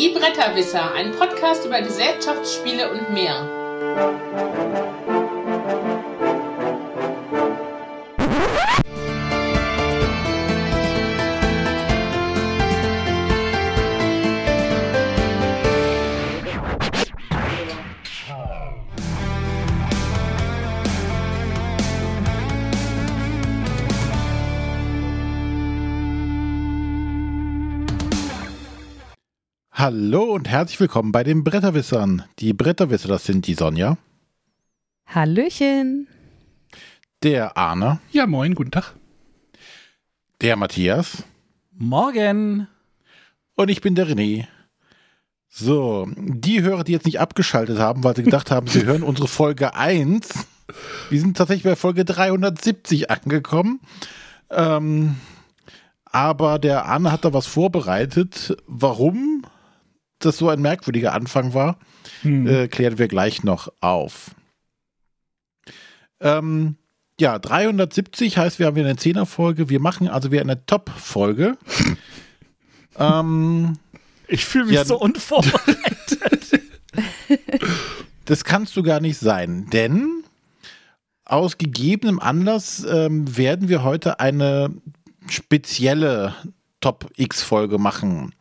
Die Bretterwisser, ein Podcast über Gesellschaftsspiele und mehr. Hallo und herzlich willkommen bei den Bretterwissern. Die Bretterwisser, das sind die Sonja, Hallöchen. der Arne, Ja, moin, guten Tag. der Matthias Morgen. und ich bin der René. So, die Hörer, die jetzt nicht abgeschaltet haben, weil sie gedacht haben, sie hören unsere Folge 1. Wir sind tatsächlich bei Folge 370 angekommen. Ähm, aber der Arne hat da was vorbereitet. Warum das so ein merkwürdiger Anfang war, Hm. äh, klären wir gleich noch auf. Ähm, ja, 370 heißt, wir haben wieder eine Zehnerfolge. Wir machen also wieder eine Top-Folge. ähm, Ich fühle mich Ja, so unvorbereitet. das kannst du gar nicht sein, denn aus gegebenem Anlass ähm, werden wir heute eine spezielle Top-X-Folge machen.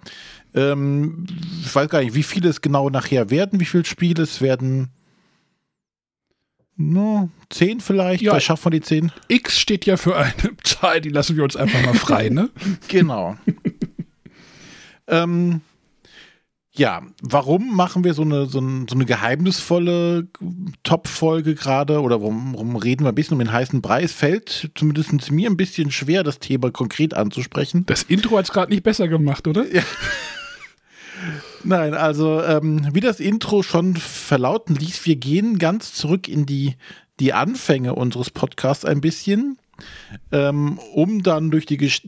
Ähm, ich weiß gar nicht, wie viele es genau nachher werden, wie viele Spiele es werden. No, zehn vielleicht, Ja. vielleicht schaffen wir die zehn. X steht ja für eine Zahl, die lassen wir uns einfach mal frei, ne? Genau. ähm, ja, warum machen wir so eine, so, ein, so eine geheimnisvolle Top-Folge gerade oder warum, warum reden wir ein bisschen um den heißen Brei? Es fällt zumindest mir ein bisschen schwer, das Thema konkret anzusprechen. Das Intro hat's gerade nicht besser gemacht, oder? Nein, also ähm, wie das Intro schon verlauten ließ, wir gehen ganz zurück in die, die Anfänge unseres Podcasts ein bisschen, ähm, um dann durch die Gesch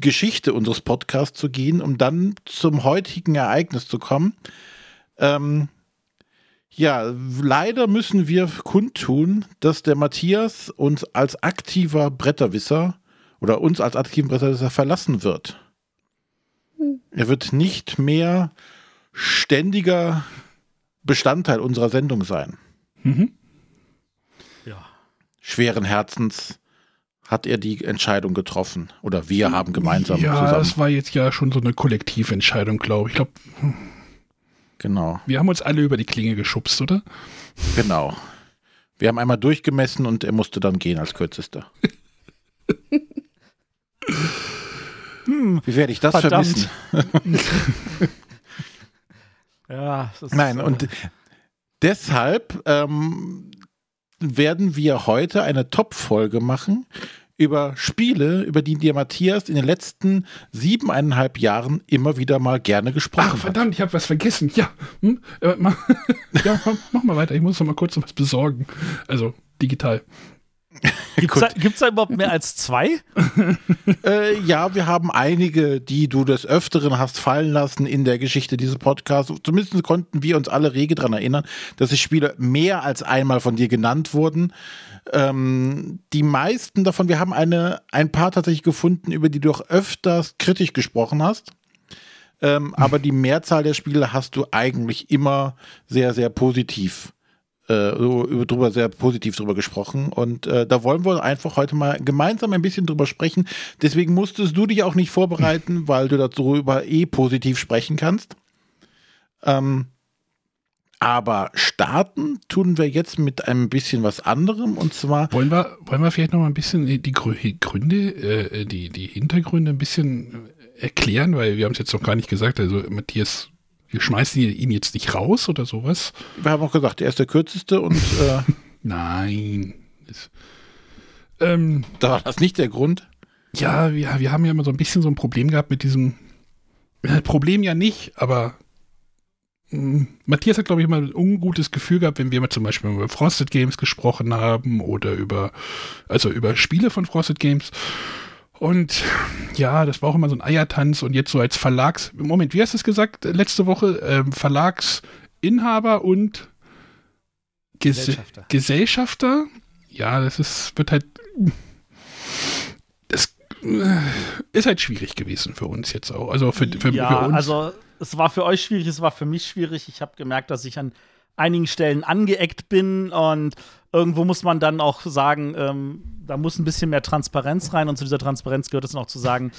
Geschichte unseres Podcasts zu gehen, um dann zum heutigen Ereignis zu kommen. Ähm, ja, leider müssen wir kundtun, dass der Matthias uns als aktiver Bretterwisser oder uns als aktiven Bretterwisser verlassen wird. Er wird nicht mehr ständiger Bestandteil unserer Sendung sein. Mhm. Ja. Schweren Herzens hat er die Entscheidung getroffen. Oder wir haben gemeinsam Ja, zusammen. das war jetzt ja schon so eine Kollektiventscheidung, glaube ich. Ich glaube, Genau, wir haben uns alle über die Klinge geschubst, oder? genau. Wir haben einmal durchgemessen und er musste dann gehen als kürzester. Wie werde ich das Verdammt. vermissen? Ja, das ist, Nein, äh, und deshalb ähm, werden wir heute eine Top-Folge machen über Spiele, über die der Matthias in den letzten siebeneinhalb Jahren immer wieder mal gerne gesprochen Ach, hat. verdammt, ich habe was vergessen. Ja, hm? äh, mach, ja mach mal weiter. Ich muss noch mal kurz noch was besorgen. Also, digital. Gibt's, da, gibt's da überhaupt mehr als zwei? Äh, ja, wir haben einige, die du des Öfteren hast fallen lassen in der Geschichte dieses Podcasts. Zumindest konnten wir uns alle rege daran erinnern, dass die Spiele mehr als einmal von dir genannt wurden. Ähm, die meisten davon, wir haben eine, ein paar tatsächlich gefunden, über die du auch öfters kritisch gesprochen hast. Ähm, aber die Mehrzahl der Spiele hast du eigentlich immer sehr, sehr positiv äh, so über- drüber sehr positiv drüber gesprochen und äh, da wollen wir einfach heute mal gemeinsam ein bisschen drüber sprechen. Deswegen musstest du dich auch nicht vorbereiten, weil du darüber eh positiv sprechen kannst. Ähm, aber starten tun wir jetzt mit einem bisschen was anderem und zwar Wollen wir, wollen wir vielleicht noch mal ein bisschen die Grü- Gründe, äh, die, die Hintergründe ein bisschen äh, erklären, weil wir haben es jetzt noch gar nicht gesagt. Also, Matthias, wir schmeißen ihn jetzt nicht raus oder sowas. wir haben auch gesagt, er ist der kürzeste und äh, Nein. Das, ähm, da war das nicht der Grund. ja, wir, wir haben ja immer so ein bisschen so ein Problem gehabt mit diesem. Äh, Problem ja nicht, aber mh, Matthias hat, glaube ich, immer ein ungutes Gefühl gehabt, wenn wir mal zum Beispiel über Frosted Games gesprochen haben oder über, also über Spiele von Frosted Games. Und ja, das war auch immer so ein Eiertanz und jetzt so als Verlags, Moment, wie hast du es gesagt letzte Woche? Ähm, Verlagsinhaber und Ges Gesellschafter. Gesellschafter. Ja, das ist, wird halt, das äh, ist halt schwierig gewesen für uns jetzt auch. Also für, für, ja, für uns. also es war für euch schwierig, es war für mich schwierig. Ich habe gemerkt, dass ich an einigen Stellen angeeckt bin und irgendwo muss man dann auch sagen, ähm, da muss ein bisschen mehr Transparenz rein und zu dieser Transparenz gehört es noch zu sagen,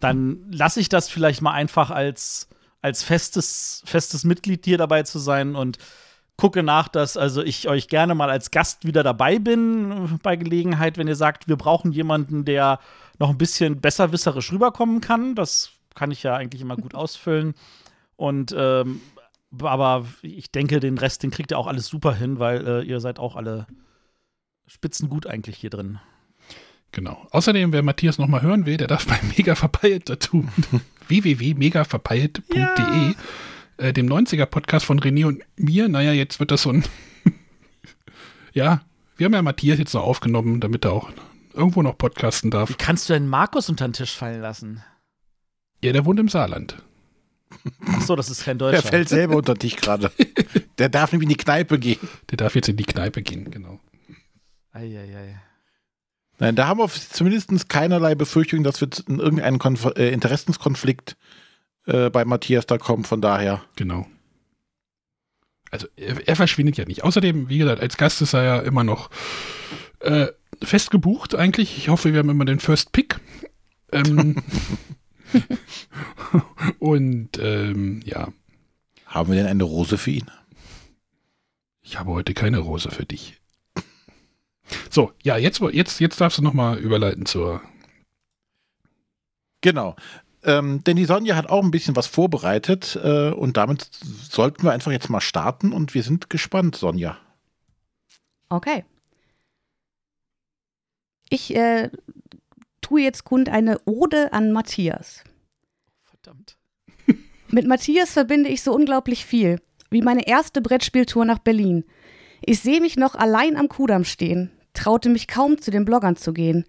dann lasse ich das vielleicht mal einfach als, als festes, festes Mitglied hier dabei zu sein und gucke nach, dass also ich euch gerne mal als Gast wieder dabei bin bei Gelegenheit, wenn ihr sagt, wir brauchen jemanden, der noch ein bisschen besserwisserisch rüberkommen kann. Das kann ich ja eigentlich immer gut ausfüllen. Und ähm, aber ich denke, den Rest, den kriegt ihr auch alles super hin, weil äh, ihr seid auch alle spitzengut eigentlich hier drin. Genau. Außerdem, wer Matthias noch mal hören will, der darf bei Mega Verpeilt dazu www.megaverpeilt.de ja. äh, dem 90er Podcast von René und mir. Naja, jetzt wird das so ein ja, wir haben ja Matthias jetzt noch aufgenommen, damit er auch irgendwo noch podcasten darf. Wie kannst du denn Markus unter den Tisch fallen lassen? Ja, der wohnt im Saarland. Ach so, das ist kein Deutscher. Der fällt selber unter dich gerade. Der darf nämlich in die Kneipe gehen. Der darf jetzt in die Kneipe gehen, genau. Eieiei. Nein, da haben wir zumindest keinerlei Befürchtung, dass wir in irgendeinen Konf äh, Interessenskonflikt äh, bei Matthias da kommen, von daher. Genau. Also er, er, verschwindet ja nicht. Außerdem, wie gesagt, als Gast ist er ja immer noch äh, fest gebucht eigentlich. Ich hoffe, wir haben immer den First Pick. Ähm, und ähm, ja. Haben wir denn eine Rose für ihn? Ich habe heute keine Rose für dich. So, ja, jetzt, jetzt, jetzt darfst du nochmal überleiten zur. Genau. Ähm, denn die Sonja hat auch ein bisschen was vorbereitet äh, und damit sollten wir einfach jetzt mal starten und wir sind gespannt, Sonja. Okay. Ich äh, tue jetzt kund eine Ode an Matthias. Verdammt. Mit Matthias verbinde ich so unglaublich viel, wie meine erste Brettspieltour nach Berlin. Ich sehe mich noch allein am Kudamm stehen, traute mich kaum zu den Bloggern zu gehen.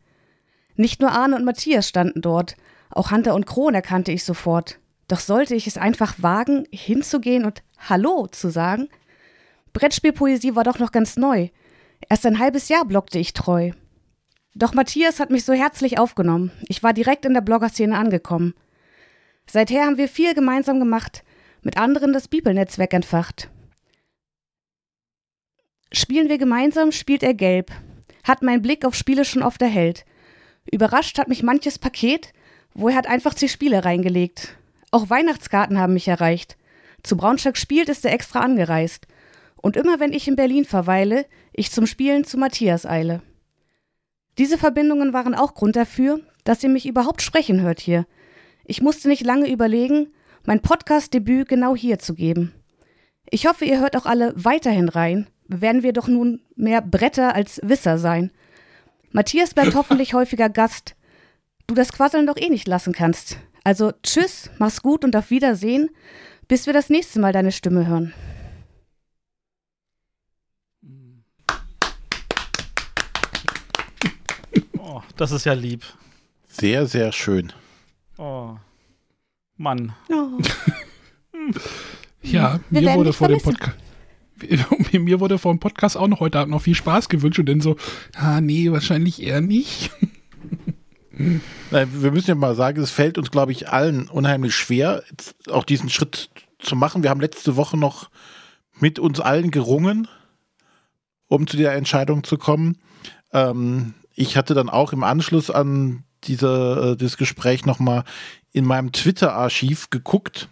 Nicht nur Arne und Matthias standen dort, auch Hunter und Kron erkannte ich sofort. Doch sollte ich es einfach wagen, hinzugehen und Hallo zu sagen? Brettspielpoesie war doch noch ganz neu. Erst ein halbes Jahr blockte ich treu. Doch Matthias hat mich so herzlich aufgenommen. Ich war direkt in der Bloggerszene angekommen. Seither haben wir viel gemeinsam gemacht, mit anderen das Bibelnetzwerk entfacht. Spielen wir gemeinsam, spielt er gelb, hat meinen Blick auf Spiele schon oft erhellt. Überrascht hat mich manches Paket, wo er hat einfach zehn Spiele reingelegt. Auch Weihnachtskarten haben mich erreicht. Zu Braunschweig spielt ist er extra angereist. Und immer wenn ich in Berlin verweile, ich zum Spielen zu Matthias eile. Diese Verbindungen waren auch Grund dafür, dass ihr mich überhaupt sprechen hört hier. Ich musste nicht lange überlegen, mein Podcast-Debüt genau hier zu geben. Ich hoffe, ihr hört auch alle weiterhin rein. Werden wir doch nun mehr Bretter als Wisser sein. Matthias bleibt hoffentlich häufiger Gast. Du das Quasseln doch eh nicht lassen kannst. Also tschüss, mach's gut und auf Wiedersehen, bis wir das nächste Mal deine Stimme hören. Das ist ja lieb. Sehr, sehr schön. Oh. Mann. Oh. ja, wir mir wurde vor dem Podcast. Mir wurde vor dem Podcast auch noch heute Abend noch viel Spaß gewünscht und dann so, ah nee, wahrscheinlich eher nicht. Nein, wir müssen ja mal sagen, es fällt uns, glaube ich, allen unheimlich schwer, auch diesen Schritt zu machen. Wir haben letzte Woche noch mit uns allen gerungen, um zu der Entscheidung zu kommen. Ähm, ich hatte dann auch im Anschluss an diese, äh, das Gespräch nochmal in meinem Twitter-Archiv geguckt,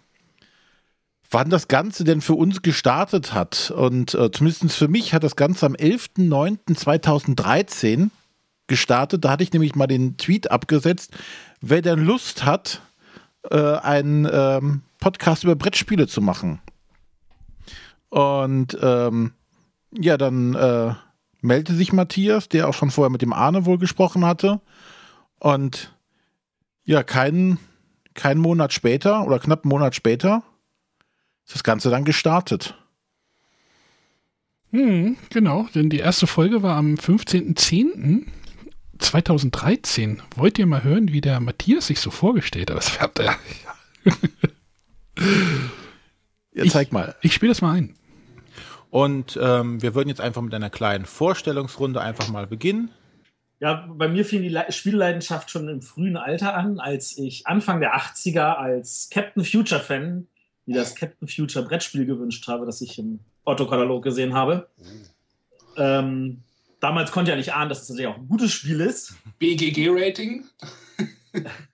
wann das Ganze denn für uns gestartet hat. Und äh, zumindest für mich hat das Ganze am 11.09.2013 gestartet. Da hatte ich nämlich mal den Tweet abgesetzt, wer denn Lust hat, äh, einen ähm, Podcast über Brettspiele zu machen. Und ähm, ja, dann äh, meldete sich Matthias, der auch schon vorher mit dem Arne wohl gesprochen hatte. Und ja, keinen kein Monat später oder knapp einen Monat später ist das Ganze dann gestartet. Hm, genau, denn die erste Folge war am 15.10.2013. Wollt ihr mal hören, wie der Matthias sich so vorgestellt hat? Das hat er. Ja, zeig mal. Ich spiele das mal ein. Und ähm, wir würden jetzt einfach mit einer kleinen Vorstellungsrunde einfach mal beginnen. Ja, bei mir fing die Le Spielleidenschaft schon im frühen Alter an, als ich Anfang der 80er als Captain Future Fan mir das Captain Future Brettspiel gewünscht habe, das ich im Otto-Katalog gesehen habe. Ähm, damals konnte ich ja nicht ahnen, dass es natürlich auch ein gutes Spiel ist. BGG-Rating?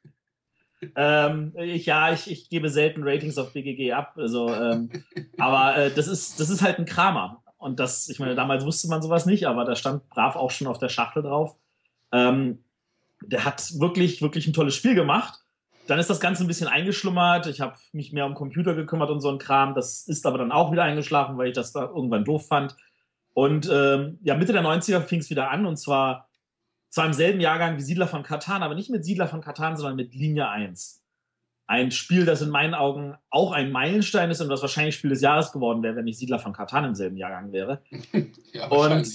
Ähm, ich, ja, ich, ich gebe selten Ratings auf BGG ab. Also, ähm, aber äh, das, ist, das ist halt ein Kramer. Und das, ich meine, damals wusste man sowas nicht, aber da stand brav auch schon auf der Schachtel drauf. Ähm, der hat wirklich, wirklich ein tolles Spiel gemacht. Dann ist das Ganze ein bisschen eingeschlummert. Ich habe mich mehr um Computer gekümmert und so ein Kram. Das ist aber dann auch wieder eingeschlafen, weil ich das da irgendwann doof fand. Und ähm, ja, Mitte der 90er fing es wieder an und zwar zwar im selben Jahrgang wie Siedler von Katan, aber nicht mit Siedler von Katan, sondern mit Linie 1. Ein Spiel, das in meinen Augen auch ein Meilenstein ist und das wahrscheinlich Spiel des Jahres geworden wäre, wenn nicht Siedler von Katan im selben Jahrgang wäre. Ja, Und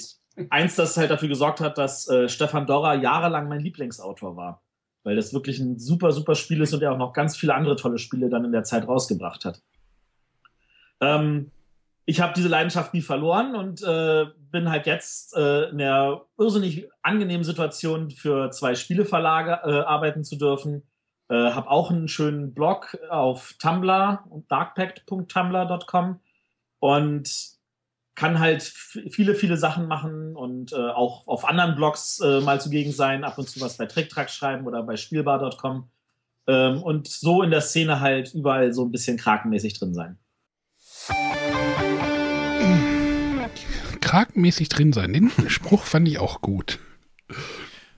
eins, das halt dafür gesorgt hat, dass äh, Stefan Dorrer jahrelang mein Lieblingsautor war. Weil das wirklich ein super, super Spiel ist und er auch noch ganz viele andere tolle Spiele dann in der Zeit rausgebracht hat. Ähm, ich habe diese Leidenschaft nie verloren und äh, bin halt jetzt äh, in der irrsinnig angenehmen Situation, für zwei Spieleverlage äh, arbeiten zu dürfen. Äh, habe auch einen schönen Blog auf Tumblr, darkpact.tumblr.com und kann halt viele, viele Sachen machen und äh, auch auf anderen Blogs äh, mal zugegen sein, ab und zu was bei TrickTrack schreiben oder bei Spielbar.com ähm, und so in der Szene halt überall so ein bisschen krakenmäßig drin sein. Krakenmäßig drin sein. Den Spruch fand ich auch gut.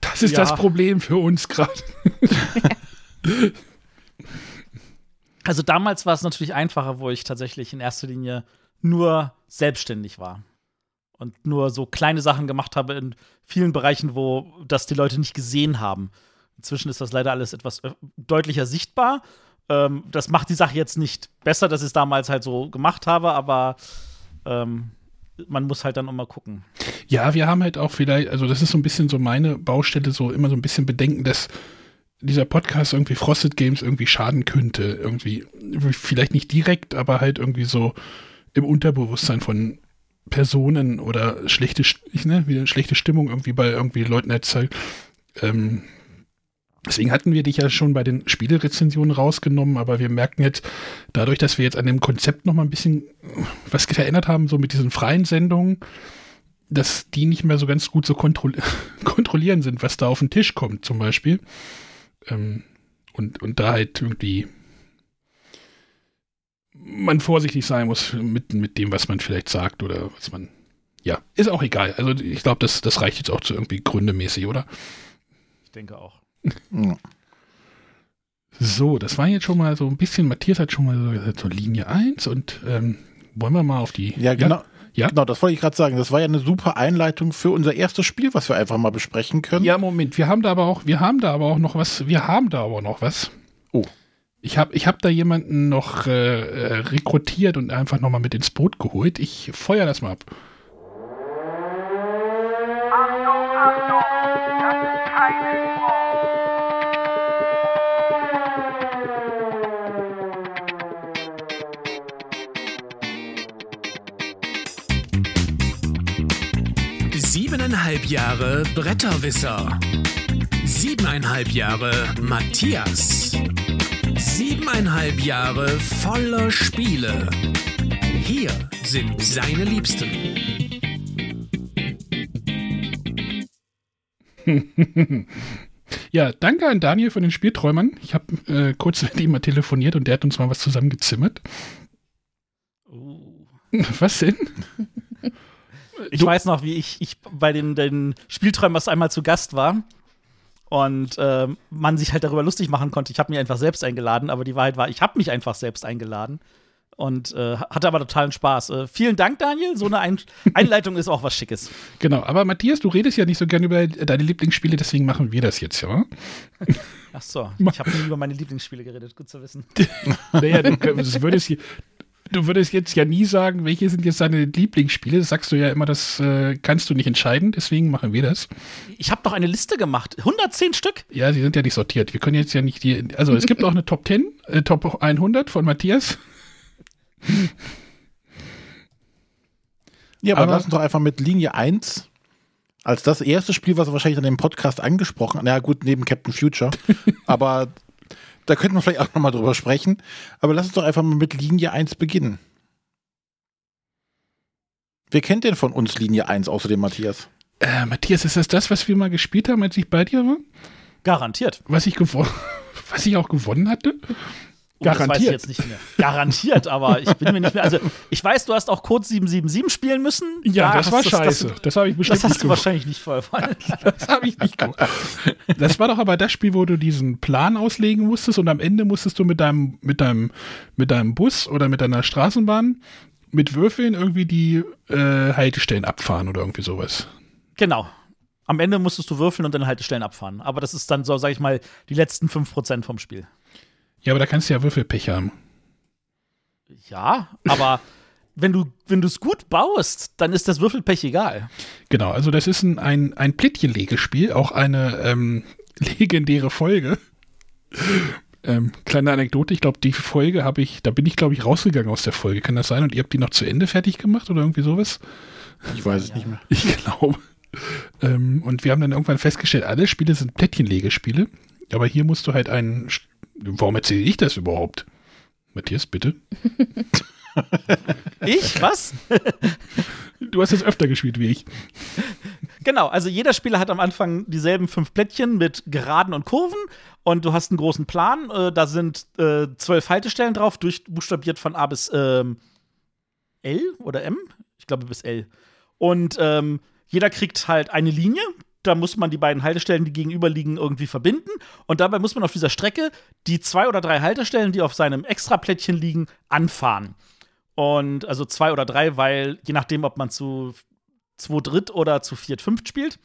Das ist Ja. das Problem für uns gerade. Also damals war es natürlich einfacher, wo ich tatsächlich in erster Linie nur selbstständig war und nur so kleine Sachen gemacht habe in vielen Bereichen, wo das die Leute nicht gesehen haben. Inzwischen ist das leider alles etwas äh, deutlicher sichtbar. Ähm, das macht die Sache jetzt nicht besser, dass ich es damals halt so gemacht habe, aber ähm, man muss halt dann immer gucken. Ja, wir haben halt auch vielleicht, also das ist so ein bisschen so meine Baustelle, so immer so ein bisschen Bedenken, dass dieser Podcast irgendwie Frosted Games irgendwie schaden könnte. Irgendwie, vielleicht nicht direkt, aber halt irgendwie so im Unterbewusstsein von Personen oder schlechte, ne, wieder schlechte Stimmung irgendwie bei irgendwie Leuten erzeugt. Ähm, deswegen hatten wir dich ja schon bei den Spielerezensionen rausgenommen, aber wir merken jetzt, dadurch, dass wir jetzt an dem Konzept noch mal ein bisschen was verändert haben, so mit diesen freien Sendungen, dass die nicht mehr so ganz gut so kontroll kontrollieren sind, was da auf den Tisch kommt, zum Beispiel. Ähm, und, und da halt irgendwie man vorsichtig sein muss mit, mit dem, was man vielleicht sagt oder was man. Ja, ist auch egal. Also ich glaube, das, das reicht jetzt auch zu irgendwie gründemäßig, oder? Ich denke auch. Ja. So, das war jetzt schon mal so ein bisschen, Matthias hat schon mal so, gesagt, so Linie 1 und ähm, wollen wir mal auf die. Ja, genau. Ja. Genau, das wollte ich gerade sagen. Das war ja eine super Einleitung für unser erstes Spiel, was wir einfach mal besprechen können. Ja, Moment, wir haben da aber auch, wir haben da aber auch noch was, wir haben da aber noch was. Oh. Ich habe ich hab da jemanden noch äh, äh, rekrutiert und einfach nochmal mit ins Boot geholt. Ich feuer das mal ab. Siebeneinhalb Jahre Bretterwisser. Siebeneinhalb Jahre Matthias. Siebeneinhalb Jahre voller Spiele. Hier sind seine Liebsten. Ja, danke an Daniel von den Spielträumern. Ich habe äh, kurz mit ihm mal telefoniert und der hat uns mal was zusammengezimmert. Uh. Was denn? Ich Du- weiß noch, wie ich, ich bei den, den Spielträumers einmal zu Gast war und ähm, man sich halt darüber lustig machen konnte. Ich habe mich einfach selbst eingeladen, aber die Wahrheit war, ich habe mich einfach selbst eingeladen und äh, hatte aber totalen Spaß. Äh, vielen Dank, Daniel. So eine Ein Einleitung ist auch was Schickes. Genau, aber Matthias, du redest ja nicht so gern über deine Lieblingsspiele, deswegen machen wir das jetzt, ja? Ach so, ich habe nie über meine Lieblingsspiele geredet. Gut zu wissen. Naja, du, das würdest, hier- du würdest jetzt ja nie sagen, welche sind jetzt deine Lieblingsspiele. Das sagst du ja immer, das äh, kannst du nicht entscheiden, deswegen machen wir das. Ich habe doch eine Liste gemacht. 110 Stück. Ja, sie sind ja nicht sortiert. Wir können jetzt ja nicht die. Also es gibt auch eine Top 10, äh, Top 100 von Matthias. Ja, aber, Aber- lass uns doch einfach mit Linie 1 als das erste Spiel, was wir wahrscheinlich an dem Podcast angesprochen haben. Na gut, neben Captain Future. aber Da könnten wir vielleicht auch nochmal drüber sprechen. Aber lass uns doch einfach mal mit Linie 1 beginnen. Wer kennt denn von uns Linie 1 außer dem Matthias? Äh, Matthias, ist das das, was wir mal gespielt haben, als ich bei dir war? Garantiert. Was ich gewonnen, was ich auch gewonnen hatte? Oh, Das weiß ich Garantiert. jetzt nicht mehr. Garantiert, aber ich bin mir nicht mehr. Also, ich weiß, du hast auch Code 777 spielen müssen. Ja, Da das war du- scheiße. Das, habe ich Das, bestimmt das hast du wahrscheinlich nicht voll. Das habe ich nicht gemacht. Das war doch aber das Spiel, wo du diesen Plan auslegen musstest und am Ende musstest du mit deinem, mit deinem, mit deinem Bus oder mit deiner Straßenbahn mit Würfeln irgendwie die äh, Haltestellen abfahren oder irgendwie sowas. genau. Am Ende musstest du würfeln und dann Haltestellen abfahren. Aber das ist dann so, sag ich mal, die letzten 5% vom Spiel. Ja, aber da kannst du ja Würfelpech haben. Ja, aber wenn du wenn es gut baust, dann ist das Würfelpech egal. Genau, also das ist ein, ein, ein Plättchenlegespiel, auch eine ähm, legendäre Folge. Ähm, kleine Anekdote, ich glaube, die Folge habe ich, da bin ich, glaube ich, rausgegangen aus der Folge. Kann das sein? Und ihr habt die noch zu Ende fertig gemacht oder irgendwie sowas? Ich weiß es nicht mehr. Ich glaube. Ähm, und wir haben dann irgendwann festgestellt, alle Spiele sind Plättchenlegespiele. Aber hier musst du halt einen. Warum erzähle ich das überhaupt? Matthias, bitte. Ich? Was? Du hast es öfter gespielt wie ich. Genau, also jeder Spieler hat am Anfang dieselben fünf Plättchen mit Geraden und Kurven und du hast einen großen Plan. Äh, da sind äh, zwölf Haltestellen drauf, durchbuchstabiert von A bis ähm, L oder M? Ich glaube bis L. Und ähm, jeder kriegt halt eine Linie. Da muss man die beiden Haltestellen, die gegenüberliegen, irgendwie verbinden. Und dabei muss man auf dieser Strecke die zwei oder drei Haltestellen, die auf seinem Extraplättchen liegen, anfahren. Und also zwei oder drei, weil je nachdem, ob man zu zwei Dritt oder zu viert fünft spielt.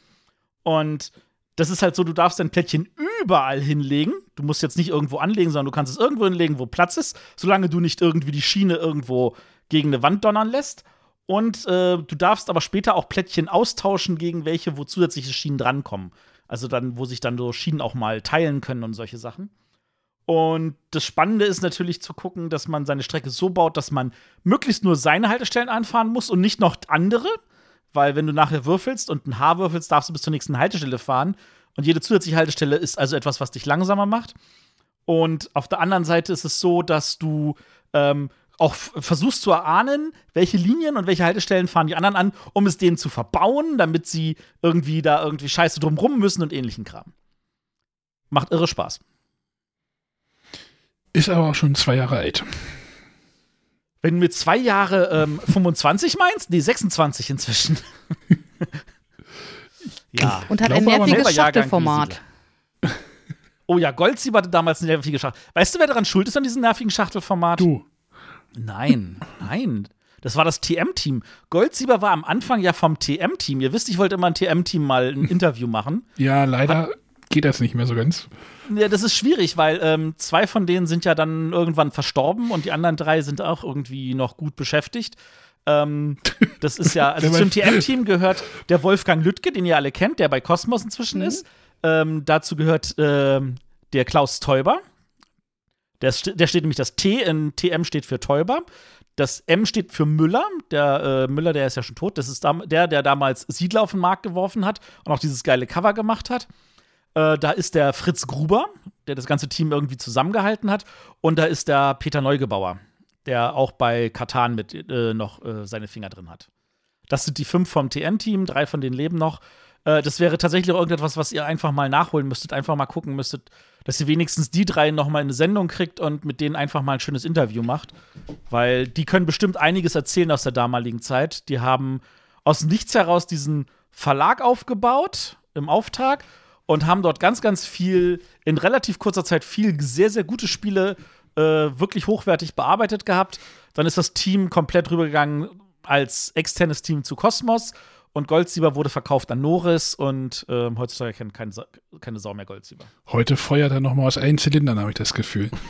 Und das ist halt so, du darfst dein Plättchen überall hinlegen. Du musst jetzt nicht irgendwo anlegen, sondern du kannst es irgendwo hinlegen, wo Platz ist, solange du nicht irgendwie die Schiene irgendwo gegen eine Wand donnern lässt. Und äh, du darfst aber später auch Plättchen austauschen gegen welche, wo zusätzliche Schienen drankommen. Also dann, wo sich dann so Schienen auch mal teilen können und solche Sachen. Und das Spannende ist natürlich zu gucken, dass man seine Strecke so baut, dass man möglichst nur seine Haltestellen anfahren muss und nicht noch andere. Weil wenn du nachher würfelst und ein Haar würfelst, darfst du bis zur nächsten Haltestelle fahren. Und jede zusätzliche Haltestelle ist also etwas, was dich langsamer macht. Und auf der anderen Seite ist es so, dass du ähm, auch versuchst zu erahnen, welche Linien und welche Haltestellen fahren die anderen an, um es denen zu verbauen, damit sie irgendwie da irgendwie scheiße drumrum müssen und ähnlichen Kram. Macht irre Spaß. Ist aber auch schon zwei Jahre alt. Wenn du mit zwei Jahre ähm, 25 meinst, nee, 26 inzwischen. ja. Und hat ein nerviges Schachtelformat. Oh ja, Goldsieber hatte damals ein nerviges Schachtel. Weißt du, wer daran schuld ist an diesem nervigen Schachtelformat? Du. Nein, nein. Das war das TM-Team. Goldsieber war am Anfang ja vom TM-Team. Ihr wisst, ich wollte immer ein TM-Team mal ein Interview machen. Ja, leider geht das nicht mehr so ganz. Ja, das ist schwierig, weil ähm, zwei von denen sind ja dann irgendwann verstorben und die anderen drei sind auch irgendwie noch gut beschäftigt. Ähm, das ist ja, also zum TM-Team gehört der Wolfgang Lüttke, den ihr alle kennt, der bei Cosmos inzwischen ist. Ähm, dazu gehört ähm, der Klaus Teuber. Der, der steht nämlich das T in TM steht für Teuber. Das M steht für Müller. Der äh, Müller, der ist ja schon tot. Das ist der, der damals Siedler auf den Markt geworfen hat und auch dieses geile Cover gemacht hat. Äh, da ist der Fritz Gruber, der das ganze Team irgendwie zusammengehalten hat. Und da ist der Peter Neugebauer, der auch bei Katan mit äh, noch äh, seine Finger drin hat. Das sind die fünf vom TN-Team, drei von denen leben noch. Äh, das wäre tatsächlich irgendetwas, was ihr einfach mal nachholen müsstet, einfach mal gucken müsstet, dass ihr wenigstens die drei noch mal in eine Sendung kriegt und mit denen einfach mal ein schönes Interview macht. Weil die können bestimmt einiges erzählen aus der damaligen Zeit. Die haben aus Nichts heraus diesen Verlag aufgebaut im Auftrag und haben dort ganz, ganz viel, in relativ kurzer Zeit viel sehr, sehr gute Spiele äh, wirklich hochwertig bearbeitet gehabt. Dann ist das Team komplett rübergegangen als externes Team zu Cosmos und Goldsieber wurde verkauft an Norris und ähm, heutzutage kennt keine, Sa- keine Sau mehr Goldsieber. Heute feuert er noch mal aus allen Zylindern, habe ich das Gefühl.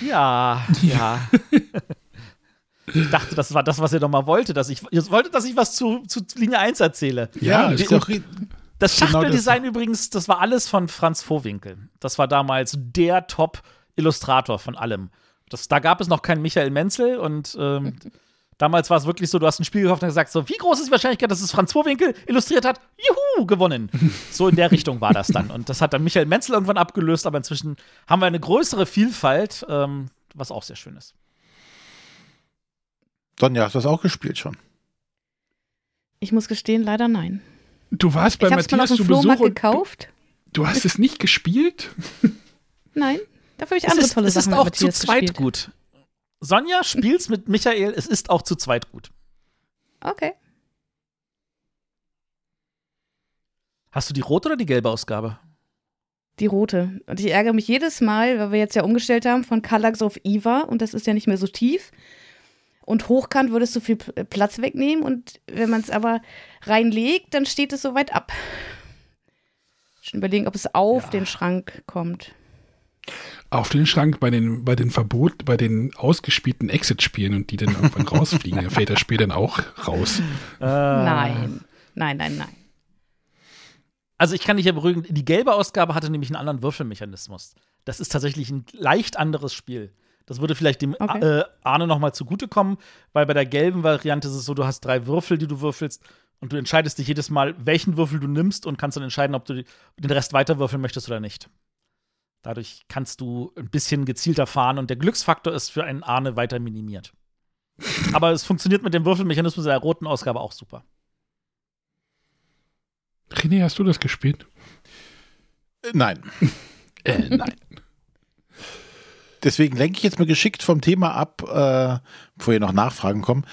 Ja, ja. ich dachte, das war das, was ihr doch mal wollte, dass ich ihr wolltet, dass ich was zu, zu Linie 1 erzähle. Ja, ist ist doch. Das Genau Schachteldesign übrigens, das war alles von Franz Vohwinkel. Das war damals der Top-Illustrator von allem. Das, da gab es noch keinen Michael Menzel und ähm, damals war es wirklich so, du hast ein Spiel gekauft und gesagt so, wie groß ist die Wahrscheinlichkeit, dass es Franz Vohwinkel illustriert hat? Juhu, gewonnen. So in der Richtung war das dann. Und das hat dann Michael Menzel irgendwann abgelöst, aber inzwischen haben wir eine größere Vielfalt, ähm, was auch sehr schön ist. Sonja, hast du das auch gespielt schon? Ich muss gestehen, leider nein. Du warst bei ich es mal auf Matthias dem zu Flohmarkt gekauft. du hast es nicht gespielt? Nein, dafür habe ich Es andere ist, tolle es Sachen ist mit auch zu Matthias zweit gespielt. gut. Sonja spielt's mit Michael, es ist auch zu zweit gut. Okay. Hast du die rote oder die gelbe Ausgabe? Die rote. Und ich ärgere mich jedes Mal, weil wir jetzt ja umgestellt haben von Kallax auf Iva und das ist ja nicht mehr so tief. Und hochkant würde es so viel Platz wegnehmen und wenn man es aber reinlegt, dann steht es so weit ab. Schon überlegen, ob es auf den Schrank kommt. Auf den Schrank bei den, bei den Verbot, bei den ausgespielten Exit-Spielen und die dann irgendwann rausfliegen. Da fällt das Spiel dann auch raus. Äh. Nein. Nein, nein, nein. Also ich kann dich ja beruhigen, die gelbe Ausgabe hatte nämlich einen anderen Würfelmechanismus. Das ist tatsächlich ein leicht anderes Spiel. Das würde vielleicht dem Okay. äh, Arne noch mal zugutekommen, weil bei der gelben Variante ist es so, du hast drei Würfel, die du würfelst und du entscheidest dich jedes Mal, welchen Würfel du nimmst und kannst dann entscheiden, ob du den Rest weiterwürfeln möchtest oder nicht. Dadurch kannst du ein bisschen gezielter fahren und der Glücksfaktor ist für einen Arne weiter minimiert. Aber es funktioniert mit dem Würfelmechanismus der roten Ausgabe auch super. René, hast du das gespielt? Äh, Nein. Äh, nein. Deswegen lenke ich jetzt mal geschickt vom Thema ab, äh, bevor hier noch Nachfragen kommen.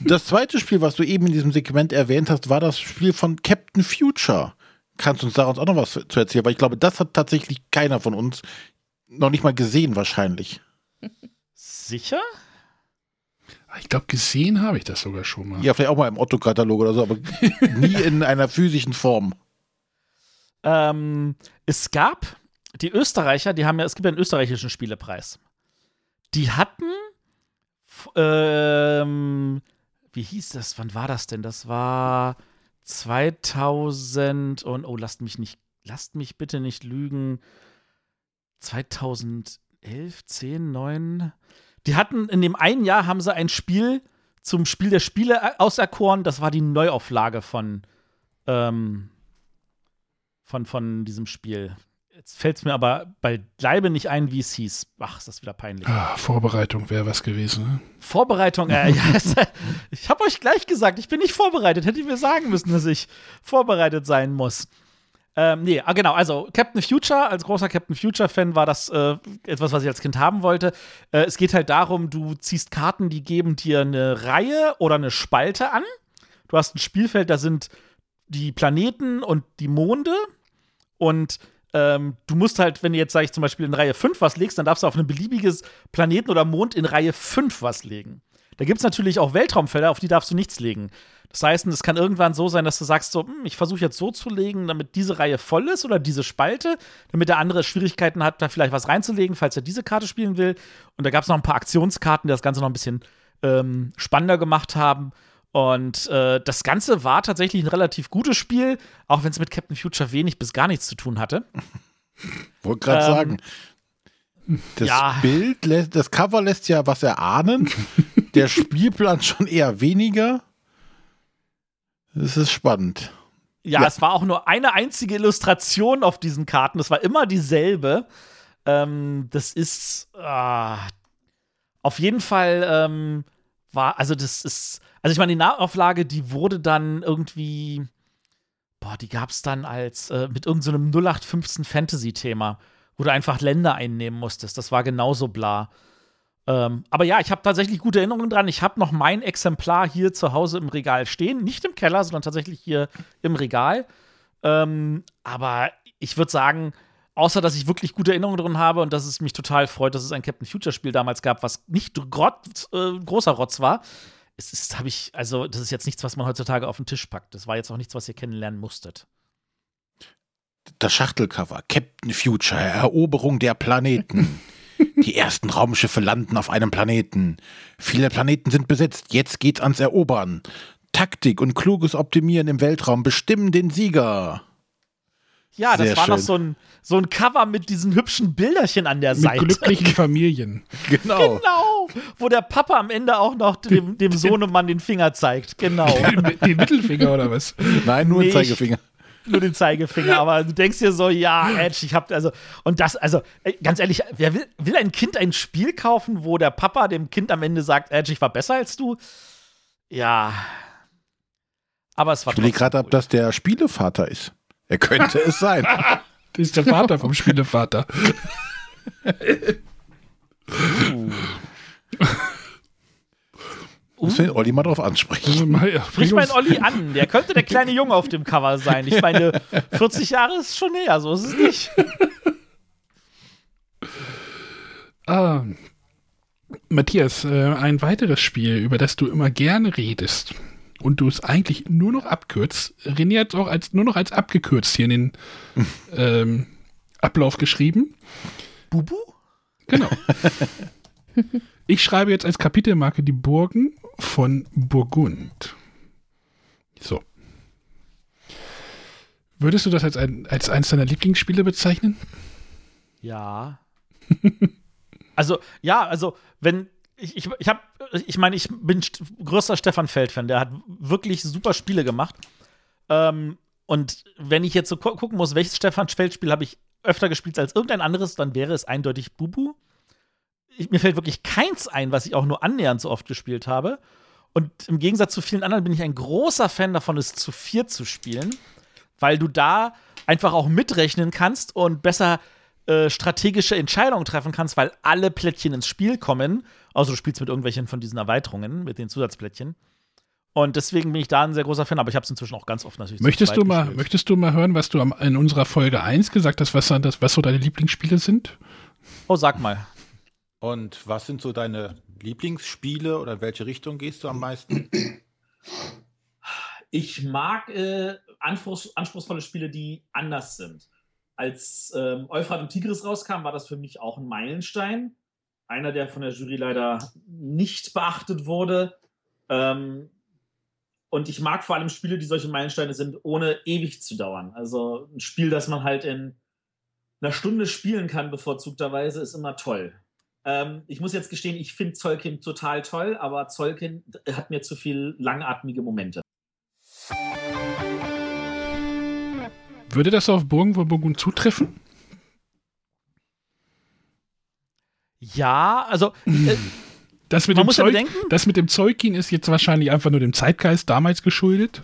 Das zweite Spiel, was du eben in diesem Segment erwähnt hast, war das Spiel von Captain Future. Kannst du uns daraus auch noch was zu erzählen? Weil ich glaube, das hat tatsächlich keiner von uns noch nicht mal gesehen, wahrscheinlich. Sicher? Ich glaube, gesehen habe ich das sogar schon mal. Ja, vielleicht auch mal im Otto-Katalog oder so, aber nie in einer physischen Form. Ähm, es gab die Österreicher, die haben ja, es gibt ja einen österreichischen Spielepreis. Die hatten, ähm, wie hieß das? Wann war das denn? Das war 2000 und, oh, lasst mich nicht, lasst mich bitte nicht lügen. 2011, 10, 9. Die hatten in dem einen Jahr haben sie ein Spiel zum Spiel der Spiele äh, auserkoren. Das war die Neuauflage von, ähm, von, von diesem Spiel. Jetzt fällt es mir aber beileibe nicht ein, wie es hieß. Ach, ist das wieder peinlich. Ah, Vorbereitung wäre was gewesen. Ne? Vorbereitung, äh, ja, ich habe euch gleich gesagt, ich bin nicht vorbereitet. Hätte ich mir sagen müssen, dass ich vorbereitet sein muss. Ähm, nee, ah, genau, also Captain Future, als großer Captain Future-Fan war das äh, etwas, was ich als Kind haben wollte. Äh, es geht halt darum, du ziehst Karten, die geben dir eine Reihe oder eine Spalte an. Du hast ein Spielfeld, da sind die Planeten und die Monde. Und ähm, du musst halt, wenn du jetzt, sag ich zum Beispiel in Reihe 5 was legst, dann darfst du auf ein beliebiges Planeten oder Mond in Reihe 5 was legen. Da gibt es natürlich auch Weltraumfelder, auf die darfst du nichts legen. Das heißt, es kann irgendwann so sein, dass du sagst, so, hm, ich versuche jetzt so zu legen, damit diese Reihe voll ist oder diese Spalte, damit der andere Schwierigkeiten hat, da vielleicht was reinzulegen, falls er diese Karte spielen will. Und da gab es noch ein paar Aktionskarten, die das Ganze noch ein bisschen ähm, spannender gemacht haben. Und äh, das Ganze war tatsächlich ein relativ gutes Spiel, auch wenn es mit Captain Future wenig bis gar nichts zu tun hatte. Wollte gerade Ähm, sagen. Das ja. Bild, lässt, das Cover lässt ja was erahnen. Der Spielplan schon eher weniger. Das ist spannend. Ja, Ja. es war auch nur eine einzige Illustration auf diesen Karten. Das war immer dieselbe. Ähm, das ist ah, auf jeden Fall ähm, war, also das ist, also ich meine, die Nahauflage, die wurde dann irgendwie, boah, die gab es dann als äh, mit irgendeinem so 0815 Fantasy-Thema, wo du einfach Länder einnehmen musstest. Das war genauso bla. Ähm, aber ja, ich habe tatsächlich gute Erinnerungen dran. Ich habe noch mein Exemplar hier zu Hause im Regal stehen. Nicht im Keller, sondern tatsächlich hier im Regal. Ähm, aber ich würde sagen, außer dass ich wirklich gute Erinnerungen drin habe und dass es mich total freut, dass es ein Captain Future Spiel damals gab, was nicht grott, äh, großer Rotz war. Es ist, habe ich, also, das ist jetzt nichts, was man heutzutage auf den Tisch packt. Das war jetzt auch nichts, was ihr kennenlernen musstet. Das Schachtelcover. Captain Future, Eroberung der Planeten. Die ersten Raumschiffe landen auf einem Planeten. Viele Planeten sind besetzt. Jetzt geht's ans Erobern. Taktik und kluges Optimieren im Weltraum bestimmen den Sieger. Ja, das Sehr war noch schön. so ein, so ein Cover mit diesen hübschen Bilderchen an der Mit Seite. glücklichen Familien. Genau. Genau, wo der Papa am Ende auch noch dem, dem Sohnemann den Finger zeigt. Genau. Den, den Mittelfinger oder was? Nein, nur Nee, ein Zeigefinger. nur den Zeigefinger, aber du denkst dir so, ja, Edge, ich hab, also, und das, also, ganz ehrlich, wer will, will ein Kind ein Spiel kaufen, wo der Papa dem Kind am Ende sagt, Edge, ich war besser als du? Ja. Aber es war Ich trotzdem gerade ab, dass der Spielevater ist. Er könnte es sein. Das ist der Vater vom Spielevater. Muss den Olli mal drauf ansprechen. Ja, Sprich meinen Olli an. Der könnte der kleine Junge auf dem Cover sein. Ich meine, 40 Jahre ist schon näher, so ist es nicht. Ah, Matthias, äh, ein weiteres Spiel, über das du immer gerne redest und du es eigentlich nur noch abkürzt. René hat es auch als, nur noch als abgekürzt hier in den ähm, Ablauf geschrieben. Bubu? Genau. Ich schreibe jetzt als Kapitelmarke die Burgen von Burgund. So. Würdest du das als, ein, als eines deiner Lieblingsspiele bezeichnen? Ja. also, ja, also, wenn. Ich, ich, ich ich meine, ich bin größter Stefan Feld-Fan. Der hat wirklich super Spiele gemacht. Ähm, und wenn ich jetzt so gu gucken muss, welches Stefan Feld-Spiel habe ich öfter gespielt als irgendein anderes, dann wäre es eindeutig Bubu. Ich, mir fällt wirklich keins ein, was ich auch nur annähernd so oft gespielt habe. Und im Gegensatz zu vielen anderen bin ich ein großer Fan davon, es zu vier zu spielen, weil du da einfach auch mitrechnen kannst und besser äh, strategische Entscheidungen treffen kannst, weil alle Plättchen ins Spiel kommen. Also du spielst mit irgendwelchen von diesen Erweiterungen, mit den Zusatzplättchen. Und deswegen bin ich da ein sehr großer Fan, aber ich habe es inzwischen auch ganz oft natürlich zu Möchtest du, mal, gespielt. möchtest du mal hören, was du am, in unserer Folge 1 gesagt hast, was, das, was so deine Lieblingsspiele sind? Oh, sag mal. Und was sind so deine Lieblingsspiele oder in welche Richtung gehst du am meisten? Ich mag äh, anspruchs anspruchsvolle Spiele, die anders sind. Als ähm, Euphrat und Tigris rauskam, war das für mich auch ein Meilenstein. Einer, der von der Jury leider nicht beachtet wurde. Ähm, und ich mag vor allem Spiele, die solche Meilensteine sind, ohne ewig zu dauern. Also ein Spiel, das man halt in einer Stunde spielen kann, bevorzugterweise, ist immer toll. Ähm, ich muss jetzt gestehen, ich finde Zollkind total toll, aber Zollkind hat mir zu viel langatmige Momente. Würde das auf Burgen von Burgund zutreffen? Ja, also äh, Das mit, Man dem muss ja Zeug, bedenken- das mit dem Zeugin ist jetzt wahrscheinlich einfach nur dem Zeitgeist damals geschuldet.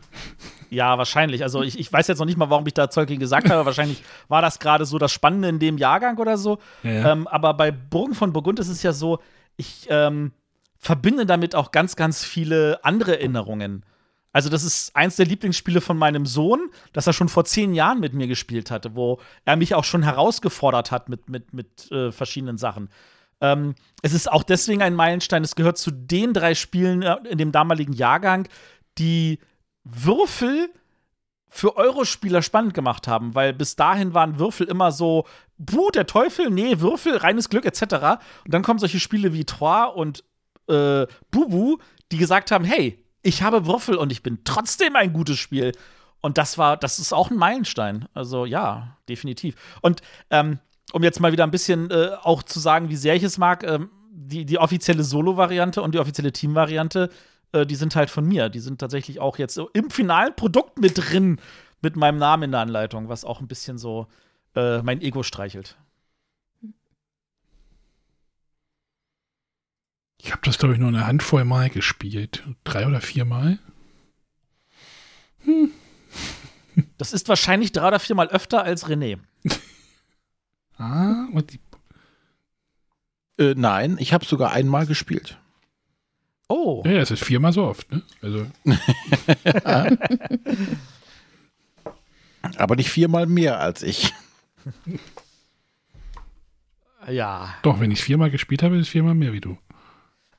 Ja, wahrscheinlich. Also ich, ich weiß jetzt noch nicht mal, warum ich da Zeugin gesagt habe. Wahrscheinlich war das gerade so das Spannende in dem Jahrgang oder so. Ja. Ähm, aber bei Burgen von Burgund ist es ja so, ich ähm, verbinde damit auch ganz, ganz viele andere Erinnerungen. Also das ist eins der Lieblingsspiele von meinem Sohn, das er schon vor zehn Jahren mit mir gespielt hatte, wo er mich auch schon herausgefordert hat mit, mit, mit äh, verschiedenen Sachen. Ähm, es ist auch deswegen ein Meilenstein. Es gehört zu den drei Spielen äh, in dem damaligen Jahrgang, die Würfel für Eurospieler spannend gemacht haben, weil bis dahin waren Würfel immer so, buh, der Teufel, nee, Würfel, reines Glück, etc. Und dann kommen solche Spiele wie Trois und äh, Bubu, die gesagt haben, hey, ich habe Würfel und ich bin trotzdem ein gutes Spiel. Und das war, das ist auch ein Meilenstein. Also ja, definitiv. Und ähm, um jetzt mal wieder ein bisschen äh, auch zu sagen, wie sehr ich es mag, ähm, die, die offizielle Solo-Variante und die offizielle Team-Variante, äh, die sind halt von mir. Die sind tatsächlich auch jetzt im finalen Produkt mit drin, mit meinem Namen in der Anleitung, was auch ein bisschen so äh, mein Ego streichelt. Ich habe das, glaube ich, nur eine Handvoll Mal gespielt. Drei oder vier Mal. Das ist wahrscheinlich drei oder viermal öfter als René. Ah, und die, Äh, nein, ich habe sogar einmal gespielt. Oh. ja, es ist viermal so oft, ne? Also, Aber nicht viermal mehr als ich. Ja. doch, wenn ich es viermal gespielt habe, ist es viermal mehr wie du.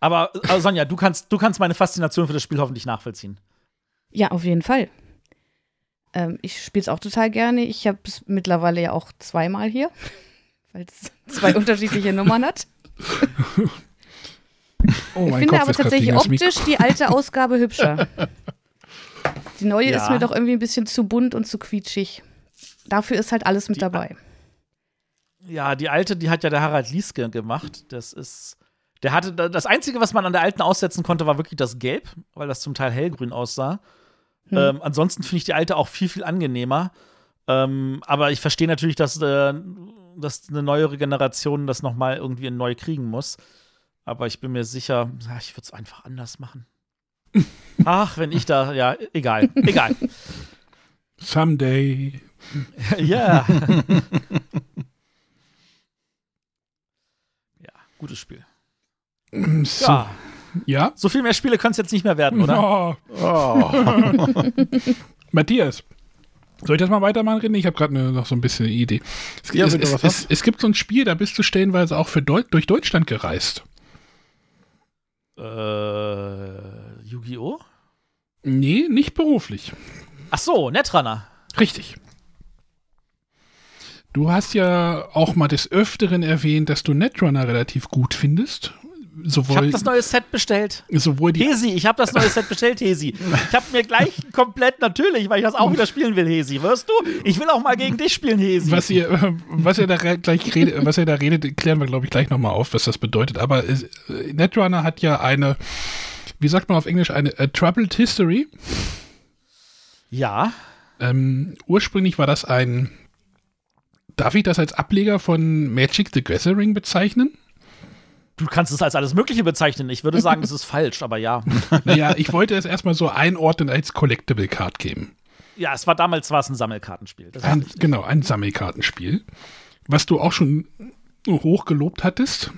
Aber äh, Sonja, du kannst, du kannst meine Faszination für das Spiel hoffentlich nachvollziehen. Ja, auf jeden Fall. Ähm, ich spiele es auch total gerne. Ich habe es mittlerweile ja auch zweimal hier, weil es zwei unterschiedliche Nummern hat. Oh, Ich mein finde Kopf aber tatsächlich optisch die alte Ausgabe hübscher. Die neue Ja. ist mir doch irgendwie ein bisschen zu bunt und zu quietschig. Dafür ist halt alles mit Die- dabei. Ja, die alte, die hat ja der Harald Lieske gemacht. Das ist. Der hatte das Einzige, was man an der alten aussetzen konnte, war wirklich das Gelb, weil das zum Teil hellgrün aussah. Hm. Ähm, ansonsten finde ich die alte auch viel, viel angenehmer. Ähm, aber ich verstehe natürlich, dass, äh, dass eine neuere Generation das nochmal irgendwie neu kriegen muss. Aber ich bin mir sicher, ja, ich würde es einfach anders machen. Ach, wenn ich da, ja, egal, egal. Someday. Ja. ja, gutes Spiel. So. Ja, Ja? so viel mehr Spiele können es jetzt nicht mehr werden, oder? Oh. Matthias. Soll ich das mal weitermachen, René? Ich habe gerade ne, noch so ein bisschen eine Idee. Es, Ja, es, es, es, es gibt so ein Spiel, da bist du stellenweise auch für Deu durch Deutschland gereist. Äh, Yu-Gi-Oh? Nee, nicht beruflich. Ach so, Netrunner. Richtig. Du hast ja auch mal des Öfteren erwähnt, dass du Netrunner relativ gut findest. Ich Sowohl, habe das neue Set bestellt. sowohl die Hesi, ich habe das neue Set bestellt, Hesi. Ich habe mir gleich komplett natürlich, weil ich das auch wieder spielen will, Hesi. Wirst du? Ich will auch mal gegen dich spielen, Hesi. Was ihr, äh, was ihr da gleich redet, was ihr da redet, klären wir, glaube ich, gleich nochmal auf, was das bedeutet. Aber äh, Netrunner hat ja eine, wie sagt man auf Englisch, eine a Troubled History. Ja. Ähm, ursprünglich war das ein, darf ich das als Ableger von Magic the Gathering bezeichnen? Du kannst es als alles Mögliche bezeichnen. Ich würde sagen, das ist falsch, aber ja. Naja, ich wollte es erstmal so einordnen als Collectible Card Game. Ja, es war damals war es ein Sammelkartenspiel. Ein, genau, ein Sammelkartenspiel, was du auch schon hoch gelobt hattest.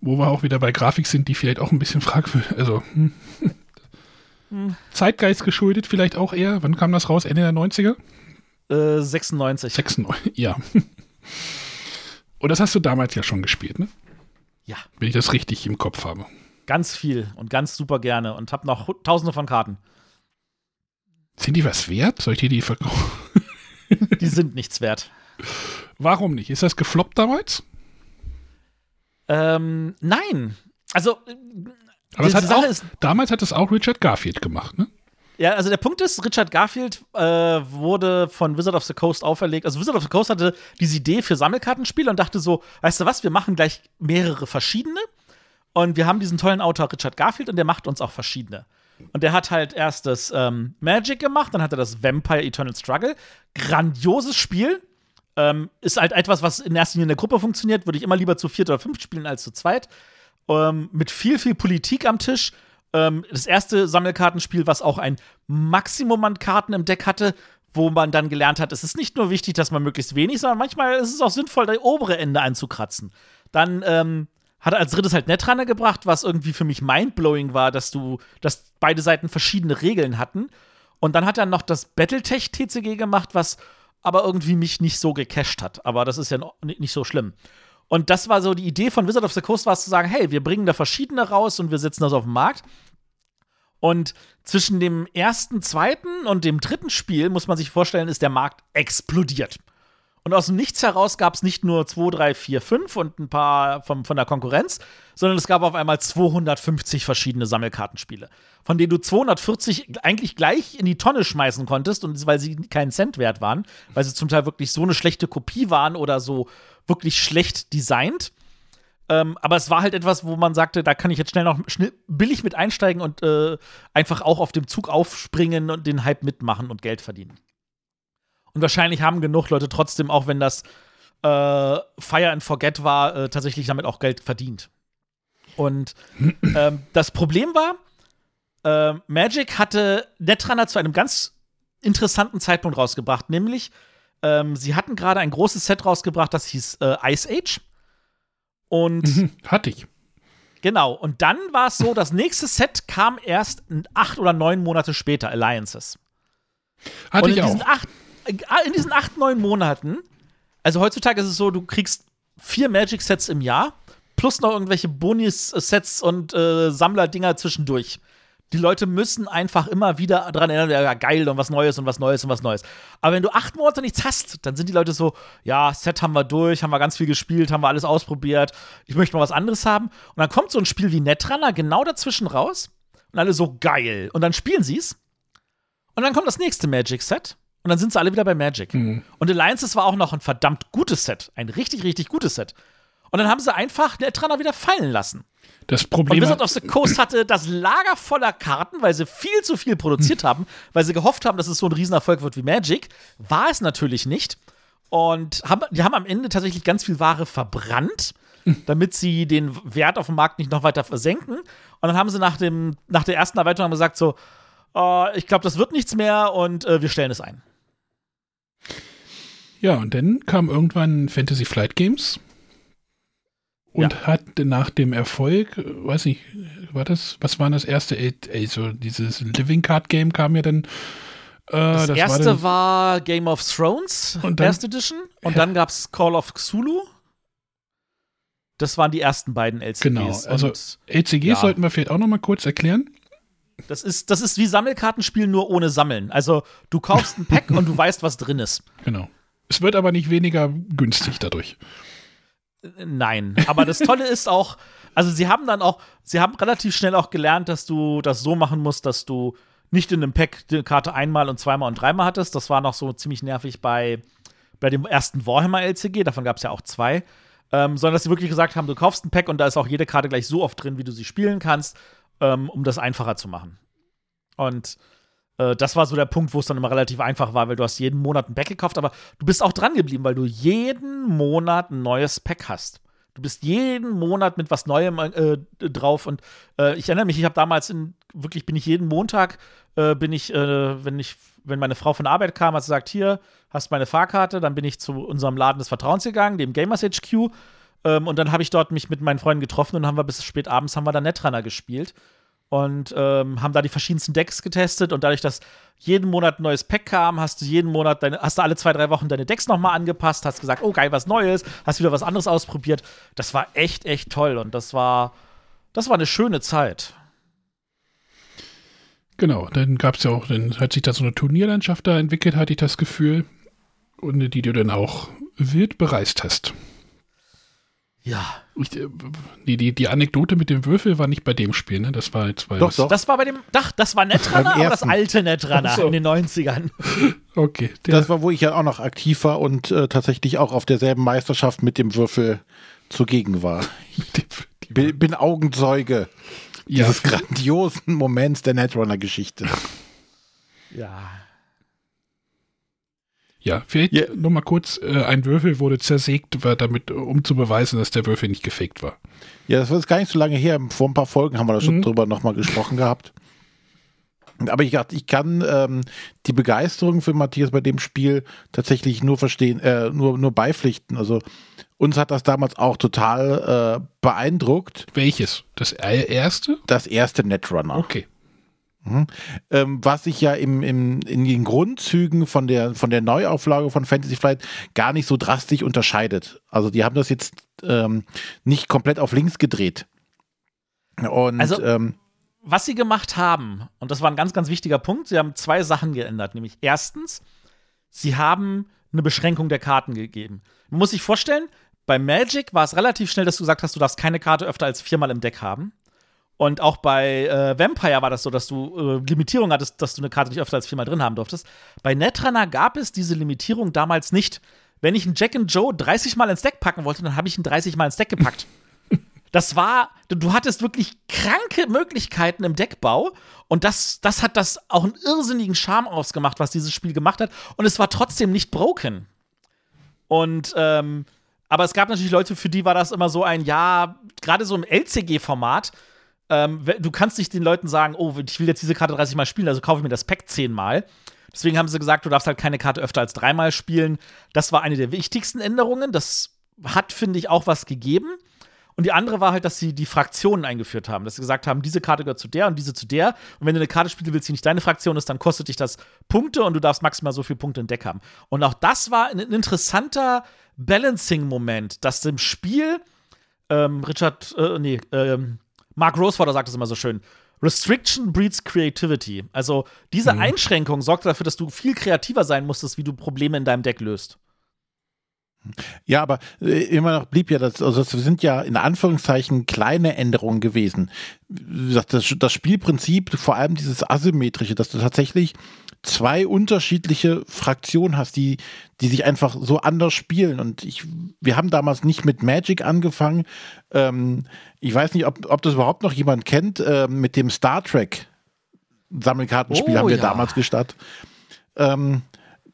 Wo wir auch wieder bei Grafik sind, die vielleicht auch ein bisschen fragwürdig, also hm. Zeitgeist geschuldet vielleicht auch eher. Wann kam das raus? Ende der 90er? äh, 96. 96, ja. Und das hast du damals ja schon gespielt, ne? Ja. Wenn ich das richtig im Kopf habe. Ganz viel und ganz super gerne und habe noch tausende von Karten. Sind die was wert? Soll ich dir die verkaufen? Die sind nichts wert. Warum nicht? Ist das gefloppt damals? Ähm, nein. Also, äh, Aber es hat Sache auch, damals hat es auch Richard Garfield gemacht, ne? Ja, also der Punkt ist, Richard Garfield äh, wurde von Wizard of the Coast auferlegt. Also Wizard of the Coast hatte diese Idee für Sammelkartenspiele und dachte so, weißt du was, wir machen gleich mehrere verschiedene. Und wir haben diesen tollen Autor Richard Garfield und der macht uns auch verschiedene. Und der hat halt erst das ähm, Magic gemacht, dann hat er das Vampire Eternal Struggle. Grandioses Spiel. Ähm, ist halt etwas, was in erster Linie in der Gruppe funktioniert. Würde ich immer lieber zu viert oder fünft spielen als zu zweit. Ähm, mit viel, viel Politik am Tisch. Ähm, das erste Sammelkartenspiel, was auch ein Maximum an Karten im Deck hatte, wo man dann gelernt hat, es ist nicht nur wichtig, dass man möglichst wenig, sondern manchmal ist es auch sinnvoll, das obere Ende anzukratzen. Dann ähm, hat er als drittes halt Netrunner gebracht, was irgendwie für mich mindblowing war, dass du, dass beide Seiten verschiedene Regeln hatten. Und dann hat er noch das Battletech TCG gemacht, was aber irgendwie mich nicht so gecached hat. Aber das ist ja nicht so schlimm. Und das war so die Idee von Wizard of the Coast, war es zu sagen, hey, wir bringen da verschiedene raus und wir setzen das auf den Markt. Und zwischen dem ersten, zweiten und dem dritten Spiel, muss man sich vorstellen, ist der Markt explodiert. Und aus dem Nichts heraus gab es nicht nur 2, 3, 4, 5 und ein paar vom, von der Konkurrenz, sondern es gab auf einmal 250 verschiedene Sammelkartenspiele, von denen du 240 eigentlich gleich in die Tonne schmeißen konntest, und weil sie keinen Cent wert waren, weil sie zum Teil wirklich so eine schlechte Kopie waren oder so wirklich schlecht designt. Ähm, aber es war halt etwas, wo man sagte, da kann ich jetzt schnell noch schnell billig mit einsteigen und äh, einfach auch auf dem Zug aufspringen und den Hype mitmachen und Geld verdienen. Und wahrscheinlich haben genug Leute trotzdem, auch wenn das äh, Fire and Forget war, äh, tatsächlich damit auch Geld verdient. Und ähm, das Problem war, äh, Magic hatte Netrunner zu einem ganz interessanten Zeitpunkt rausgebracht, nämlich ähm, sie hatten gerade ein großes Set rausgebracht, das hieß äh, Ice Age. Und Mhm, hatte ich. Genau, und dann war es so, das nächste Set kam erst acht oder neun Monate später, Alliances. Hatte und ich in auch. diesen, acht, äh, in diesen acht, neun Monaten, also heutzutage ist es so, du kriegst vier Magic-Sets im Jahr, plus noch irgendwelche Bonus-Sets und äh, Sammlerdinger zwischendurch. Die Leute müssen einfach immer wieder dran erinnern, ja, geil und was Neues und was Neues und was Neues. Aber wenn du acht Monate nichts hast, dann sind die Leute so, ja, Set haben wir durch, haben wir ganz viel gespielt, haben wir alles ausprobiert, ich möchte mal was anderes haben. Und dann kommt so ein Spiel wie Netrunner genau dazwischen raus und alle so, geil. Und dann spielen sie es. Und dann kommt das nächste Magic-Set und dann sind sie alle wieder bei Magic. Und Alliances war auch noch ein verdammt gutes Set. Ein richtig, richtig gutes Set. Und dann haben sie einfach Netrunner wieder fallen lassen. Das Und Problem Wizard war, of the Coast hatte das Lager voller Karten, weil sie viel zu viel produziert haben, weil sie gehofft haben, dass es so ein Riesenerfolg wird wie Magic. War es natürlich nicht. Und haben, die haben am Ende tatsächlich ganz viel Ware verbrannt, damit sie den Wert auf dem Markt nicht noch weiter versenken. Und dann haben sie nach, dem, nach der ersten Erweiterung gesagt: So, äh, ich glaube, das wird nichts mehr und äh, wir stellen es ein. Ja, und dann kam irgendwann Fantasy Flight Games und hat nach dem Erfolg, weiß nicht, war das, was war das erste? Also dieses Living Card Game kam ja dann. Äh, Das, erste dann- war, Game of Thrones, Und dann- Erste Edition. Und dann gab es Call of Cthulhu. Das waren die ersten beiden LCGs. Genau, also Und LCG Ja. sollten wir vielleicht auch noch mal kurz erklären. das ist, das ist wie Sammelkartenspiel, nur ohne Sammeln. Also du kaufst ein Pack und du weißt, was drin ist. Genau. Es wird aber nicht weniger günstig dadurch. Nein. Aber das Tolle ist auch, also sie haben dann auch, sie haben relativ schnell auch gelernt, dass du das so machen musst, dass du nicht in einem Pack die Karte einmal und zweimal und dreimal hattest. Das war noch so ziemlich nervig bei, bei dem ersten Warhammer LCG, davon gab es ja auch zwei. Ähm, sondern dass sie wirklich gesagt haben, du kaufst ein Pack und da ist auch jede Karte gleich so oft drin, wie du sie spielen kannst, ähm, um das einfacher zu machen. Und äh, das war so der Punkt, wo es dann immer relativ einfach war, weil du hast jeden Monat ein Pack gekauft, aber du bist auch dran geblieben, weil du jeden Monat ein neues Pack hast. Du bist jeden Monat mit was Neuem äh, drauf und äh, ich erinnere mich, ich habe damals in, wirklich bin ich jeden Montag äh, bin ich, äh, wenn ich, wenn meine Frau von Arbeit kam, hat sie gesagt, hier hast meine Fahrkarte, dann bin ich zu unserem Laden des Vertrauens gegangen, dem Gamers HQ ähm, und dann habe ich dort mich mit meinen Freunden getroffen und haben wir bis spät abends haben wir da Netrunner gespielt und ähm, haben da die verschiedensten Decks getestet und dadurch, dass jeden Monat ein neues Pack kam, hast du jeden Monat deine, hast du alle zwei, drei Wochen deine Decks nochmal angepasst, hast gesagt, oh geil, was Neues, hast wieder was anderes ausprobiert. Das war echt, echt toll und das war, das war eine schöne Zeit. Genau, dann gab es ja auch, dann hat sich da so eine Turnierlandschaft da entwickelt, hatte ich das Gefühl. Und die du dann auch wild bereist hast. Ja. Ich, äh, die, die, die Anekdote mit dem Würfel war nicht bei dem Spiel, ne? Das war jetzt bei Doch, das, doch. Das war bei dem, Dach, das war Netrunner, aber das alte Netrunner so. in den 90ern. Okay. Der, Das war, wo ich ja auch noch aktiv war und äh, tatsächlich auch auf derselben Meisterschaft mit dem Würfel zugegen war. Bin, bin Augenzeuge ja, dieses grandiosen Moments der Netrunner-Geschichte. Ja. Ja, vielleicht Ja. noch mal kurz, äh, ein Würfel wurde zersägt, war damit, um zu beweisen, dass der Würfel nicht gefaked war. Ja, das war jetzt gar nicht so lange her. Vor ein paar Folgen haben wir da schon Mhm. drüber nochmal gesprochen gehabt. Aber ich, ich kann ähm, die Begeisterung für Matthias bei dem Spiel tatsächlich nur verstehen, äh, nur, nur beipflichten. Also uns hat das damals auch total äh, beeindruckt, Welches? Das e- erste? das erste Netrunner. Okay. Ähm, was sich ja im, im, in den Grundzügen von der, von der Neuauflage von Fantasy Flight gar nicht so drastisch unterscheidet. Also die haben das jetzt ähm, nicht komplett auf links gedreht. Und Also- ähm, was sie gemacht haben, und das war ein ganz, ganz wichtiger Punkt, sie haben zwei Sachen geändert. Nämlich erstens, sie haben eine Beschränkung der Karten gegeben. Man muss sich vorstellen, bei Magic war es relativ schnell, dass du gesagt hast, du darfst keine Karte öfter als viermal im Deck haben. Und auch bei äh, Vampire war das so, dass du äh, Limitierung hattest, dass du eine Karte nicht öfter als viermal drin haben durftest. Bei Netrunner gab es diese Limitierung damals nicht. Wenn ich einen Jack and Joe 30 Mal ins Deck packen wollte, dann habe ich ihn 30 Mal ins Deck gepackt. Das war, du hattest wirklich kranke Möglichkeiten im Deckbau und das, das hat das auch einen irrsinnigen Charme ausgemacht, was dieses Spiel gemacht hat und es war trotzdem nicht broken. Und, ähm, aber es gab natürlich Leute, für die war das immer so ein, ja, gerade so im LCG-Format, ähm, du kannst nicht den Leuten sagen, oh, ich will jetzt diese Karte 30 Mal spielen, also kaufe ich mir das Pack 10 Mal. Deswegen haben sie gesagt, du darfst halt keine Karte öfter als dreimal spielen. Das war eine der wichtigsten Änderungen. Das hat, finde ich, auch was gegeben. Und die andere war halt, dass sie die Fraktionen eingeführt haben. Dass sie gesagt haben, diese Karte gehört zu der und diese zu der. Und wenn du eine Karte spielen willst, die nicht deine Fraktion ist, dann kostet dich das Punkte und du darfst maximal so viele Punkte im Deck haben. Und auch das war ein interessanter Balancing-Moment, dass im Spiel, ähm, Richard, äh, nee, ähm, Mark Rosewater sagt es immer so schön. Restriction breeds creativity. Also diese Einschränkung sorgt dafür, dass du viel kreativer sein musstest, wie du Probleme in deinem Deck löst. Ja, aber äh, immer noch blieb ja das, also das sind ja in Anführungszeichen kleine Änderungen gewesen. Gesagt, Das, das Spielprinzip, vor allem dieses asymmetrische, dass du tatsächlich zwei unterschiedliche Fraktionen hast, die, die sich einfach so anders spielen. Und ich, wir haben damals nicht mit Magic angefangen. Ähm, ich weiß nicht, ob, ob das überhaupt noch jemand kennt, äh, mit dem Star Trek Sammelkartenspiel Oh, haben wir ja. damals gestartet. Ähm,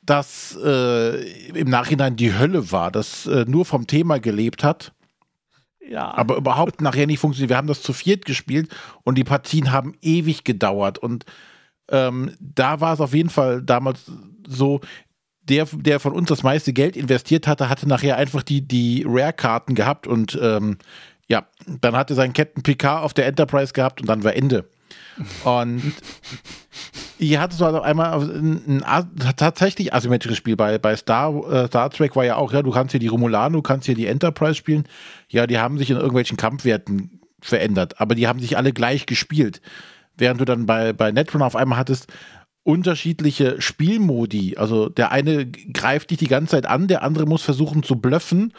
das äh, im Nachhinein die Hölle war, das äh, nur vom Thema gelebt hat Ja. aber überhaupt nachher nicht funktioniert. Wir haben das zu viert gespielt und die Partien haben ewig gedauert. Und ähm, da war es auf jeden Fall damals so, der, der von uns das meiste Geld investiert hatte, hatte nachher einfach die, die Rare-Karten gehabt und ähm, ja, dann hatte sein Captain Picard auf der Enterprise gehabt und dann war Ende. Und hier hattest du also einmal ein, ein tatsächlich asymmetrisches Spiel. Bei, bei Star, äh, Star Trek war ja auch, ja, du kannst hier die Romulaner, du kannst hier die Enterprise spielen. Ja, die haben sich in irgendwelchen Kampfwerten verändert, aber die haben sich alle gleich gespielt. Während du dann bei, bei Netrunner auf einmal hattest unterschiedliche Spielmodi. Also der eine greift dich die ganze Zeit an, der andere muss versuchen zu blöffen,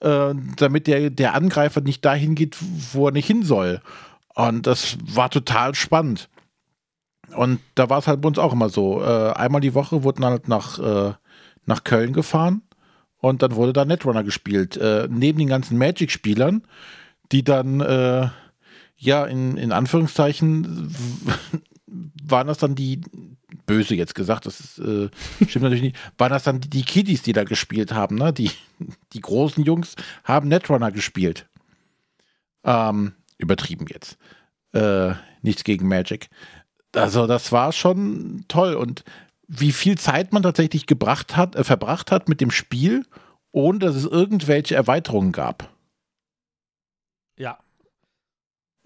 äh, damit der, der Angreifer nicht dahin geht, wo er nicht hin soll. Und das war total spannend. Und da war es halt bei uns auch immer so. Äh, einmal die Woche wurden halt nach, äh, nach Köln gefahren und dann wurde da Netrunner gespielt. Äh, neben den ganzen Magic-Spielern, die dann, äh, ja, in, in Anführungszeichen, waren das dann die, böse jetzt gesagt, das ist, äh, stimmt natürlich nicht, waren das dann die, die Kiddies, die da gespielt haben. Ne? Die, die großen Jungs haben Netrunner gespielt. Ähm, übertrieben jetzt. Äh, nichts gegen Magic. Also das war schon toll und wie viel Zeit man tatsächlich gebracht hat, äh, verbracht hat mit dem Spiel, ohne dass es irgendwelche Erweiterungen gab. ja.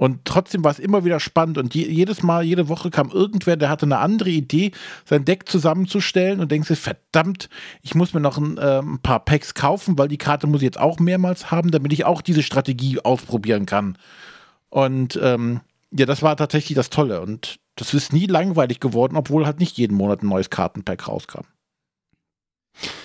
Und trotzdem war es immer wieder spannend und je, jedes Mal, jede Woche kam irgendwer, der hatte eine andere Idee, sein Deck zusammenzustellen und denkst dir, verdammt, ich muss mir noch ein, äh, ein paar Packs kaufen, weil die Karte muss ich jetzt auch mehrmals haben, damit ich auch diese Strategie ausprobieren kann. Und ähm, ja, das war tatsächlich das Tolle und das ist nie langweilig geworden, obwohl halt nicht jeden Monat ein neues Kartenpack rauskam.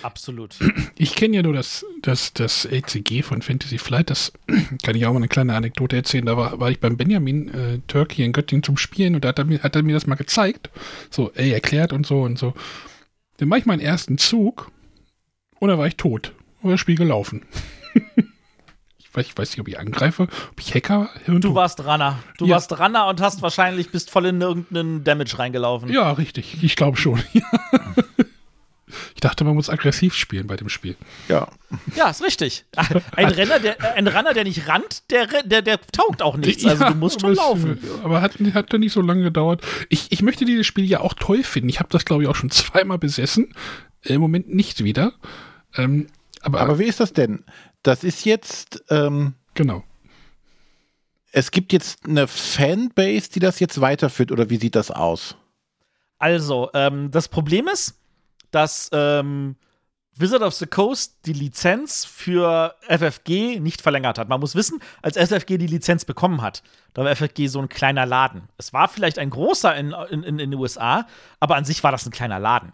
Absolut. Ich kenne ja nur das, das, das LCG von Fantasy Flight. Das kann ich auch mal eine kleine Anekdote erzählen. Da war, war ich beim Benjamin äh, hier in Göttingen zum Spielen und da hat er, mir, hat er mir das mal gezeigt. So, ey, erklärt und so und so. Dann mache ich meinen ersten Zug und da war ich tot. Und das Spiel gelaufen. ich, weiß, ich weiß nicht, ob ich angreife, ob ich Hacker. Hirn Du warst Runner. Du Ja. warst Runner und hast wahrscheinlich bist voll in irgendeinen Damage reingelaufen. Ja, richtig. Ich glaube schon. ich dachte, man muss aggressiv spielen bei dem Spiel. Ja, Ja, ist richtig. Ein Renner, der, ein Runner, der nicht rannt, der, der, der taugt auch nichts. Also Ja, du musst schon es- laufen. Aber hat, hat ja nicht so lange gedauert. Ich, ich möchte dieses Spiel ja auch toll finden. Ich habe das, glaube ich, auch schon zweimal besessen. Im Moment nicht wieder. Ähm, aber, aber wie ist das denn? Das ist jetzt, ähm, genau. es gibt jetzt eine Fanbase, die das jetzt weiterführt oder wie sieht das aus? Also, ähm, das Problem ist, dass ähm, Wizard of the Coast die Lizenz für FFG nicht verlängert hat. Man muss wissen, als FFG die Lizenz bekommen hat, da war FFG so ein kleiner Laden. Es war vielleicht ein großer in, in, in den USA, aber an sich war das ein kleiner Laden.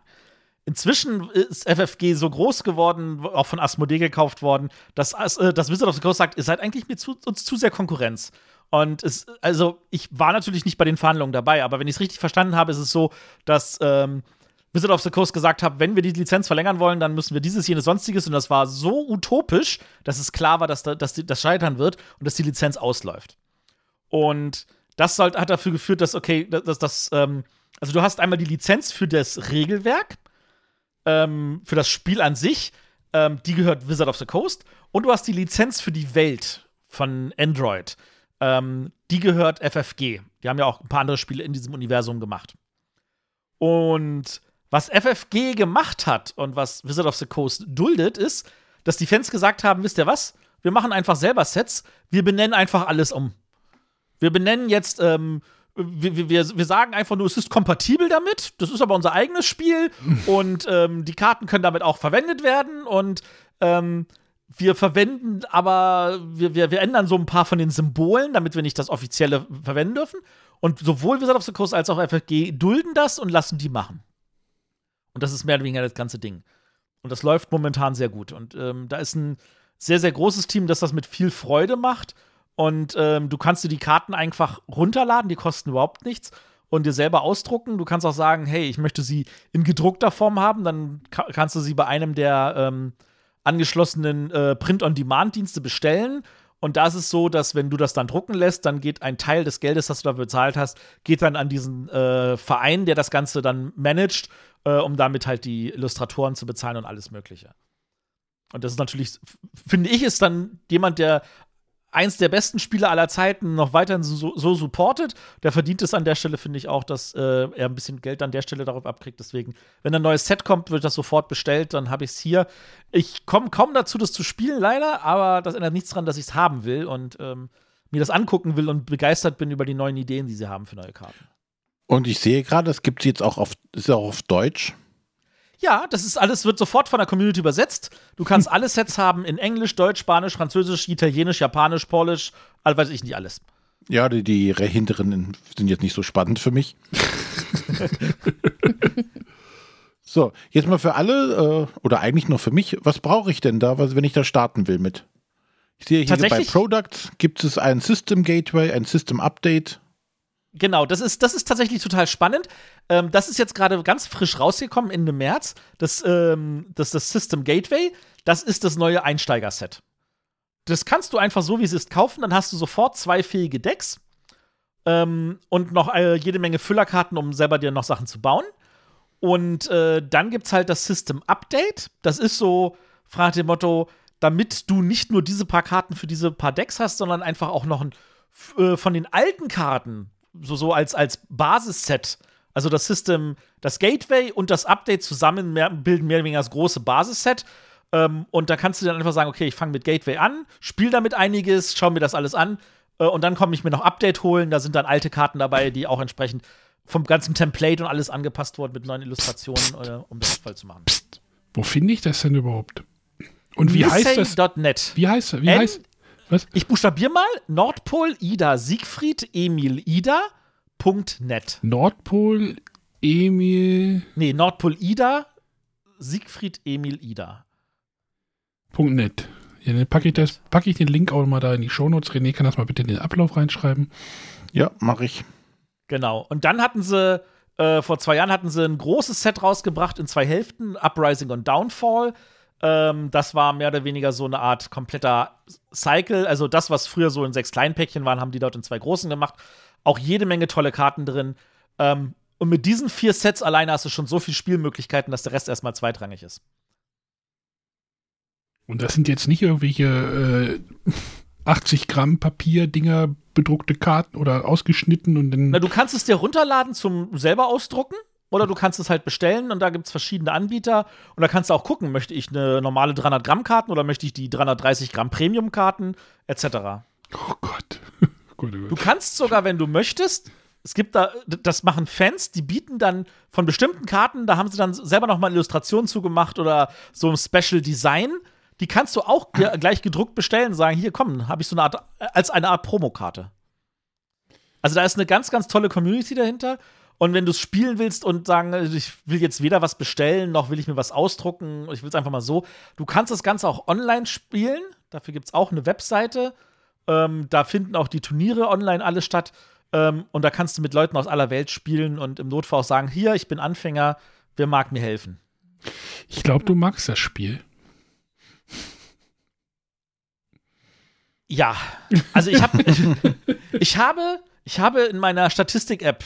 Inzwischen ist FFG so groß geworden, auch von Asmodee gekauft worden, dass, äh, dass Wizard of the Coast sagt, ihr seid eigentlich mir zu, uns zu sehr Konkurrenz. Und es, also ich war natürlich nicht bei den Verhandlungen dabei, aber wenn ich es richtig verstanden habe, ist es so, dass ähm, Wizard of the Coast gesagt hat, wenn wir die Lizenz verlängern wollen, dann müssen wir dieses, jenes, sonstiges. Und das war so utopisch, dass es klar war, dass, da, dass das scheitern wird und dass die Lizenz ausläuft. Und das soll, hat dafür geführt, dass, okay, dass das, ähm, also du hast einmal die Lizenz für das Regelwerk, ähm, für das Spiel an sich, ähm, die gehört Wizard of the Coast. Und du hast die Lizenz für die Welt von Android. Ähm, die gehört FFG. Die haben ja auch ein paar andere Spiele in diesem Universum gemacht. Und was FFG gemacht hat und was Wizard of the Coast duldet, ist, dass die Fans gesagt haben: Wisst ihr was? Wir machen einfach selber Sets. Wir benennen einfach alles um. Wir benennen jetzt, ähm, wir, wir, wir sagen einfach nur, es ist kompatibel damit. Das ist aber unser eigenes Spiel. und ähm, die Karten können damit auch verwendet werden. Und ähm, wir verwenden aber, wir, wir, wir ändern so ein paar von den Symbolen, damit wir nicht das offizielle verwenden dürfen. Und sowohl Wizard of the Coast als auch FFG dulden das und lassen die machen. Und das ist mehr oder weniger das ganze Ding. Und das läuft momentan sehr gut. Und ähm, da ist ein sehr, sehr großes Team, das das mit viel Freude macht. Und ähm, du kannst dir die Karten einfach runterladen, die kosten überhaupt nichts. und dir selber ausdrucken. Du kannst auch sagen, hey, ich möchte sie in gedruckter Form haben. Dann ka kannst du sie bei einem der ähm, angeschlossenen äh, Print-on-Demand-Dienste bestellen. Und da ist es so, dass wenn du das dann drucken lässt, dann geht ein Teil des Geldes, das du dafür bezahlt hast, geht dann an diesen äh, Verein, der das Ganze dann managt, äh, um damit halt die Illustratoren zu bezahlen und alles Mögliche. Und das ist natürlich, finde ich, ist dann jemand, der eins der besten Spiele aller Zeiten noch weiterhin so, so supportet. Der verdient es an der Stelle, finde ich auch, dass äh, er ein bisschen Geld an der Stelle darauf abkriegt. Deswegen, wenn ein neues Set kommt, wird das sofort bestellt, dann habe ich es hier. Ich komme kaum dazu, das zu spielen, leider, aber das ändert nichts daran, dass ich es haben will und ähm, mir das angucken will und begeistert bin über die neuen Ideen, die sie haben für neue Karten. Und ich sehe gerade, das gibt es jetzt auch auf, ist auch auf Deutsch. Ja, das ist alles, wird sofort von der Community übersetzt. Du kannst alle Sets haben in Englisch, Deutsch, Spanisch, Französisch, Italienisch, Japanisch, Polisch, all weiß ich nicht alles. Ja, die, die hinteren sind jetzt nicht so spannend für mich. so, jetzt mal für alle, äh, oder eigentlich nur für mich, was brauche ich denn da, was, wenn ich da starten will mit? Ich sehe hier bei Products gibt es ein System Gateway, ein System Update. Genau, das ist, das ist tatsächlich total spannend. Ähm, das ist jetzt gerade ganz frisch rausgekommen Ende März. Das, ähm, das, das System Gateway, das ist das neue Einsteiger-Set. Das kannst du einfach so, wie es ist, kaufen. Dann hast du sofort zwei fähige Decks ähm, und noch äh, jede Menge Füllerkarten, um selber dir noch Sachen zu bauen. Und äh, dann gibt es halt das System Update. Das ist so, frag dem Motto, damit du nicht nur diese paar Karten für diese paar Decks hast, sondern einfach auch noch ein, äh, von den alten Karten, so, so als, als Basisset. Also das System, das Gateway und das Update zusammen mehr, bilden mehr oder weniger das große Basisset. Ähm, und da kannst du dann einfach sagen, okay, ich fange mit Gateway an, spiele damit einiges, schau mir das alles an. Äh, und dann komme ich mir noch Update holen. Da sind dann alte Karten dabei, die auch entsprechend vom ganzen Template und alles angepasst wurden mit neuen Illustrationen, äh, um das voll zu machen. Wo finde ich das denn überhaupt? Und wie heißt das? Missing.net. Wie heißt wie N- heißt was? Ich buchstabiere mal Nordpol Ida Siegfried Emil Ida Punkt net. Nordpol Emil Nee, Nordpol Ida Siegfried Emil Ida. Punkt net. Ja, dann packe ich, das- packe ich den Link auch mal da in die Shownotes. René kann das mal bitte in den Ablauf reinschreiben. Ja, mache ich. Genau. Und dann hatten sie, äh, vor zwei Jahren hatten sie ein großes Set rausgebracht in zwei Hälften, Uprising und Downfall. Ähm, das war mehr oder weniger so eine Art kompletter Cycle. Also das, was früher so in sechs kleinen Päckchen waren, haben die dort in zwei großen gemacht. Auch jede Menge tolle Karten drin. Ähm, und mit diesen vier Sets alleine hast du schon so viele Spielmöglichkeiten, dass der Rest erstmal zweitrangig ist. Und das sind jetzt nicht irgendwelche äh, 80 Gramm Papierdinger, bedruckte Karten oder ausgeschnitten und dann. Na, du kannst es dir runterladen zum selber ausdrucken oder du kannst es halt bestellen und da gibt es verschiedene Anbieter und da kannst du auch gucken, möchte ich eine normale 300 Gramm Karten oder möchte ich die 330 Gramm Premium Karten etc. oh Gott. gut, Du kannst sogar, wenn du möchtest, es gibt da, das machen Fans, die bieten dann von bestimmten Karten, da haben sie dann selber noch mal Illustrationen zugemacht oder so ein Special Design. Die kannst du auch gleich gedruckt bestellen und sagen, hier komm, habe ich so eine Art, als eine Art Promokarte. Also da ist eine ganz, ganz tolle Community dahinter. Und wenn du es spielen willst und sagen, ich will jetzt weder was bestellen, noch will ich mir was ausdrucken, ich will es einfach mal so, du kannst das Ganze auch online spielen. Dafür gibt es auch eine Webseite. Ähm, da finden auch die Turniere online alle statt. Ähm, und da kannst du mit Leuten aus aller Welt spielen und im Notfall auch sagen: Hier, ich bin Anfänger, wer mag mir helfen? Ich glaube, du magst das Spiel. Ja, also ich habe, ich habe, ich habe in meiner Statistik-App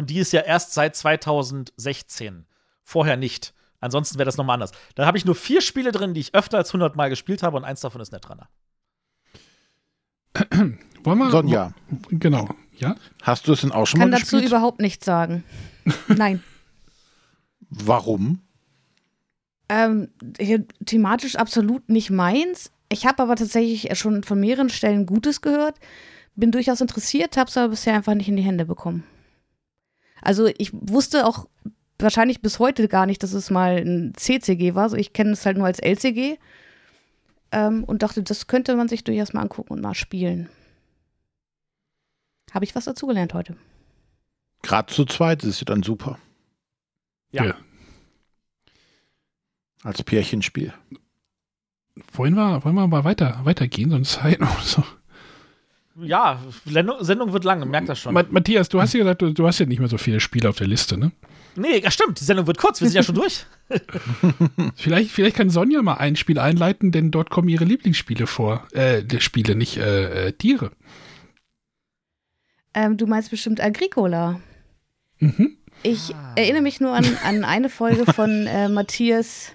und die ist ja erst seit 2016, vorher nicht. Ansonsten wäre das nochmal anders. Da habe ich nur vier Spiele drin, die ich öfter als 100 Mal gespielt habe und eins davon ist Netrunner. Wollen wir? Sonja, Genau. Ja? hast du es denn auch schon Kann mal dazu gespielt? überhaupt nichts sagen. Nein. Warum? Ähm, hier, thematisch absolut nicht meins. Ich habe aber tatsächlich schon von mehreren Stellen Gutes gehört. Bin durchaus interessiert, habe es aber bisher einfach nicht in die Hände bekommen. Also ich wusste auch wahrscheinlich bis heute gar nicht, dass es mal ein CCG war. Also ich kenne es halt nur als LCG. Ähm, und dachte, das könnte man sich durchaus mal angucken und mal spielen. Habe ich was dazugelernt heute. Gerade zu zweit ist es dann super. Ja. Ja. Als Pärchenspiel. Wollen wir, wollen wir mal weiter, weitergehen, sonst halt noch so. Ja, Sendung, Sendung wird lang, merkt das schon. Ma Matthias, du hast ja gesagt, du, du hast ja nicht mehr so viele Spiele auf der Liste, ne? Nee, ja, stimmt, die Sendung wird kurz, wir sind ja schon durch. Vielleicht, vielleicht kann Sonja mal ein Spiel einleiten, denn dort kommen ihre Lieblingsspiele vor. Äh, die Spiele, nicht äh, äh, Tiere. Ähm, du meinst bestimmt Agricola. Mhm. Ich erinnere mich nur an, an eine Folge von äh, Matthias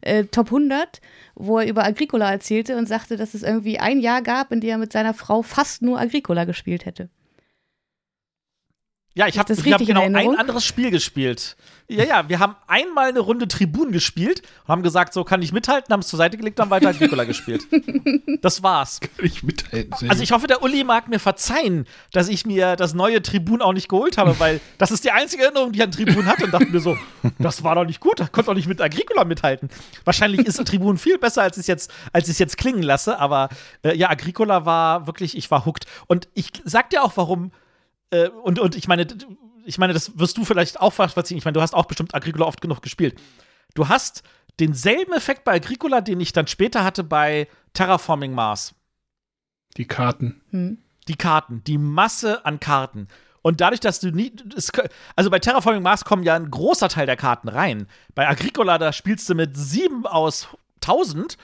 äh, Top 100, wo er über Agricola erzählte und sagte, dass es irgendwie ein Jahr gab, in dem er mit seiner Frau fast nur Agricola gespielt hätte. Ja, ich habe hab genau ein anderes Spiel gespielt. Ja, ja, wir haben einmal eine Runde Tribun gespielt und haben gesagt, so kann ich mithalten, haben es zur Seite gelegt, haben weiter Agricola gespielt. Das war's. Kann ich mithalten. Also ich hoffe, der Uli mag mir verzeihen, dass ich mir das neue Tribun auch nicht geholt habe, weil das ist die einzige Erinnerung, die ich an Tribun hatte und dachte mir so, das war doch nicht gut, da konnte doch nicht mit Agricola mithalten. Wahrscheinlich ist Tribun viel besser, als ich es jetzt, als ich es jetzt klingen lasse, aber äh, ja, Agricola war wirklich, ich war hooked. Und ich sag dir auch, warum, äh, und, und ich meine, ich meine, das wirst du vielleicht auch verziehen. Ich meine, du hast auch bestimmt Agricola oft genug gespielt. Du hast denselben Effekt bei Agricola, den ich dann später hatte bei Terraforming Mars Die Karten. Hm. die Karten, die Masse an Karten. Und dadurch, dass du nie. Es, also bei Terraforming Mars kommen ja ein großer Teil der Karten rein. Bei Agricola, da spielst du mit sieben aus 1000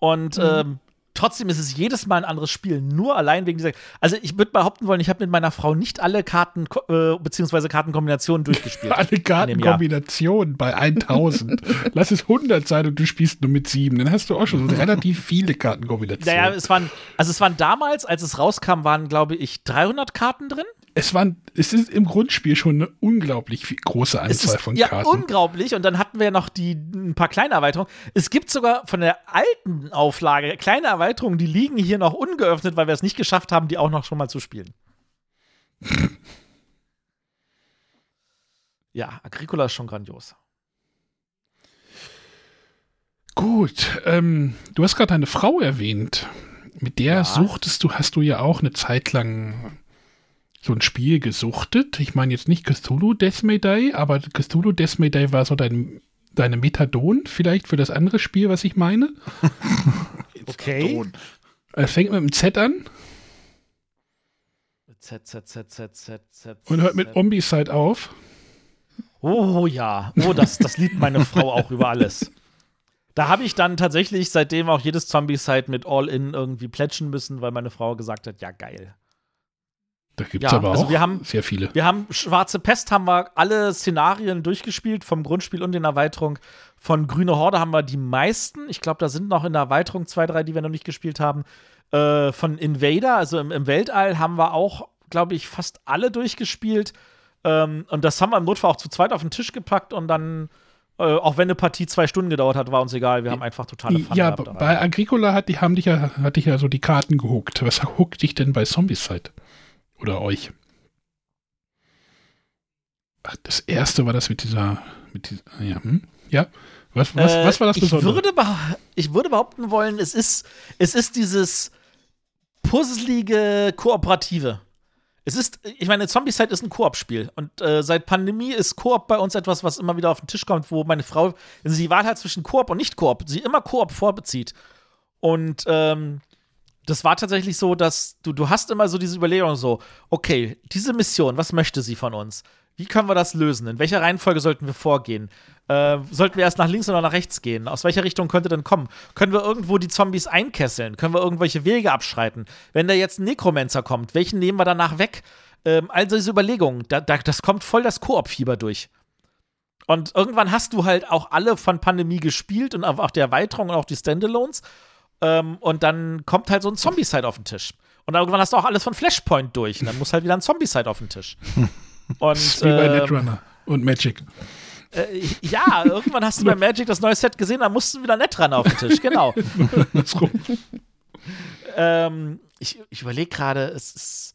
und ähm, trotzdem ist es jedes Mal ein anderes Spiel. Nur allein wegen dieser. Also ich würde behaupten wollen, ich habe mit meiner Frau nicht alle Karten äh, beziehungsweise Kartenkombinationen durchgespielt. Alle. Kartenkombinationen bei 1000. Lass es 100 sein und du spielst nur mit 7. Dann hast du auch schon so relativ viele Kartenkombinationen. Naja, es waren, also es waren damals, als es rauskam, waren, glaube ich, 300 Karten drin. Es, waren, es ist im Grundspiel schon eine unglaublich viel, große Anzahl ist von ja Karten. unglaublich. Und dann hatten wir noch die ein paar kleine Erweiterungen. Es gibt sogar von der alten Auflage kleine Erweiterungen, die liegen hier noch ungeöffnet, weil wir es nicht geschafft haben, die auch noch schon mal zu spielen. ja, Agricola ist schon grandios. Gut, ähm, du hast gerade eine Frau erwähnt. Mit der Ja. suchtest du, hast du ja auch eine Zeit lang so ein Spiel gesuchtet. Ich meine jetzt nicht Cthulhu Death May Die, aber Cthulhu Death May Die war so dein, deine Methadon vielleicht für das andere Spiel, was ich meine. Okay. Es fängt mit einem Z an Z, Z, Z, Z, Z, Z. und hört mit. Ombicide auf. Oh ja, oh, das, das liebt meine Frau auch über alles. Da habe ich dann tatsächlich seitdem auch jedes Zombie-Site mit All-In irgendwie plätschen müssen, weil meine Frau gesagt hat, ja geil. Da gibt es Ja, aber also auch wir haben- sehr viele. Wir haben Schwarze Pest, haben wir alle Szenarien durchgespielt, vom Grundspiel und in Erweiterung. Von Grüne Horde haben wir die meisten. Ich glaube, da sind noch in der Erweiterung zwei, drei, die wir noch nicht gespielt haben. Äh, von Invader, also im, im Weltall, haben wir auch, glaube ich, fast alle durchgespielt. Ähm, und das haben wir im Notfall auch zu zweit auf den Tisch gepackt und dann, äh, auch wenn eine Partie zwei Stunden gedauert hat, war uns egal. Wir haben einfach totale Fun Ja, bei Agricola hat die, haben dich ja, hat dich ja so die Karten gehuckt. Was huckt dich denn bei Zombicide? Oder euch? Ach, das erste war das mit dieser, mit dieser, ja, hm? ja. Was, was, Äh, was war das ich Besondere? würde, behau- ich würde behaupten wollen, es ist, es ist dieses puzzelige Kooperative. Es ist, ich meine, Zombicide ist ein Koop-Spiel. Und äh, seit Pandemie ist Koop bei uns etwas, was immer wieder auf den Tisch kommt, wo meine Frau, wenn sie die Wahl hat zwischen Koop und Nicht-Koop, sie immer Koop vorbezieht. Und ähm, das war tatsächlich so, dass du, du hast immer so diese Überlegung so, okay, diese Mission, was möchte sie von uns? Wie können wir das lösen? In welcher Reihenfolge sollten wir vorgehen? Äh, sollten wir erst nach links oder nach rechts gehen? Aus welcher Richtung könnte denn kommen? Können wir irgendwo die Zombies einkesseln? Können wir irgendwelche Wege abschreiten? Wenn da jetzt ein Necromancer kommt, welchen nehmen wir danach weg? Ähm, also diese Überlegungen, da, da, das kommt voll das Koop-Fieber durch. Und irgendwann hast du halt auch alle von Pandemie gespielt und auch die Erweiterung und auch die Standalones. Ähm, und dann kommt halt so ein Zombie-Side auf den Tisch. Und irgendwann hast du auch alles von Flashpoint durch. Und dann muss halt wieder ein Zombie-Side auf den Tisch. Und, Wie bei ähm, Netrunner und Magic. äh, ja, irgendwann hast du bei Magic das neue Set gesehen, dann mussten wieder Netrunner auf den Tisch, genau. Ähm, ich ich überlege gerade, es ist.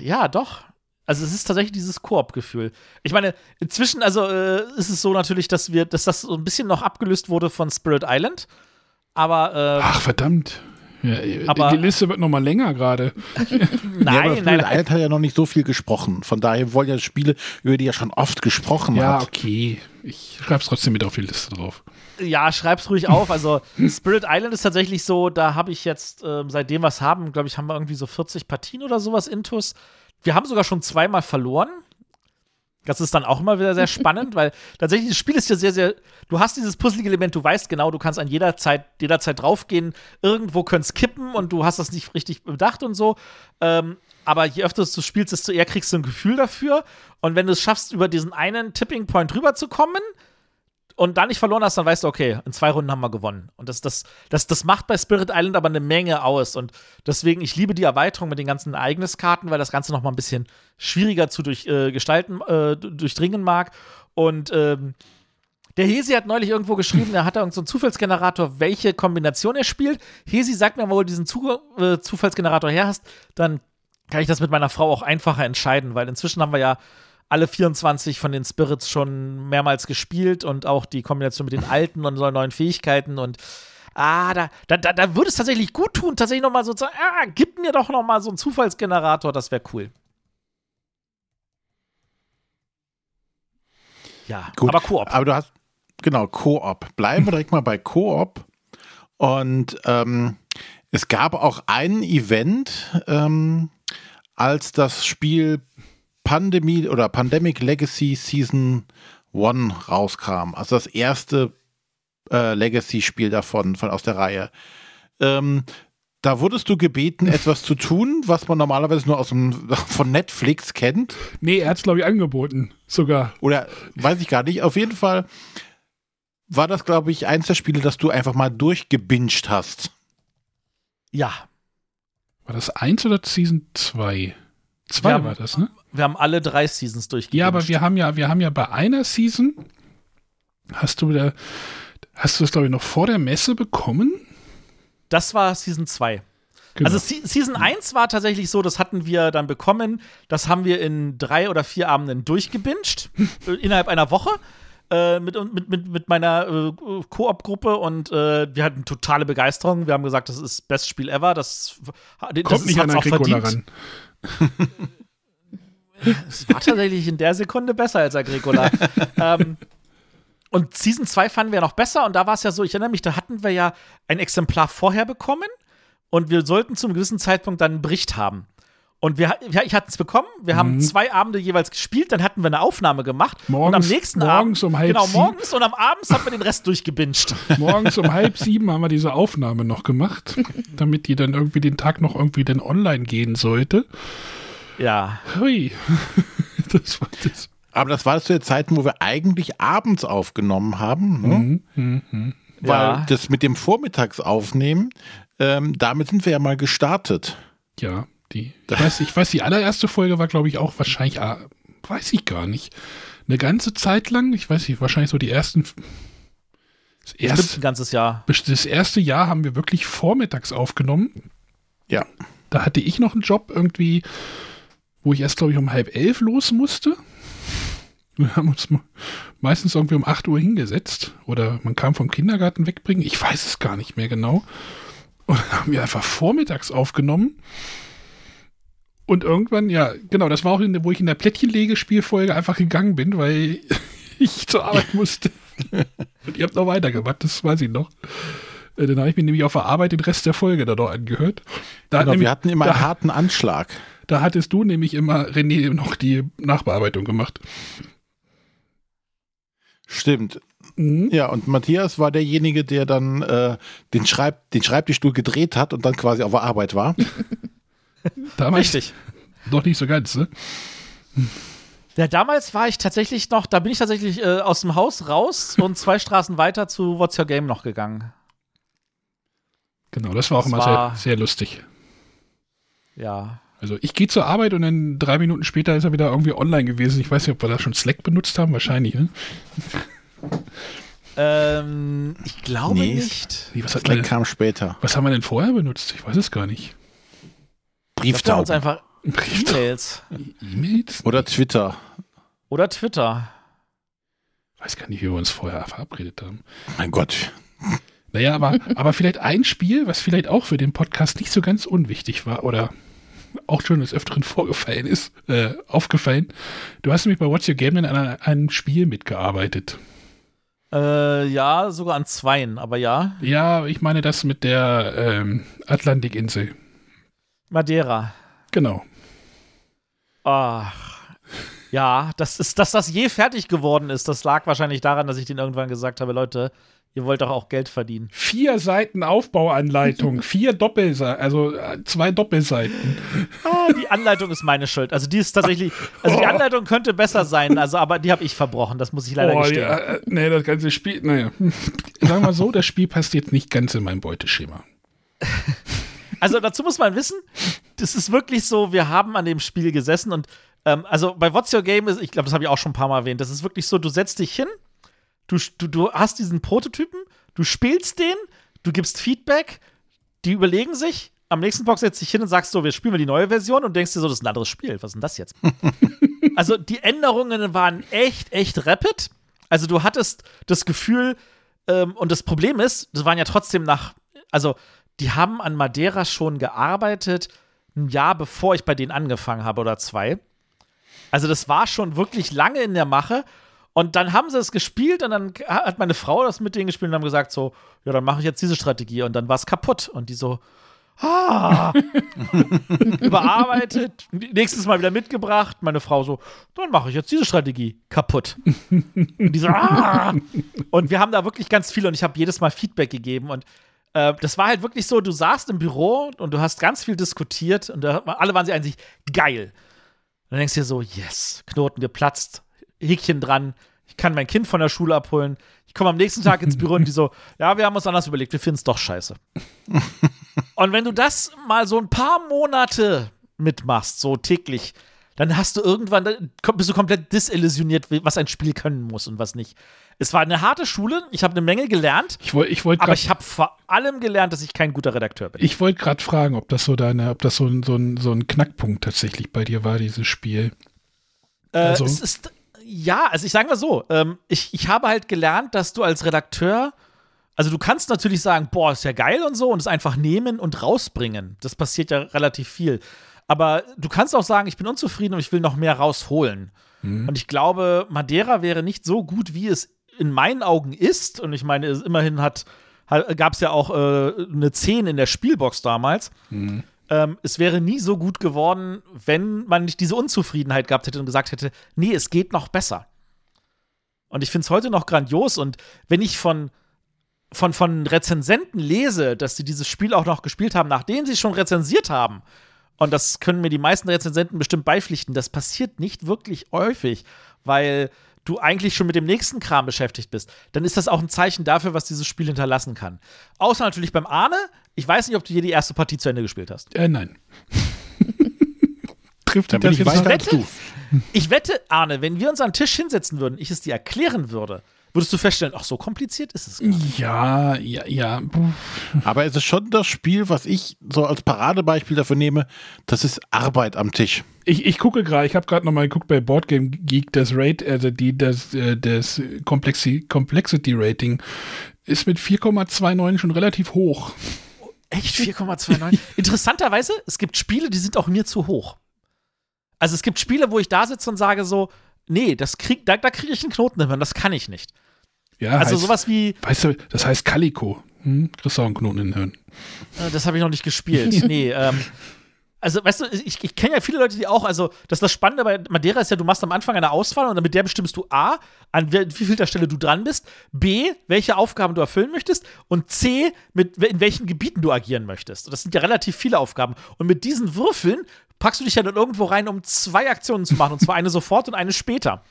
Ja, doch. Also es ist tatsächlich dieses Koop-Gefühl. Ich meine, inzwischen, also äh, ist es so natürlich, dass wir, dass das so ein bisschen noch abgelöst wurde von Spirit Island. Aber äh, Ach, verdammt. Ja, Aber- die Liste wird noch mal länger gerade. ja, aber Nein, Spirit nein, Island hat ja noch nicht so viel gesprochen. Von daher wollen ja Spiele, über die er schon oft gesprochen Ja, hat. okay. Ich schreib's trotzdem mit auf die Liste drauf. Ja, schreib's ruhig auf. Also Spirit Island ist tatsächlich so, da habe ich jetzt, ähm, seitdem wir es haben, glaube ich, haben wir irgendwie so 40 Partien oder sowas intus. Wir haben sogar schon zweimal verloren. Das ist dann auch immer wieder sehr spannend, weil tatsächlich das Spiel ist ja sehr, sehr. Du hast dieses Puzzle-Element, du weißt genau, du kannst an jeder Zeit, jederzeit draufgehen, irgendwo könnte kippen und du hast das nicht richtig bedacht und so. Ähm, aber je öfter du spielst, desto eher kriegst du ein Gefühl dafür. Und wenn du es schaffst, über diesen einen Tipping Point rüberzukommen, und da nicht verloren hast, dann weißt du, okay, in zwei Runden haben wir gewonnen. Und das, das, das, das macht bei Spirit Island aber eine Menge aus. Und deswegen, ich liebe die Erweiterung mit den ganzen Ereigniskarten, weil das Ganze noch mal ein bisschen schwieriger zu durch, äh, gestalten, äh, durchdringen mag. Und ähm, der Hesi hat neulich irgendwo geschrieben, er hat da irgendeinen so einen Zufallsgenerator, welche Kombination er spielt. Hesi, sag mir wo du diesen Zu äh, Zufallsgenerator her hast, dann kann ich das mit meiner Frau auch einfacher entscheiden, weil inzwischen haben wir ja alle 24 von den Spirits schon mehrmals gespielt und auch die Kombination mit den alten und neuen Fähigkeiten und ah, da, da, da, da würde es tatsächlich gut tun, tatsächlich noch mal so zu sagen, ah, gib mir doch noch mal so einen Zufallsgenerator, das wäre cool. Ja, Gut, aber Koop. Aber du hast, genau, Koop. Bleiben wir direkt mal bei Koop. Und ähm, es gab auch ein Event, ähm, als das Spiel Pandemie oder Pandemic Legacy Season 1 rauskam. Also das erste äh, Legacy-Spiel davon, von, aus der Reihe. Ähm, da wurdest du gebeten, etwas zu tun, was man normalerweise nur aus dem, von Netflix kennt. Nee, er hat's, glaube ich, angeboten. Sogar. Oder weiß ich gar nicht. Auf jeden Fall war das, glaube ich, eins der Spiele, das du einfach mal durchgebinged hast. Ja, War das eins oder Season 2? Wir Zwei haben- war das, ne? Wir haben alle drei Seasons durchgegangen. Ja, aber wir haben ja, wir haben ja bei einer Season, hast du wieder, hast du das, glaube ich, noch vor der Messe bekommen? Das war Season 2. Genau. Also Se Season 1 war tatsächlich so, das hatten wir dann bekommen, das haben wir in drei oder vier Abenden durchgebinged, äh, innerhalb einer Woche. Äh, mit, mit, mit, mit meiner äh, Koop-Gruppe und äh, wir hatten totale Begeisterung. Wir haben gesagt, das ist das beste Spiel ever. Das, das Kommt nicht an Agricola verdient. ran. Es war tatsächlich in der Sekunde besser als Agricola. ähm, und Season 2 fanden wir noch besser und da war es ja so, ich erinnere mich, da hatten wir ja ein Exemplar vorher bekommen und wir sollten zu einem gewissen Zeitpunkt dann einen Bericht haben. Und wir, ja, ich hatte es bekommen, wir haben zwei Abende jeweils gespielt, dann hatten wir eine Aufnahme gemacht und Morgens- am nächsten morgens Abend, um halb genau, sieben. morgens und am Abend haben wir den Rest durchgebinged. Morgens um halb sieben haben wir diese Aufnahme noch gemacht, damit die dann irgendwie den Tag noch irgendwie dann online gehen sollte. Ja, Hui. Das war das. Aber das war zu den Zeiten, wo wir eigentlich abends aufgenommen haben. Ne? Mhm, mhm, mhm. Weil Ja. das mit dem Vormittagsaufnehmen, ähm, damit sind wir ja mal gestartet. Ja, die. Ich weiß, ich weiß, die allererste Folge war, glaube ich, auch wahrscheinlich, ah, weiß ich gar nicht. Eine ganze Zeit lang, ich weiß nicht, wahrscheinlich so die ersten. Das erste, ein ganzes Jahr. das erste Jahr haben wir wirklich vormittags aufgenommen. Ja. Da hatte ich noch einen Job irgendwie, wo ich erst, glaube ich, um halb elf los musste. Wir haben uns me- meistens irgendwie um 8 Uhr hingesetzt. Oder man kam vom Kindergarten wegbringen. Ich weiß es gar nicht mehr genau. Und dann haben wir einfach vormittags aufgenommen. Und irgendwann, ja, genau, das war auch, in, der- wo ich in der Plättchenlegespielfolge einfach gegangen bin, weil ich zur Arbeit musste. Und ihr habt noch weitergemacht, das weiß ich noch. Äh, Dann habe ich mir nämlich auf der Arbeit den Rest der Folge da noch angehört. Da, Genau, nämlich- wir hatten immer da, einen harten Anschlag. Da hattest du nämlich immer René noch die Nachbearbeitung gemacht. Stimmt. Mhm. Ja, und Matthias war derjenige, der dann äh, den, Schreib den Schreibtischstuhl gedreht hat und dann quasi auf der Arbeit war. Damals Richtig. noch nicht so ganz, ne? Ja, damals war ich tatsächlich noch, da bin ich tatsächlich äh, aus dem Haus raus und zwei Straßen weiter zu What's Your Game noch gegangen. Genau, das war auch Das immer war- sehr, sehr lustig. Ja. Also ich gehe zur Arbeit und dann drei Minuten später ist er wieder irgendwie online gewesen. Ich weiß nicht, ob wir da schon Slack benutzt haben, wahrscheinlich, ne? Ähm, ich glaube Nee, nicht. Nee, was, hat Slack man, kam später. was haben wir denn vorher benutzt? Ich weiß es gar nicht. Haben uns Brieftauben einfach E-Mails E-Mails? oder Twitter. oder Twitter. Weiß gar nicht, wie wir uns vorher verabredet haben. Mein Gott. Naja, aber, aber vielleicht ein Spiel, was vielleicht auch für den Podcast nicht so ganz unwichtig war oder auch schon des Öfteren vorgefallen ist, äh, aufgefallen. Du hast nämlich bei What's Your Game an einer- einem Spiel mitgearbeitet. Äh, ja, sogar an zweien, aber ja. Ja, ich meine das mit der ähm, Atlantikinsel. Madeira. Genau. Ach. Ja, das ist, dass das je fertig geworden ist, das lag wahrscheinlich daran, dass ich denen irgendwann gesagt habe, Leute, ihr wollt doch auch Geld verdienen. Vier Seiten Aufbauanleitung, vier Doppelseiten, also äh, zwei Doppelseiten. Ah, die Anleitung ist meine Schuld. Also die ist tatsächlich, also die Anleitung könnte besser sein, also aber die habe ich verbrochen, das muss ich leider Oh, gestehen. ja, äh, nee, das ganze Spiel, naja. Sagen wir mal so, das Spiel passt jetzt nicht ganz in mein Beuteschema. Also dazu muss man wissen, das ist wirklich so, wir haben an dem Spiel gesessen und ähm, also bei What's Your Game ist, ich glaube, das habe ich auch schon ein paar Mal erwähnt, das ist wirklich so, du setzt dich hin, du, du, du hast diesen Prototypen, du spielst den, du gibst Feedback, die überlegen sich, am nächsten Box setzt dich hin und sagst so, wir spielen mal die neue Version und denkst dir so, das ist ein anderes Spiel, was ist denn das jetzt? also die Änderungen waren echt, echt rapid. Also du hattest das Gefühl, ähm, und das Problem ist, das waren ja trotzdem nach, also die haben an Madeira schon gearbeitet, ein Jahr bevor ich bei denen angefangen habe oder zwei. Also das war schon wirklich lange in der Mache. Und dann haben sie es gespielt und dann hat meine Frau das mit denen gespielt und haben gesagt so, ja, dann mache ich jetzt diese Strategie und dann war es kaputt. Und die so, ah, überarbeitet, nächstes Mal wieder mitgebracht. Meine Frau so, dann mache ich jetzt diese Strategie kaputt. Und die so, ah. Und wir haben da wirklich ganz viel und ich habe jedes Mal Feedback gegeben und äh, das war halt wirklich so, du saßt im Büro und du hast ganz viel diskutiert und da, alle waren sich eigentlich geil. Und dann denkst du dir so, yes, Knoten geplatzt, Häkchen dran, ich kann mein Kind von der Schule abholen. Ich komme am nächsten Tag ins Büro und die so, ja, wir haben uns anders überlegt, wir finden es doch scheiße. und wenn du das mal so ein paar Monate mitmachst, so täglich, dann hast du irgendwann, dann bist du komplett disillusioniert, was ein Spiel können muss und was nicht. Es war eine harte Schule, ich habe eine Menge gelernt, Ich wollte ich wollt aber grad- ich habe vor allem gelernt, dass ich kein guter Redakteur bin. ich wollt gerade fragen, ob das so deine, ob das so ein, so, so ein Knackpunkt tatsächlich bei dir war, dieses Spiel. Äh, Also- es ist, ja, also ich sage mal so, ähm, ich, ich habe halt gelernt, dass du als Redakteur, also du kannst natürlich sagen, boah, ist ja geil und so und es einfach nehmen und rausbringen. Das passiert ja relativ viel. Aber du kannst auch sagen, ich bin unzufrieden und ich will noch mehr rausholen. Und ich glaube, Madeira wäre nicht so gut, wie es in meinen Augen ist. Und ich meine, es immerhin hat, hat gab es ja auch äh, eine 10 in der Spielbox damals. Ähm, es wäre nie so gut geworden, wenn man nicht diese Unzufriedenheit gehabt hätte und gesagt hätte, nee, es geht noch besser. Und ich finde es heute noch grandios. Und wenn ich von, von, von Rezensenten lese, dass sie dieses Spiel auch noch gespielt haben, nachdem sie es schon rezensiert haben, und das können mir die meisten Rezensenten bestimmt beipflichten, das passiert nicht wirklich häufig, weil du eigentlich schon mit dem nächsten Kram beschäftigt bist, dann ist das auch ein Zeichen dafür, was dieses Spiel hinterlassen kann. Außer natürlich beim Arne. Ich weiß nicht, ob du hier die erste Partie zu Ende gespielt hast. Äh, nein. Trifft das ich jetzt weiter du. Ich wette, Arne, wenn wir uns an den Tisch hinsetzen würden, ich es dir erklären würde, würdest du feststellen, ach, so kompliziert ist es gar nicht. Ja, ja, ja. Aber es ist schon das Spiel, was ich so als Paradebeispiel dafür nehme, das ist Arbeit am Tisch. Ich, ich gucke gerade, ich habe gerade noch mal geguckt bei Boardgame Geek, das Rate, also die, das, äh, das Complexi Complexity Rating ist mit 4,29 schon relativ hoch. Echt 4,29? Interessanterweise, es gibt Spiele, die sind auch mir zu hoch. Also es gibt Spiele, wo ich da sitze und sage so, nee, das krieg, da, da kriege ich einen Knoten hin, das kann ich nicht. Ja, Also heißt, sowas wie, Weißt du, das heißt Calico. Hm? Kriegst du auch einen Knoten in den Hirn. Äh, Das habe ich noch nicht gespielt. nee, ähm. Also, weißt du, ich, ich kenne ja viele Leute, die auch, also, das das Spannende bei Madeira ist ja, du machst am Anfang eine Auswahl und mit der bestimmst du A, an wie viel der Stelle du dran bist, B, welche Aufgaben du erfüllen möchtest und C, mit, in welchen Gebieten du agieren möchtest. Und das sind ja relativ viele Aufgaben. Und mit diesen Würfeln packst du dich ja dann irgendwo rein, um zwei Aktionen zu machen, und zwar eine sofort und eine später.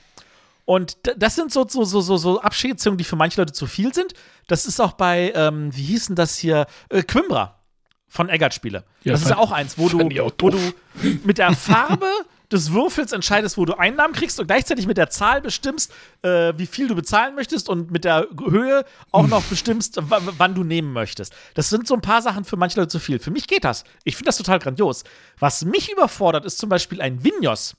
Und das sind so, so, so, so, Abschätzungen, die für manche Leute zu viel sind. Das ist auch bei, ähm, wie hieß denn das hier? Äh, Quimbra von Eggert-Spiele. Ja, das ist ja auch eins, wo du, auch wo du mit der Farbe des Würfels entscheidest, wo du Einnahmen kriegst und gleichzeitig mit der Zahl bestimmst, äh, wie viel du bezahlen möchtest und mit der Höhe auch noch bestimmst, wann du nehmen möchtest. Das sind so ein paar Sachen für manche Leute zu viel. Für mich geht das. Ich finde das total grandios. Was mich überfordert, ist zum Beispiel ein Vinhos.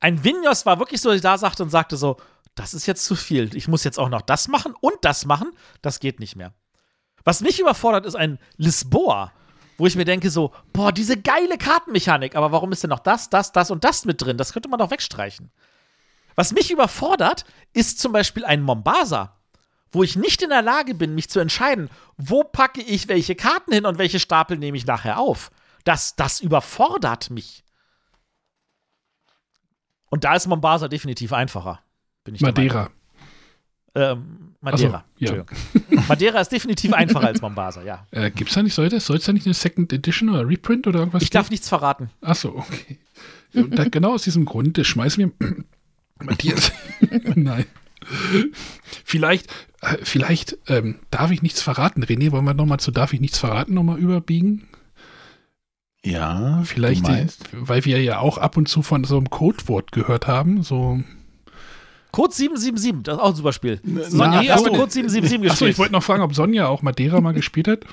Ein Vinhos war wirklich so, dass ich da sagte und sagte so, das ist jetzt zu viel. Ich muss jetzt auch noch das machen und das machen. Das geht nicht mehr. Was mich überfordert, ist ein Lisboa, wo ich mir denke so, boah, diese geile Kartenmechanik, aber warum ist denn noch das, das, das und das mit drin? Das könnte man doch wegstreichen. Was mich überfordert, ist zum Beispiel ein Mombasa, wo ich nicht in der Lage bin, mich zu entscheiden, wo packe ich welche Karten hin und welche Stapel nehme ich nachher auf. Das, das überfordert mich. Und da ist Mombasa definitiv einfacher. Bin ich Madeira. ähm, Madeira. Ach so, ja. Madeira ist definitiv einfacher als Mombasa, ja. Äh, gibt's da nicht, soll es da nicht eine Second Edition oder Reprint oder irgendwas Ich darf nichts verraten. Achso, okay. Und da, genau aus diesem Grund schmeißen wir Matthias. Nein. Vielleicht, äh, vielleicht ähm, darf ich nichts verraten. René, wollen wir nochmal zu Darf ich nichts verraten nochmal überbiegen? Ja, Vielleicht, du meinst. weil wir ja auch ab und zu von so einem Codewort gehört haben. So, Code 777, das ist auch ein super Spiel. Sonja, na, hast du. Code 777 Achso, gespielt? ich wollte noch fragen, ob Sonja auch Madeira mal gespielt hat.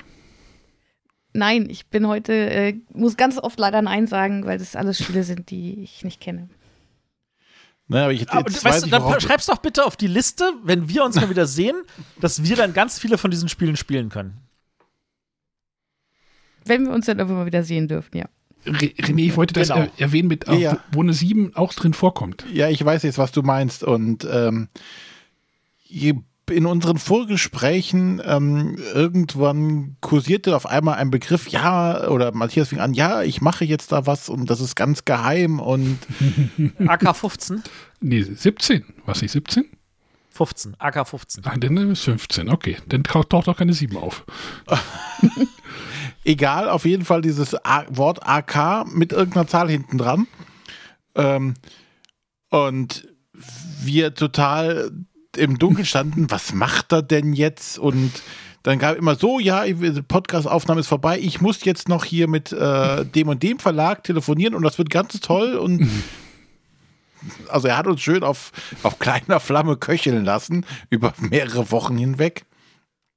Nein, ich bin heute, äh, muss ganz oft leider Nein sagen, weil das alles Spiele sind, die ich nicht kenne. Naja, aber ich, Aber, jetzt weißt weiß du, ich, dann schreib's doch bitte auf die Liste, wenn wir uns mal wieder sehen, dass wir dann ganz viele von diesen Spielen spielen können. Wenn wir uns dann irgendwann mal wieder sehen dürfen, ja. Re René, ich wollte das Genau. er erwähnen, mit, auch, Ja. wo eine 7 auch drin vorkommt. Ja, ich weiß jetzt, was du meinst. Und ähm, in unseren Vorgesprächen ähm, irgendwann kursierte auf einmal ein Begriff, ja, oder Matthias fing an, ja, ich mache jetzt da was und das ist ganz geheim und AK 15? Nee, 17. Was nicht 17? 15, AK 15. Ach, dann ist 15. Okay, dann taucht taucht doch keine 7 auf. egal, auf jeden Fall dieses A Wort AK mit irgendeiner Zahl hinten dran. Ähm, und wir total im Dunkeln standen, was macht er denn jetzt? Und dann gab immer so, ja, die Podcast-Aufnahme ist vorbei, ich muss jetzt noch hier mit äh, dem und dem Verlag telefonieren und das wird ganz toll und also er hat uns schön auf, auf kleiner Flamme köcheln lassen über mehrere Wochen hinweg.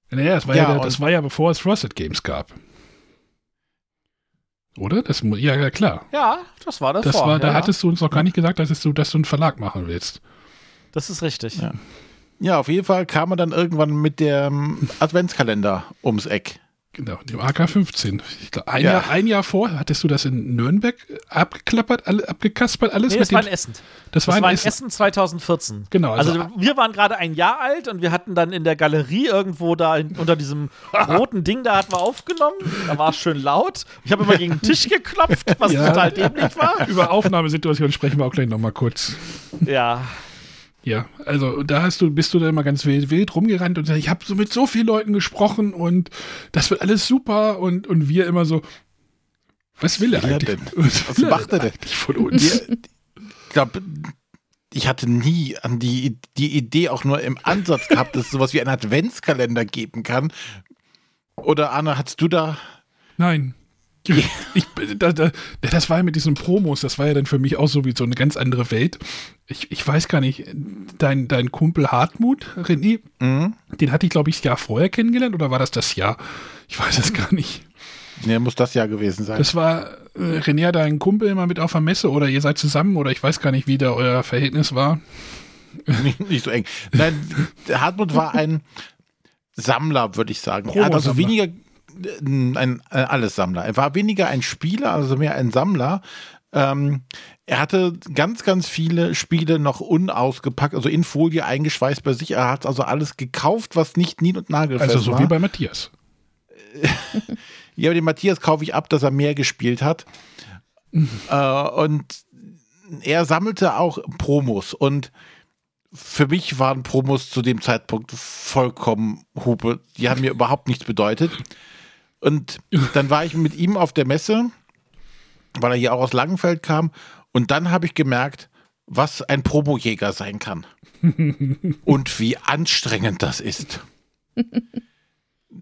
Naja, das war ja, Ja, der- das war ja bevor es Frosted Games gab. Oder? Das, ja, ja, klar. Ja, das war das. Das war, da ja, hattest du uns noch gar nicht gesagt, dass du, dass du einen Verlag machen willst. Das ist richtig. Ja. Ja, auf jeden Fall kam er dann irgendwann mit dem Adventskalender ums Eck. Genau, dem AK-15. Ich glaub, ein, Ja. Jahr, ein Jahr vor hattest du das in Nürnberg abgeklappert, alle, abgekaspert, alles Nee, mit das war dem- in Essen. Das Das war war in in Essen. Essen 2014. Genau, also- Also, wir waren gerade ein Jahr alt und wir hatten dann in der Galerie irgendwo da in, unter diesem roten Ding, da hatten wir aufgenommen. Da war es schön laut. Ich habe immer gegen den Tisch geklopft, was Ja. total dämlich war. Über Aufnahmesituationen sprechen wir auch gleich nochmal kurz. Ja. Ja, also da hast du, bist du dann mal ganz wild, wild rumgerannt und ich habe so mit so vielen Leuten gesprochen und das wird alles super und, und wir immer so, was will er will er eigentlich? denn? Was macht er denn? von uns? Ich glaube, ich hatte nie an die, die Idee auch nur im Ansatz gehabt, dass es sowas wie einen Adventskalender geben kann. Oder Anna, hattest du da? Nein. Ich, da, da, das war ja mit diesen Promos, das war ja dann für mich auch so wie so eine ganz andere Welt. Ich, ich weiß gar nicht, dein, dein Kumpel Hartmut, René, Mhm. den hatte ich, glaube ich, das Jahr vorher kennengelernt oder war das das Jahr? Ich weiß es gar nicht. Nee, muss das ja gewesen sein. Das war, äh, René hat einen Kumpel immer mit auf der Messe oder ihr seid zusammen oder ich weiß gar nicht, wie da euer Verhältnis war. nicht, nicht so eng. Nein, Hartmut war ein Sammler, würde ich sagen. Er hat also weniger ein, ein Allessammler. Er war weniger ein Spieler, also mehr ein Sammler. Ähm, er hatte ganz, ganz viele Spiele noch unausgepackt, also in Folie eingeschweißt bei sich. Er hat also alles gekauft, was nicht nied- und nagelfest Also so war. wie bei Matthias. Ja, aber den Matthias kaufe ich ab, dass er mehr gespielt hat. äh, und er sammelte auch Promos. Und für mich waren Promos zu dem Zeitpunkt vollkommen Hupe. Die haben mir überhaupt nichts bedeutet. Und dann war ich mit ihm auf der Messe, weil er hier auch aus Langenfeld kam. Und dann habe ich gemerkt, was ein Promojäger sein kann. und wie anstrengend das ist.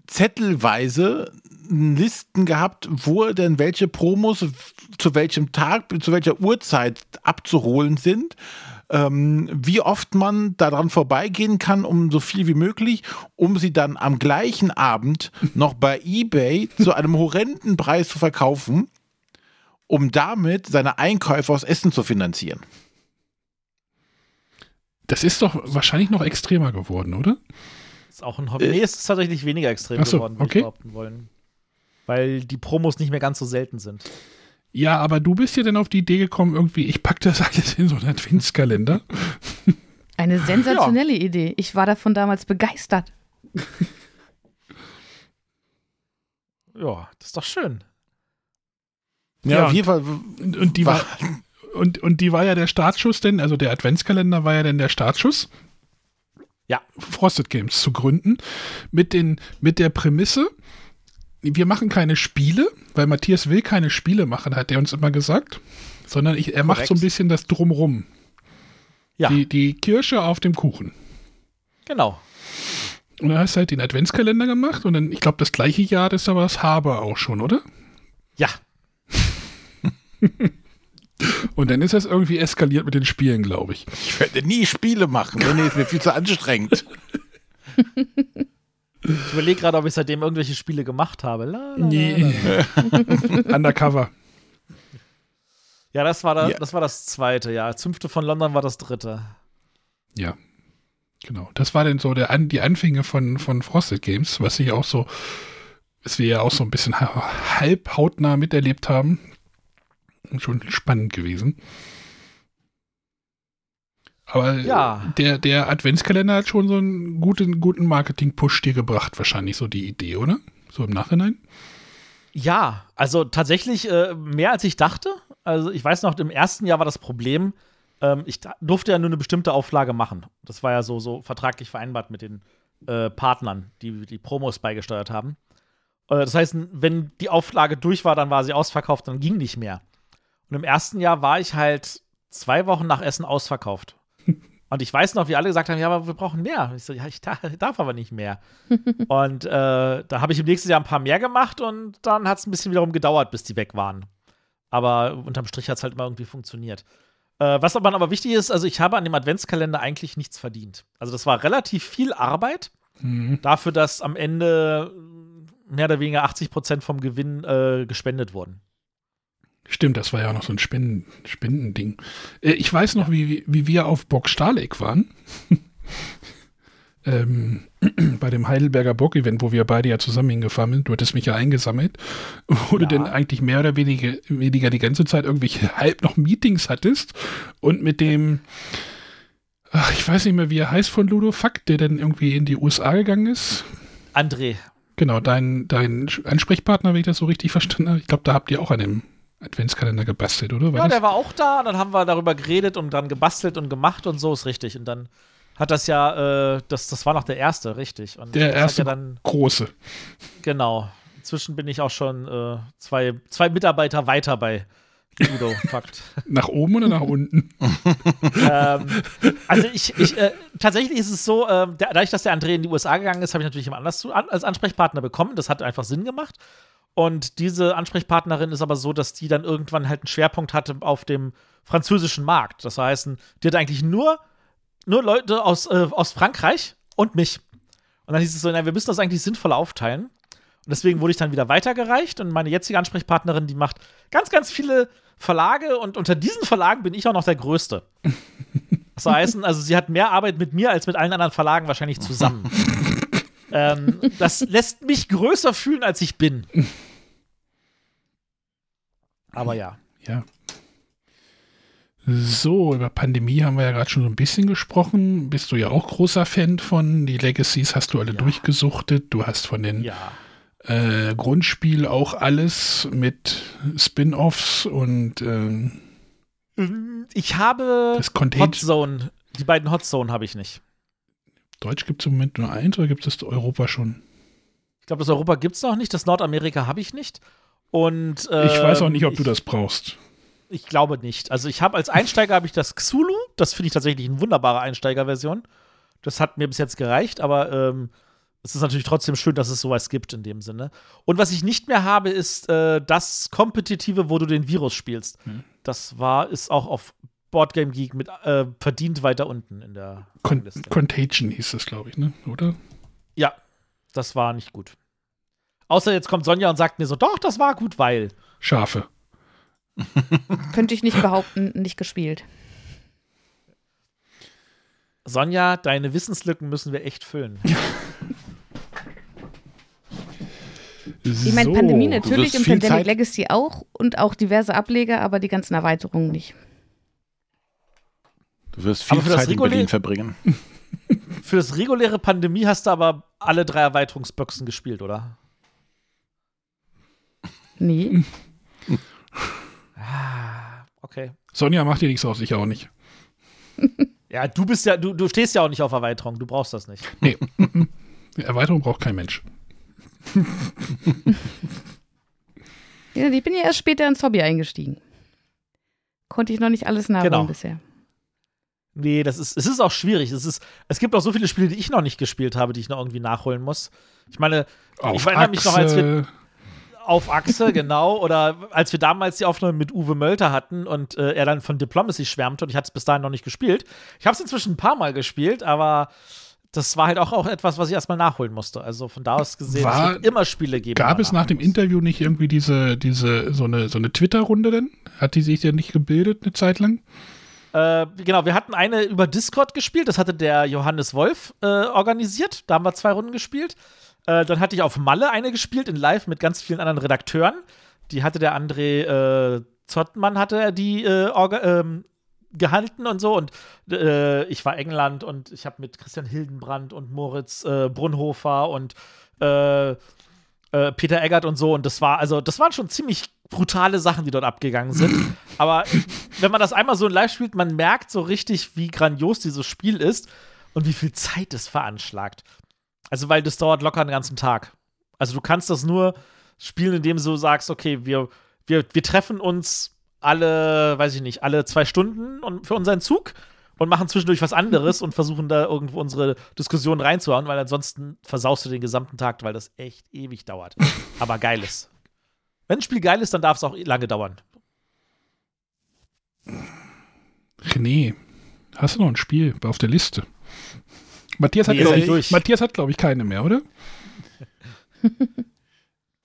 Zettelweise Listen gehabt, wo denn welche Promos zu welchem Tag, zu welcher Uhrzeit abzuholen sind, ähm, wie oft man daran vorbeigehen kann, um so viel wie möglich, um sie dann am gleichen Abend noch bei eBay zu einem horrenden Preis zu verkaufen, um damit seine Einkäufe aus Essen zu finanzieren. Das ist doch wahrscheinlich noch extremer geworden, oder? Ist auch ein Hobby. nee, es ist tatsächlich weniger extrem so, geworden, würde okay. ich behaupten wollen. Weil die Promos nicht mehr ganz so selten sind. Ja, aber du bist ja dann auf die Idee gekommen, irgendwie, ich pack das alles in so einen Adventskalender. Eine sensationelle Idee. Ich war davon damals begeistert. Ja, das ist doch schön. Ja, Ja, auf jeden Fall. Und, und, die war, und, und die war ja der Startschuss denn, also der Adventskalender war ja dann der Startschuss. Ja. Frosted Games zu gründen. Mit, den, mit der Prämisse, wir machen keine Spiele, weil Matthias will keine Spiele machen, hat er uns immer gesagt. Sondern ich, er macht so ein Korrekt. bisschen das Drumrum. Ja, Die, die Kirsche auf dem Kuchen. genau. Und dann hast du halt den Adventskalender gemacht und dann, ich glaube, das gleiche Jahr, das war das Haber auch schon, oder? Ja, Und dann ist das irgendwie eskaliert mit den Spielen, glaube ich. Ich werde nie Spiele machen. Nee, ist mir viel zu anstrengend. ich überlege gerade, ob ich seitdem irgendwelche Spiele gemacht habe. La, la, Nee. la. Undercover. Ja, das war, das, Ja. das war das zweite, ja. Das fünfte von London war das dritte. Ja. Genau. Das war dann so der, An- die Anfänge von, von Frosted Games, was ich auch so, was wir ja auch so ein bisschen ha- halb hautnah miterlebt haben. Schon spannend gewesen. Aber Ja. der, der Adventskalender hat schon so einen guten, guten Marketing-Push dir gebracht, wahrscheinlich so die Idee, oder? So im Nachhinein? Ja, also tatsächlich äh, mehr als ich dachte. Also ich weiß noch, im ersten Jahr war das Problem, ähm, ich durfte ja nur eine bestimmte Auflage machen. Das war ja so, so vertraglich vereinbart mit den äh, Partnern, die die Promos beigesteuert haben. Äh, das heißt, wenn die Auflage durch war, dann war sie ausverkauft, dann ging nicht mehr. Und im ersten Jahr war ich halt zwei Wochen nach Essen ausverkauft. Und ich weiß noch, wie alle gesagt haben, ja, aber wir brauchen mehr. Ich so, ja, ich da- darf aber nicht mehr. und äh, da habe ich im nächsten Jahr ein paar mehr gemacht und dann hat es ein bisschen wiederum gedauert, bis die weg waren. Aber unterm Strich hat es halt immer irgendwie funktioniert. Äh, was aber, aber wichtig ist, also ich habe an dem Adventskalender eigentlich nichts verdient. Also das war relativ viel Arbeit Mhm. dafür, dass am Ende mehr oder weniger 80 Prozent vom Gewinn äh, gespendet wurden. Stimmt, das war ja auch noch so ein Spenden, Spendending. Äh, ich weiß noch, wie, wie wir auf Bock Stahleck waren. ähm, bei dem Heidelberger Bock-Event, wo wir beide ja zusammen hingefahren sind. Du hattest mich ja eingesammelt. Wo du Ja. denn eigentlich mehr oder weniger, weniger die ganze Zeit irgendwelche halb noch Meetings hattest. Und mit dem, ach, ich weiß nicht mehr, wie er heißt von Ludo Fuck, der dann irgendwie in die USA gegangen ist. André, Genau, dein, dein Ansprechpartner, wenn ich das so richtig verstanden habe. Ich glaube, da habt ihr auch an dem Adventskalender gebastelt, oder? War Ja, das? der war auch da und dann haben wir darüber geredet und dann gebastelt und gemacht und so ist richtig. Und dann hat das ja, äh, das, das war noch der erste, richtig. Und Der erste ja dann, große. genau. Inzwischen bin ich auch schon äh, zwei, zwei Mitarbeiter weiter bei Udo, Fakt. Nach oben oder nach unten? ähm, also ich, ich äh, tatsächlich ist es so, der, dadurch, dass der André in die USA gegangen ist, habe ich natürlich jemand anders zu, an, als Ansprechpartner bekommen. Das hat einfach Sinn gemacht. Und diese Ansprechpartnerin ist aber so, dass die dann irgendwann halt einen Schwerpunkt hatte auf dem französischen Markt. Das heißt, die hat eigentlich nur, nur Leute aus, äh, aus Frankreich und mich. Und dann hieß es so, na, wir müssen das eigentlich sinnvoll aufteilen. Und deswegen wurde ich dann wieder weitergereicht und meine jetzige Ansprechpartnerin, die macht ganz, ganz viele Verlage und unter diesen Verlagen bin ich auch noch der Größte. Das heißt, also sie hat mehr Arbeit mit mir als mit allen anderen Verlagen wahrscheinlich zusammen. ähm, das lässt mich größer fühlen, als ich bin. Aber ja. Ja. So, über Pandemie haben wir ja gerade schon so ein bisschen gesprochen. Bist du ja auch großer Fan von. Die Legacies hast du alle Ja. durchgesuchtet. Du hast von den Ja. äh, Grundspiel auch alles mit Spin-offs und ähm, Ich habe das Contagion. Hotzone. Die beiden Hotzone habe ich nicht. Deutsch gibt es im Moment nur eins oder gibt es das Europa schon? Ich glaube, das Europa gibt es noch nicht. Das Nordamerika habe ich nicht. Und äh, ich weiß auch nicht, ob ich, du das brauchst. Ich glaube nicht. Also ich habe als Einsteiger habe ich das Xulu. Das finde ich tatsächlich eine wunderbare Einsteigerversion. Das hat mir bis jetzt gereicht, aber ähm, es ist natürlich trotzdem schön, dass es sowas gibt in dem Sinne. Und was ich nicht mehr habe, ist äh, das Kompetitive, wo du den Virus spielst. Hm. Das war, ist auch auf Boardgame Geek mit äh, verdient weiter unten in der Con Rangliste. Contagion hieß das, glaube ich, ne? Oder? Ja, das war nicht gut. Außer jetzt kommt Sonja und sagt mir so, doch, das war gut, weil. Schafe. Könnte ich nicht behaupten, nicht gespielt. Sonja, deine Wissenslücken müssen wir echt füllen. Ich meine. Pandemie natürlich und Pandemic Zeit- Legacy auch und auch diverse Ableger, aber die ganzen Erweiterungen nicht. Du wirst viel Aber für das Zeit in Berlin verbringen. Für das reguläre Pandemie hast du aber alle drei Erweiterungsboxen gespielt, oder? Nee. Ah, okay. Sonja macht dir nichts aus, ich auch nicht. Ja, du bist ja, du, du stehst ja auch nicht auf Erweiterung, du brauchst das nicht. Nee. Erweiterung braucht kein Mensch. Ja, ich bin ja erst später ins Hobby eingestiegen. Konnte ich noch nicht alles nachholen Genau. bisher. Nee, das ist, es ist auch schwierig. Es, ist, es gibt auch so viele Spiele, die ich noch nicht gespielt habe, die ich noch irgendwie nachholen muss. Ich meine, ich erinnere mich noch, als wir auf Achse, genau, oder als wir damals die Aufnahme mit Uwe Mölter hatten und äh, er dann von Diplomacy schwärmte und ich hatte es bis dahin noch nicht gespielt. Ich habe es inzwischen ein paar Mal gespielt, aber das war halt auch, auch etwas, was ich erstmal nachholen musste. Also von da aus gesehen, War- es wird immer Spiele geben. Gab es nach dem muss. Interview nicht irgendwie diese, diese, so eine, so eine Twitter-Runde denn? Hat die sich ja nicht gebildet eine Zeit lang? Äh, genau, wir hatten eine über Discord gespielt, das hatte der Johannes Wolf äh, organisiert. Da haben wir zwei Runden gespielt. Äh, dann hatte ich auf Malle eine gespielt in Live mit ganz vielen anderen Redakteuren. Die hatte der André äh, Zottmann, hatte er die äh, ähm, gehalten und so. Und äh, ich war England und ich habe mit Christian Hildenbrand und Moritz Brunhofer und Peter Eggert und so. Und das war, also, das waren schon ziemlich brutale Sachen, die dort abgegangen sind. Aber wenn man das einmal so in live spielt, man merkt so richtig, wie grandios dieses Spiel ist und wie viel Zeit es veranschlagt. Also, weil das dauert locker einen ganzen Tag. Also, du kannst das nur spielen, indem du sagst, okay, wir, wir, wir treffen uns alle, weiß ich nicht, alle zwei Stunden und für unseren Zug und machen zwischendurch was anderes und versuchen da irgendwo unsere Diskussion reinzuhauen, weil ansonsten versaust du den gesamten Tag, weil das echt ewig dauert. Aber geil ist. Wenn ein Spiel geil ist, dann darf es auch lange dauern. René, hast du noch ein Spiel auf der Liste? Matthias hat, Nee, glaube ich. Matthias hat, glaube ich, keine mehr, oder?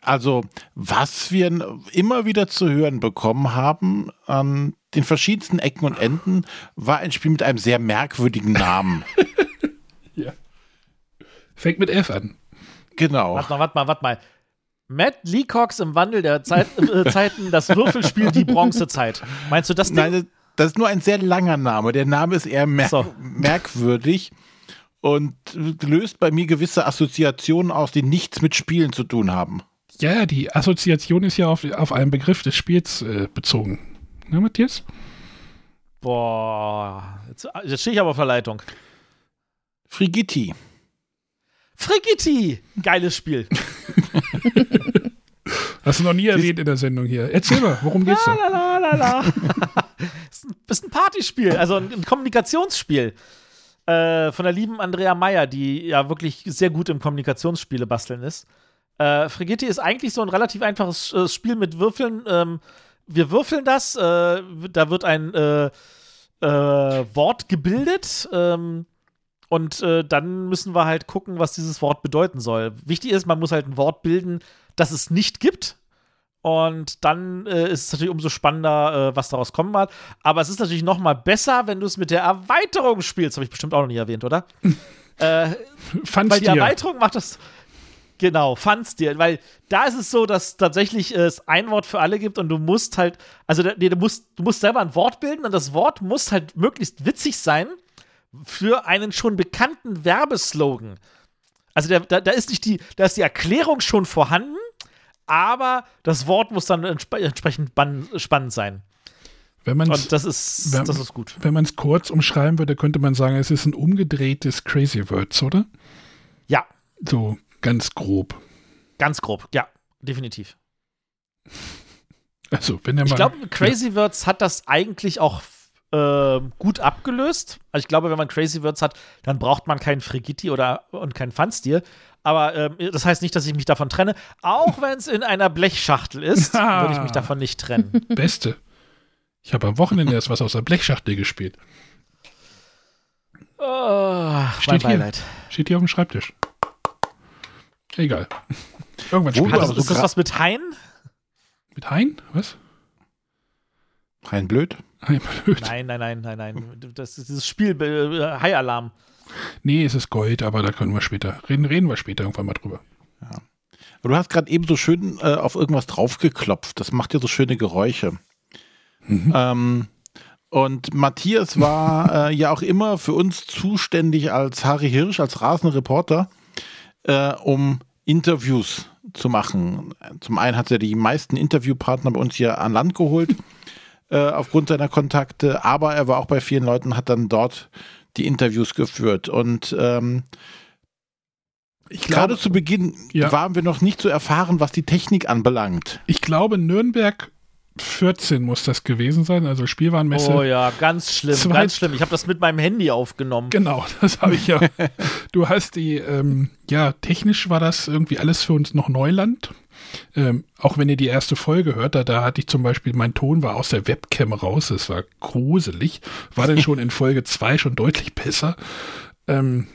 Also, was wir immer wieder zu hören bekommen haben an den verschiedensten Ecken und Enden, war ein Spiel mit einem sehr merkwürdigen Namen. Fängt mit F an. genau. Warte mal, warte mal, warte mal. Matt Leacox im Wandel der Zeit, äh, Zeiten, das Würfelspiel Die Bronzezeit. Meinst du das Ding? Nein, das- ist nur ein sehr langer Name. Der Name ist eher mer So. merkwürdig und löst bei mir gewisse Assoziationen aus, die nichts mit Spielen zu tun haben. Ja, ja, die Assoziation ist ja auf, auf einen Begriff des Spiels äh, bezogen. Ne, Matthias? Boah, jetzt, jetzt stehe ich aber auf der Leitung. Frigitti. Frigitti! Geiles Spiel. Hast du noch nie erwähnt in der Sendung hier. Erzähl mal, worum geht's denn? La, la, la, la. ist, ein, ist ein Partyspiel, also ein, ein Kommunikationsspiel. Äh, von der lieben Andrea Meyer, die ja wirklich sehr gut im Kommunikationsspiele basteln ist. Äh, Frigitti ist eigentlich so ein relativ einfaches äh, Spiel mit Würfeln. Ähm, wir würfeln das, äh, da wird ein äh, äh, Wort gebildet. Ähm, und äh, dann müssen wir halt gucken, was dieses Wort bedeuten soll. Wichtig ist, man muss halt ein Wort bilden, das es nicht gibt. Und dann äh, ist es natürlich umso spannender, äh, was daraus kommen wird. Aber es ist natürlich noch mal besser, wenn du es mit der Erweiterung spielst. Habe ich bestimmt auch noch nie erwähnt, oder? äh, Fand's weil die dir? Erweiterung macht das. Genau, fandst dir. Weil da ist es so, dass tatsächlich äh, es ein Wort für alle gibt und du musst halt, also nee, du musst, du musst selber ein Wort bilden und das Wort muss halt möglichst witzig sein für einen schon bekannten Werbeslogan. Also der, da, da ist nicht die, da ist die Erklärung schon vorhanden, aber das Wort muss dann entsp entsprechend spannend sein. Wenn man Und das ist, wenn- das ist gut. wenn man es kurz umschreiben würde, könnte man sagen, es ist ein umgedrehtes Crazy Words, oder? Ja, So ganz grob. ganz grob. Ja, definitiv. Also, wenn er mal. Ich glaube, Crazy Words hat das eigentlich auch äh, gut abgelöst. Also ich glaube, wenn man Crazy Words hat, dann braucht man keinen Frigitti oder und keinen Fanstil. Aber ähm, das heißt nicht, dass ich mich davon trenne. Auch wenn es in einer Blechschachtel ist, würde ich mich davon nicht trennen. Beste. Ich habe am Wochenende erst was aus der Blechschachtel gespielt. Oh, mein Steht hier. Beileid. Steht hier auf dem Schreibtisch. Egal. Irgendwann Wo später. du Hat, ist das was mit Hein? Mit Hein? Was? Rein blöd. Nein, nein, nein, nein, nein. Das ist dieses Spiel, äh, High-Alarm. Nee, es ist Gold, aber da können wir später. Reden, reden wir später irgendwann mal drüber. Du hast gerade eben so schön äh, auf irgendwas draufgeklopft. Das macht ja so schöne Geräusche. Ähm, und Matthias war äh, ja auch immer für uns zuständig als Harry Hirsch, als rasender Reporter, äh, um Interviews zu machen. Zum einen hat er die meisten Interviewpartner bei uns hier an Land geholt, äh, aufgrund seiner Kontakte, aber er war auch bei vielen Leuten, hat dann dort die Interviews geführt. Und ähm, Ich gerade glaube, zu Beginn Ja. waren wir noch nicht so erfahren, was die Technik anbelangt. ich glaube, Nürnberg 14 muss das gewesen sein, also Spielwarenmesse. Oh ja, ganz schlimm, Zweit- ganz schlimm. Ich habe das mit meinem Handy aufgenommen. Genau, das habe ich ja. du hast die, ähm, ja, technisch war das irgendwie alles für uns noch Neuland. Ähm, auch wenn ihr die erste Folge hört, da, da hatte ich zum Beispiel, mein Ton war aus der Webcam raus, das war gruselig. War dann schon in Folge 2 schon deutlich besser. Ähm,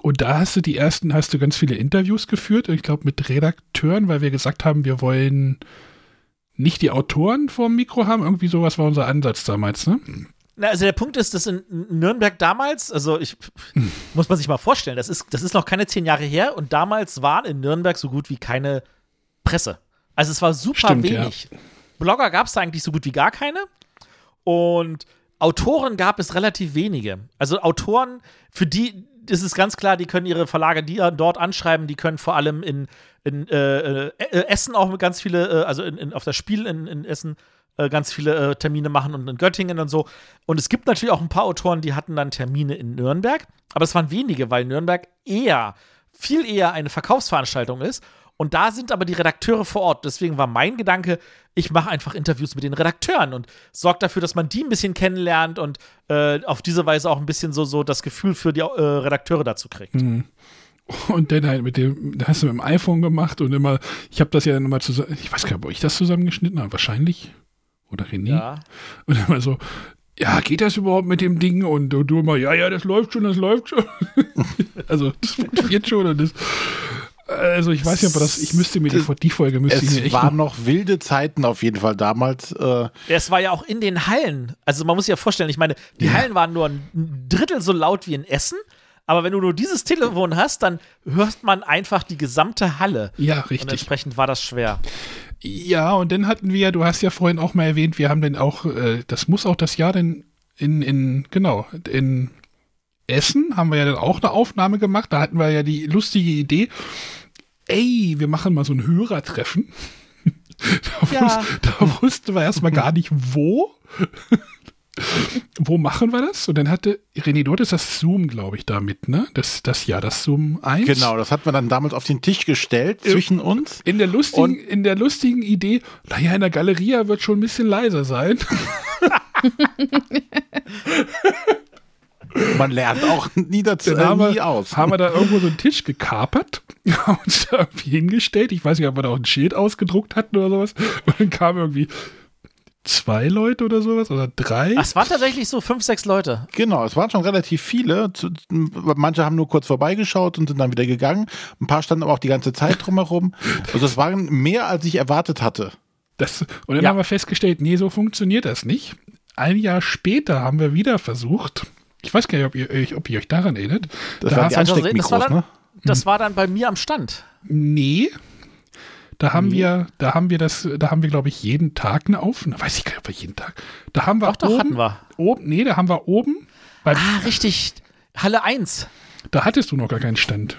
und da hast du die ersten, hast du ganz viele Interviews geführt, ich glaube mit Redakteuren, weil wir gesagt haben, wir wollen nicht die Autoren vorm Mikro haben, irgendwie sowas war unser Ansatz damals, ne? Na, also der Punkt ist, dass in Nürnberg damals, also ich muss man sich mal vorstellen, das ist, das ist noch keine zehn Jahre her und damals waren in Nürnberg so gut wie keine Presse. Also es war super Stimmt, wenig. Blogger gab es da eigentlich so gut wie gar keine. Und Autoren gab es relativ wenige. Also Autoren, für die ist es ganz klar, die können ihre Verlage die dort anschreiben, die können vor allem in, in äh, äh, Essen auch mit ganz viele, äh, also in, in, auf das Spiel in, in Essen äh, ganz viele äh, Termine machen und in Göttingen und so. Und es gibt natürlich auch ein paar Autoren, die hatten dann Termine in Nürnberg, aber es waren wenige, weil Nürnberg eher, viel eher eine Verkaufsveranstaltung ist. Und da sind aber die Redakteure vor Ort. Deswegen war mein Gedanke, ich mache einfach Interviews mit den Redakteuren und sorge dafür, dass man die ein bisschen kennenlernt und äh, auf diese Weise auch ein bisschen so, so das Gefühl für die äh, Redakteure dazu kriegt. Und dann halt mit dem, da hast du mit dem iPhone gemacht und immer, ich habe das ja dann immer zusammen, ich weiß gar nicht, ob ich das zusammengeschnitten habe, wahrscheinlich. Oder René. Ja. Und immer so, ja, geht das überhaupt mit dem Ding? Und du, du immer, ja, ja, das läuft schon, das läuft schon. also, das funktioniert schon und das. Also, ich weiß nicht, aber das, ich müsste mir die, die Folge müsste ich mir Es echt waren noch, wilde Zeiten auf jeden Fall damals. Äh, Es war ja auch in den Hallen. Also man muss sich ja vorstellen, ich meine, die Hallen waren nur ein Drittel so laut wie in Essen. Aber wenn du nur dieses Telefon hast, dann hört man einfach die gesamte Halle. Ja, Und richtig. entsprechend war das schwer. Ja, und dann hatten wir, du hast ja vorhin auch mal erwähnt, wir haben dann auch, äh, das muss auch das Jahr denn in, in, genau, in Essen haben wir ja dann auch eine Aufnahme gemacht. Da hatten wir ja die lustige Idee, ey, wir machen mal so ein Hörertreffen. da, Ja. wus da wussten wir erstmal gar nicht, wo. wo machen wir das? Und dann hatte, René, du hattest das Zoom, glaube ich, damit, ne? Das, das Jahr, das Zoom 1. genau, das hat man dann damals auf den Tisch gestellt zwischen uns. In der lustigen, Und- in der lustigen Idee, naja, in der Galeria wird schon ein bisschen leiser sein. Man lernt auch nie dazu äh, nie aus. haben wir da irgendwo so einen Tisch gekapert, haben uns da irgendwie hingestellt. Ich weiß nicht, ob wir da auch ein Schild ausgedruckt hatten oder sowas. Und dann kamen irgendwie zwei Leute oder sowas oder drei. Ach, es waren tatsächlich so fünf, sechs Leute. Genau, es waren schon relativ viele. Manche haben nur kurz vorbeigeschaut und sind dann wieder gegangen. Ein paar standen aber auch die ganze Zeit drumherum. Also es waren mehr, als ich erwartet hatte. Das, und dann Ja. haben wir festgestellt, nee, so funktioniert das nicht. Ein Jahr später haben wir wieder versucht. Ich weiß gar nicht, ob ihr euch, ob ihr euch daran erinnert. Das Da waren die das war Ansteckmikros, dann- ne? Das war dann bei mir am Stand. Nee. Da haben wir, da haben wir das, da haben wir, glaube ich, jeden Tag eine Aufnahme. Weiß ich gar nicht, ob wir jeden Tag. Da haben wir Doch, doch, oben, hatten wir. Oben, nee, da haben wir oben, Ah, richtig. Halle 1. da hattest du noch gar keinen Stand.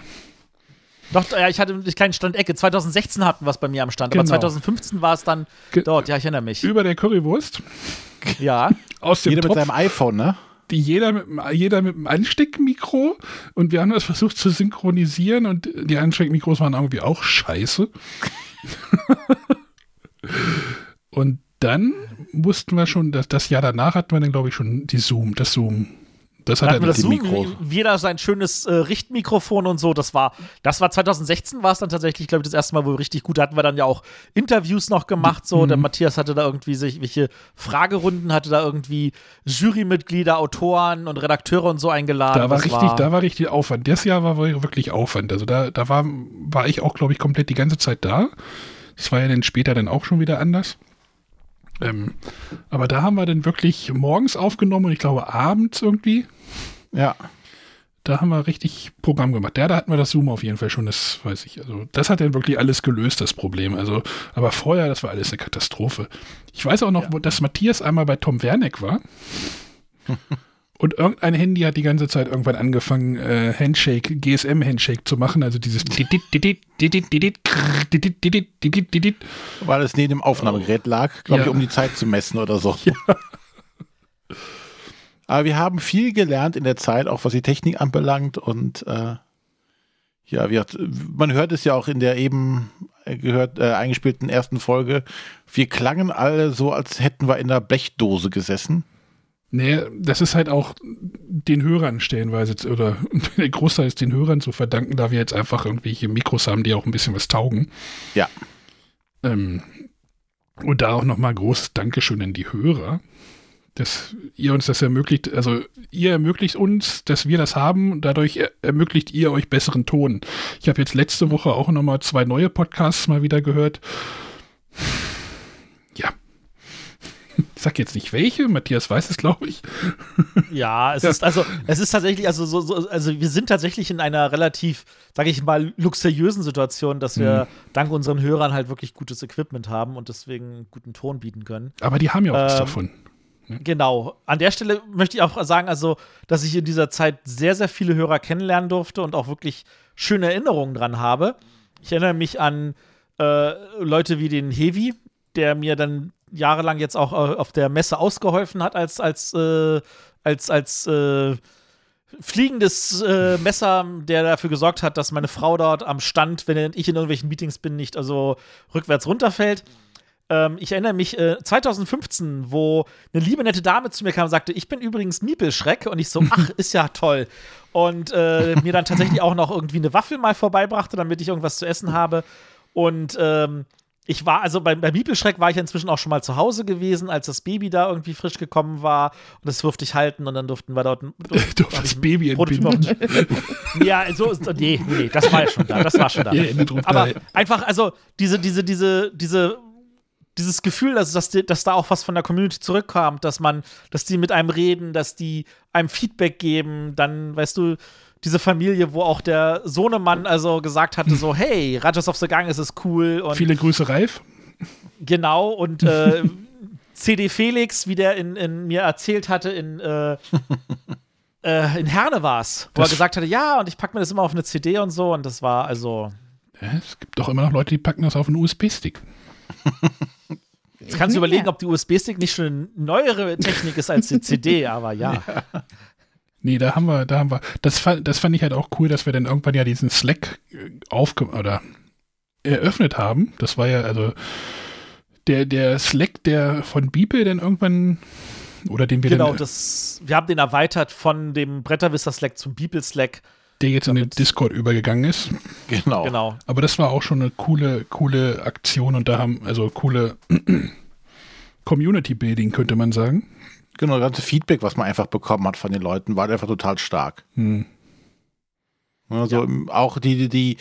Doch, ja, ich hatte keinen Standecke. 2016 hatten wir es bei mir am Stand, aber Genau. 2015 war es dann Ge- dort. Ja, ich erinnere mich. Über der Currywurst. Ja. Aus dem Jeder mit Topf, seinem iPhone, ne? Die jeder mit, jeder mit einem Ansteckmikro. Und wir haben das versucht zu synchronisieren und die Ansteckmikros waren irgendwie auch scheiße. und dann mussten wir schon, das, das Jahr danach hatten wir dann, glaube ich, schon die Zoom, das Zoom. Das hat Da er das die Zoom, Mikros. jeder sein schönes äh, Richtmikrofon und so. Das war, das war 2016 war es dann tatsächlich, glaube ich, das erste Mal, wo wir richtig gut, da hatten wir dann ja auch Interviews noch gemacht. So, Mhm. der Matthias hatte da irgendwie sich welche Fragerunden, hatte da irgendwie Jurymitglieder, Autoren und Redakteure und so eingeladen. Da war Das richtig, da war richtig Aufwand. Das Jahr war wirklich Aufwand. Also da, da war, war ich auch, glaube ich, komplett die ganze Zeit da. Das war ja dann später dann auch schon wieder anders. Ähm, aber da haben wir dann wirklich morgens aufgenommen und ich glaube abends irgendwie. Ja. Da haben wir richtig Programm gemacht. Ja, da hatten wir das Zoom auf jeden Fall schon, das weiß ich. Also, das hat dann wirklich alles gelöst, das Problem. Also, aber vorher, das war alles eine Katastrophe. Ich weiß auch noch, wo- dass Matthias einmal bei Tom Werneck war. Und irgendein Handy hat die ganze Zeit irgendwann angefangen, äh, Handshake, GSM-Handshake zu machen, also dieses Weil es neben dem Aufnahmegerät lag, glaube Ja. ich, um die Zeit zu messen oder so. Aber wir haben viel gelernt in der Zeit, auch was die Technik anbelangt. Und äh, ja, wir, man hört es ja auch in der eben äh, gehört, äh, eingespielten ersten Folge. Wir klangen alle so, als hätten wir in einer Blechdose gesessen. Nee, das ist halt auch den Hörern stellenweise, oder der Großteil ist den Hörern zu verdanken, da wir jetzt einfach irgendwelche Mikros haben, die auch ein bisschen was taugen. Ja. Ähm, und da auch nochmal großes Dankeschön an die Hörer, dass ihr uns das ermöglicht, also ihr ermöglicht uns, dass wir das haben, und dadurch er ermöglicht ihr euch besseren Ton. Ich habe jetzt letzte Woche auch nochmal zwei neue Podcasts mal wieder gehört. Ja. Ich sag jetzt nicht welche, Matthias weiß es, glaube ich. Ja, es ist also, es ist tatsächlich, also so, so, also wir sind tatsächlich in einer relativ, sage ich mal, luxuriösen Situation, dass wir dank unseren Hörern halt wirklich gutes Equipment haben und deswegen guten Ton bieten können. Aber die haben ja auch was Ähm, davon. Genau. An der Stelle möchte ich auch sagen, also, dass ich in dieser Zeit sehr, sehr viele Hörer kennenlernen durfte und auch wirklich schöne Erinnerungen dran habe. Ich erinnere mich an äh, Leute wie den Hevi, der mir dann jahrelang jetzt auch äh, auf der Messe ausgeholfen hat als, als, äh, als, als äh, fliegendes äh, Messer, der dafür gesorgt hat, dass meine Frau dort am Stand, wenn ich in irgendwelchen Meetings bin, nicht also rückwärts runterfällt. Ähm, ich erinnere mich äh, 2015, wo eine liebe nette Dame zu mir kam und sagte, ich bin übrigens Miepelschreck und ich so, ach, ist ja toll. Und äh, mir dann tatsächlich auch noch irgendwie eine Waffel mal vorbeibrachte, damit ich irgendwas zu essen habe. Und ähm, ich war, also bei, bei Bibelschreck war ich inzwischen auch schon mal zu Hause gewesen, als das Baby da irgendwie frisch gekommen war. Und das durfte ich halten und dann durften wir dort. Du hast das Baby entbinden. ja, so ist. Nee, nee, nee, das war ja schon da. Das war schon da. Drum Aber da. einfach, also diese, diese, diese, diese, dieses Gefühl, dass, dass, dass da auch was von der Community zurückkam, dass man, dass die mit einem reden, dass die einem Feedback geben, dann, weißt du, diese Familie, wo auch der Sohnemann also gesagt hatte, so, hey, Rajas of the Gang, es ist cool und Viele Grüße, Ralf. Genau, und äh, CD Felix, wie der in, in mir erzählt hatte, in, äh, äh, in Herne war es, wo Das- er gesagt hatte, ja, und ich packe mir das immer auf eine CD und so, und das war also. Ja, es gibt doch immer noch Leute, die packen das auf einen USB-Stick. Jetzt kannst du überlegen, ob die USB-Stick nicht schon eine neuere Technik ist als die CD, aber ja. Nee, da haben wir, da haben wir, das fand, das fand ich halt auch cool, dass wir dann irgendwann ja diesen Slack äh, aufge oder eröffnet haben. Das war ja, also der, der Slack, der von Beeple dann irgendwann oder den wir Genau, dann, das, wir haben den erweitert von dem Bretterwisser-Slack zum Beeple-Slack. der jetzt in den Discord übergegangen ist. Genau. Genau. Aber das war auch schon eine coole, coole Aktion und da haben, also coole Community Building, könnte man sagen. Genau, das ganze Feedback, was man einfach bekommen hat von den Leuten, war einfach total stark. Hm. Also auch die, die, die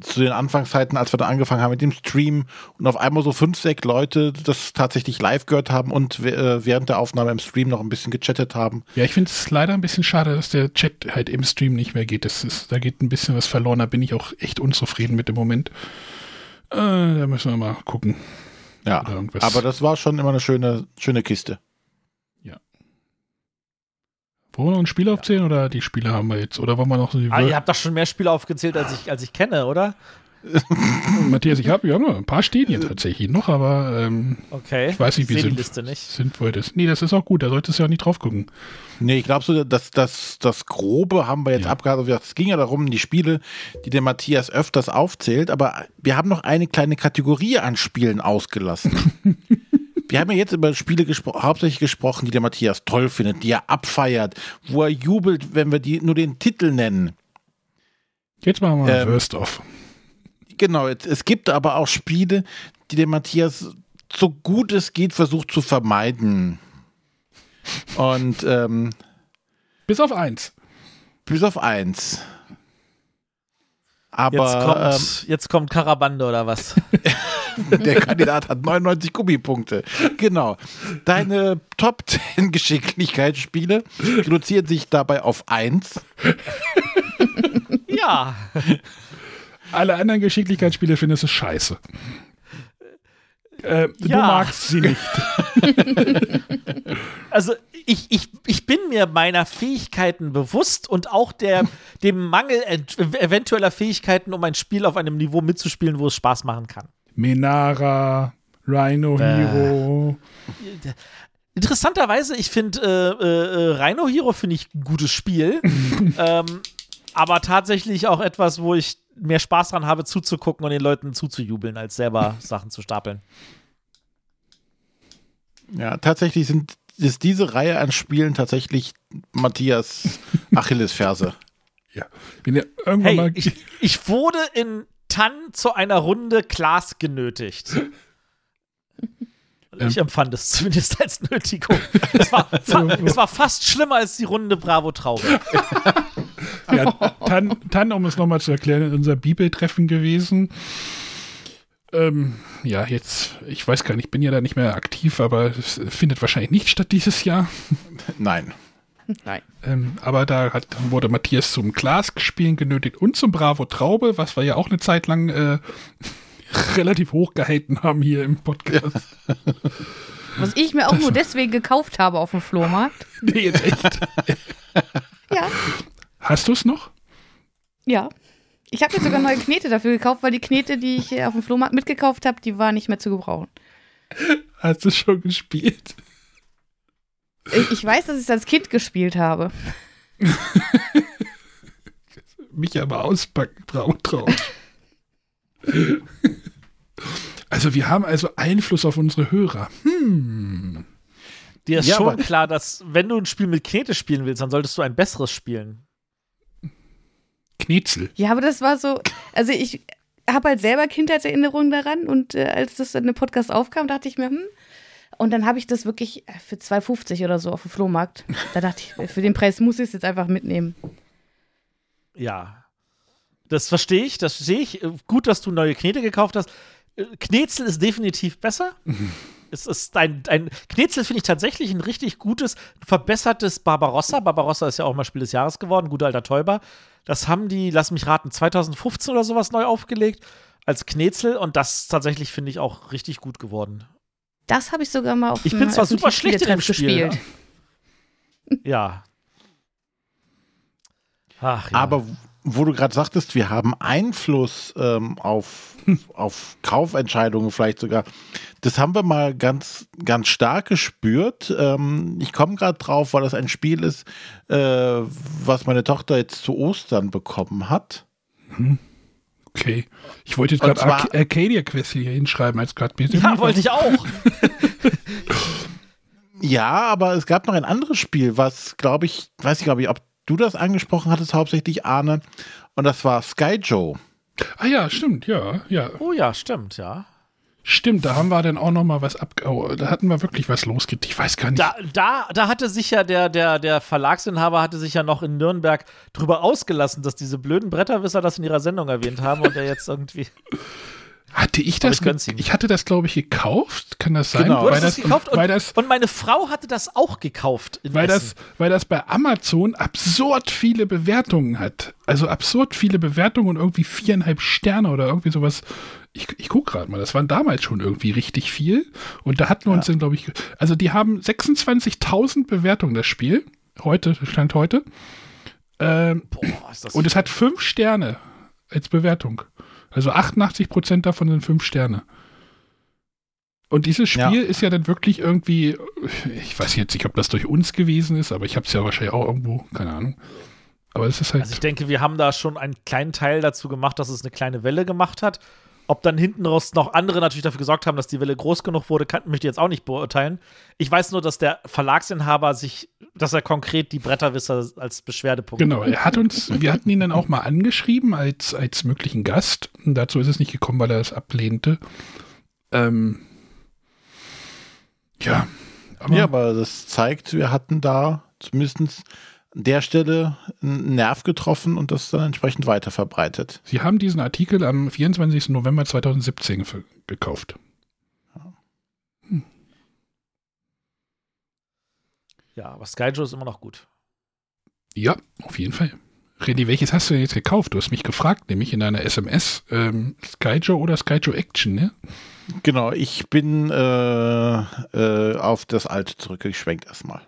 zu den Anfangszeiten, als wir da angefangen haben mit dem Stream und auf einmal so fünf, sechs Leute das tatsächlich live gehört haben und äh, während der Aufnahme im Stream noch ein bisschen gechattet haben. Ja, ich finde es leider ein bisschen schade, dass der Chat halt im Stream nicht mehr geht. Das ist, da geht ein bisschen was verloren. Da bin ich auch echt unzufrieden mit dem Moment. Äh, da müssen wir mal gucken. Ja, aber das war schon immer eine schöne, schöne Kiste. Wollen wir noch ein Spiel aufzählen oder die Spiele haben wir jetzt? Oder wollen wir noch so die Ah, ihr habt doch schon mehr Spiele aufgezählt, als ich, als ich kenne, oder? Matthias, ich habe ja noch ein paar stehen hier tatsächlich noch, aber ähm, Okay. Ich weiß nicht, wie Liste nicht. sinnvoll das. Nee, das ist auch gut, da solltest du ja nicht drauf gucken. Nee, ich glaube so, dass das, das Grobe haben wir jetzt Ja. abgehakt. Also, Es ging ja darum, die Spiele, die der Matthias öfters aufzählt, aber wir haben noch eine kleine Kategorie an Spielen ausgelassen. wir haben ja jetzt über Spiele gespro hauptsächlich gesprochen, die der Matthias toll findet, die er abfeiert, wo er jubelt, wenn wir die nur den Titel nennen. Jetzt machen wir Ähm, Worst of. Genau, es, es gibt aber auch Spiele, die der Matthias so gut es geht versucht zu vermeiden. Und ähm, Bis auf eins. bis auf eins. Aber Jetzt kommt, jetzt kommt Karabande oder was? ähm, der Kandidat hat 99 Gummipunkte. Genau. Deine Top 10 Geschicklichkeitsspiele reduzieren sich dabei auf 1. ja. Alle anderen Geschicklichkeitsspiele findest du scheiße. Äh, Du Ja. magst sie nicht. Also ich, ich, ich bin mir meiner Fähigkeiten bewusst und auch der, dem Mangel ent- eventueller Fähigkeiten, um ein Spiel auf einem Niveau mitzuspielen, wo es Spaß machen kann. Menara, Rhino Hero. Interessanterweise, ich finde äh, äh, äh, Rhino Hero finde ich ein gutes Spiel, ähm, aber tatsächlich auch etwas, wo ich mehr Spaß dran habe, zuzugucken und den Leuten zuzujubeln, als selber Sachen zu stapeln. Ja, tatsächlich sind, ist diese Reihe an Spielen tatsächlich Matthias Achillesferse. Ja. Irgendwann Hey, mal. ich, ich wurde in Tann zu einer Runde Glas genötigt. Ich empfand es zumindest als Nötigung. Es war, fa es war fast schlimmer als die Runde Bravo Traube. Ja, Tan, Tan, um es nochmal zu erklären, unser Bibeltreffen gewesen. Ähm, ja, jetzt, ich weiß gar nicht, ich bin ja da nicht mehr aktiv, aber es findet wahrscheinlich nicht statt dieses Jahr. Nein. Nein. Ähm, aber da hat, wurde Matthias zum Glas-Spielen genötigt und zum Bravo Traube, was wir ja auch eine Zeit lang äh, relativ hoch gehalten haben hier im Podcast. Was ich mir auch nur deswegen gekauft habe auf dem Flohmarkt. Nee, jetzt echt. Ja. Hast du es noch? Ja. Ich habe jetzt sogar neue Knete dafür gekauft, weil die Knete, die ich auf dem Flohmarkt mitgekauft habe, die war nicht mehr zu gebrauchen. Hast du schon gespielt? Ich, ich weiß, dass ich es als Kind gespielt habe. Mich aber auspacken, Bravo Traube. Also wir haben also Einfluss auf unsere Hörer. Hm. Dir ist Ja, schon aber- klar, dass wenn du ein Spiel mit Knete spielen willst, dann solltest du ein besseres spielen. Knetzel. Ja, aber das war so, also ich habe halt selber Kindheitserinnerungen daran und äh, als das dann im Podcast aufkam, dachte ich mir, hm. Und dann habe ich das wirklich äh, für 2,50 oder so auf dem Flohmarkt. Da dachte ich, äh, für den Preis muss ich es jetzt einfach mitnehmen. Ja. Das verstehe ich, das sehe ich. Äh, Gut, dass du neue Knete gekauft hast. Äh, Knetzel ist definitiv besser. Es ist ein, ein Knetzel finde ich tatsächlich ein richtig gutes, verbessertes Barbarossa. Barbarossa ist ja auch mal Spiel des Jahres geworden, guter alter Täuber. Das haben die, lass mich raten, 2015 oder sowas neu aufgelegt als Knetzel und das tatsächlich finde ich auch richtig gut geworden. Das habe ich sogar mal auf Ich bin zwar super schlecht in dem Spiel. Ja. Ach, ja. Aber wo du gerade sagtest, wir haben Einfluss ähm, auf, auf Kaufentscheidungen vielleicht sogar. Das haben wir mal ganz, ganz stark gespürt. Ähm, ich komme gerade drauf, weil das ein Spiel ist, äh, was meine Tochter jetzt zu Ostern bekommen hat. Okay. Ich wollte jetzt gerade Arc Arcadia Quest hier hinschreiben als gerade ja, wollte ich auch. Ja, aber es gab noch ein anderes Spiel, was, glaube ich, weiß ich, glaube ich, ob du das angesprochen hattest, hauptsächlich Arne. Und das war Sky Joe. Ah ja, stimmt, ja, ja. Oh ja, stimmt, ja. Stimmt, da haben wir dann auch noch mal was ab. Oh, da hatten wir wirklich was losgeht. Ich weiß gar nicht. Da, da, da hatte sich ja der, der, der Verlagsinhaber hatte sich ja noch in Nürnberg drüber ausgelassen, dass diese blöden Bretterwisser das in ihrer Sendung erwähnt haben und er jetzt irgendwie. hatte ich Aber das? ich ich hatte das, glaube ich, gekauft. Kann das sein? Genau. Du Weil das, es gekauft und, weil das, und meine Frau hatte das auch gekauft. Weil das, weil das bei Amazon absurd viele Bewertungen hat. Also absurd viele Bewertungen und irgendwie viereinhalb Sterne oder irgendwie sowas. Ich, ich gucke gerade mal, das waren damals schon irgendwie richtig viel. Und da hatten wir uns dann, glaube ich, also die haben 26.000 Bewertungen, das Spiel. Heute, Stand heute. Ähm, Boah, ist das und es hat fünf Sterne als Bewertung. Also 88 Prozent davon sind fünf Sterne. Und dieses Spiel Ja. ist ja dann wirklich irgendwie, ich weiß jetzt nicht, ob das durch uns gewesen ist, aber ich habe es ja wahrscheinlich auch irgendwo, keine Ahnung. Aber es ist halt, Also ich denke, wir haben da schon einen kleinen Teil dazu gemacht, dass es eine kleine Welle gemacht hat. Ob dann hinten raus noch andere natürlich dafür gesorgt haben, dass die Welle groß genug wurde, kann, möchte ich jetzt auch nicht beurteilen. Ich weiß nur, dass der Verlagsinhaber sich, dass er konkret die Bretterwisser als Beschwerdepunkt. genau, er hat uns, wir hatten ihn dann auch mal angeschrieben als, als möglichen Gast. Und dazu ist es nicht gekommen, weil er es ablehnte. Ähm, ja. Aber, Ja, aber das zeigt, wir hatten da zumindest der Stelle einen Nerv getroffen und das dann entsprechend weiter verbreitet. Sie haben diesen Artikel am 24. November 2017 ver- gekauft. Ja, aber Skyjo ist immer noch gut. Ja, auf jeden Fall. René, welches hast du denn jetzt gekauft? Du hast mich gefragt, nämlich in einer SMS, ähm, Skyjo oder Skyjo Action, ne? Genau, ich bin äh, äh, auf das alte zurückgeschwenkt erstmal.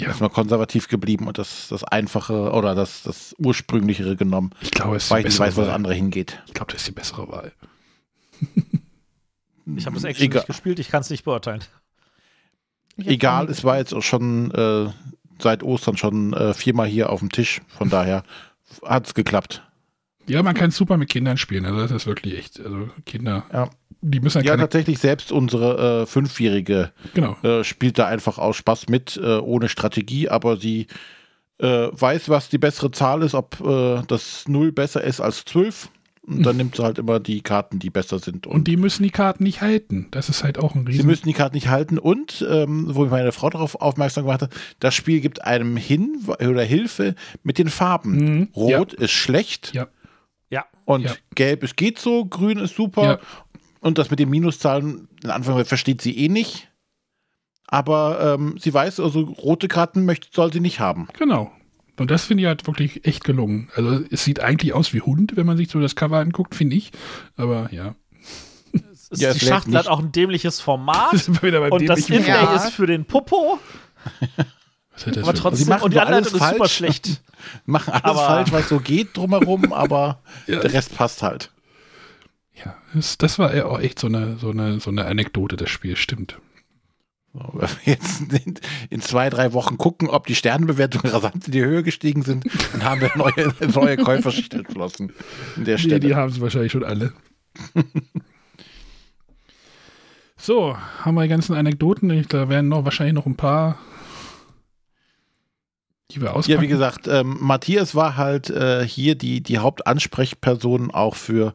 Ja. Erstmal konservativ geblieben und das, das einfache oder das, das ursprünglichere genommen, Ich glaube, es ist weil die ich nicht weiß, wo das andere hingeht. Ich glaube, das ist die bessere Wahl. Ich habe das Action Egal. nicht gespielt, ich kann es nicht beurteilen. Egal, es war jetzt auch schon äh, seit Ostern schon äh, viermal hier auf dem Tisch. Von daher hat es geklappt. Ja, man kann es super mit Kindern spielen. Also das ist wirklich echt. Also Kinder, Ja. Die müssen Ja, ja keine. tatsächlich selbst unsere äh, Fünfjährige Genau. äh, spielt da einfach aus Spaß mit, äh, ohne Strategie, aber sie äh, weiß, was die bessere Zahl ist, ob äh, das 0 besser ist als 12. Und dann nimmt sie halt immer die Karten, die besser sind. Und die müssen die Karten nicht halten. Das ist halt auch ein Sie Riesen. müssen die Karten nicht halten und, ähm, wo mich meine Frau darauf aufmerksam gemacht hat, das Spiel gibt einem Hin oder Hilfe mit den Farben. Mhm. Rot ist schlecht Ja. Ja. und Ja. gelb ist geht so, grün ist super Ja. Und das mit den Minuszahlen, in Anfang versteht sie eh nicht. Aber ähm, sie weiß, also rote Karten möchte, soll sie nicht haben. Genau. Und das finde ich halt wirklich echt gelungen. Also es sieht eigentlich aus wie Hund, wenn man sich so das Cover anguckt, finde ich. Aber ja. Es Ja, es die Schachtel hat auch ein dämliches Format. Das und das dämlichen Inlay Ja. ist für den Popo, Was hat das aber trotzdem. machen Und die Anleitung ist super falsch. schlecht. Machen alles Aber- falsch, was so geht drumherum, aber Ja. der Rest passt halt. Ja, das, war ja auch echt so eine, so, eine, so eine Anekdote, das Spiel, stimmt. Wenn wir jetzt in, in zwei, drei Wochen gucken, ob die Sternenbewertungen rasant in die Höhe gestiegen sind, dann haben wir neue, neue Käuferschicht entschlossen. In der Nee, Stelle. die haben es wahrscheinlich schon alle. so, haben wir die ganzen Anekdoten. Da werden noch wahrscheinlich noch ein paar, die wir auspacken. Ja, wie gesagt, ähm, Matthias war halt äh, hier die, die Hauptansprechperson auch für,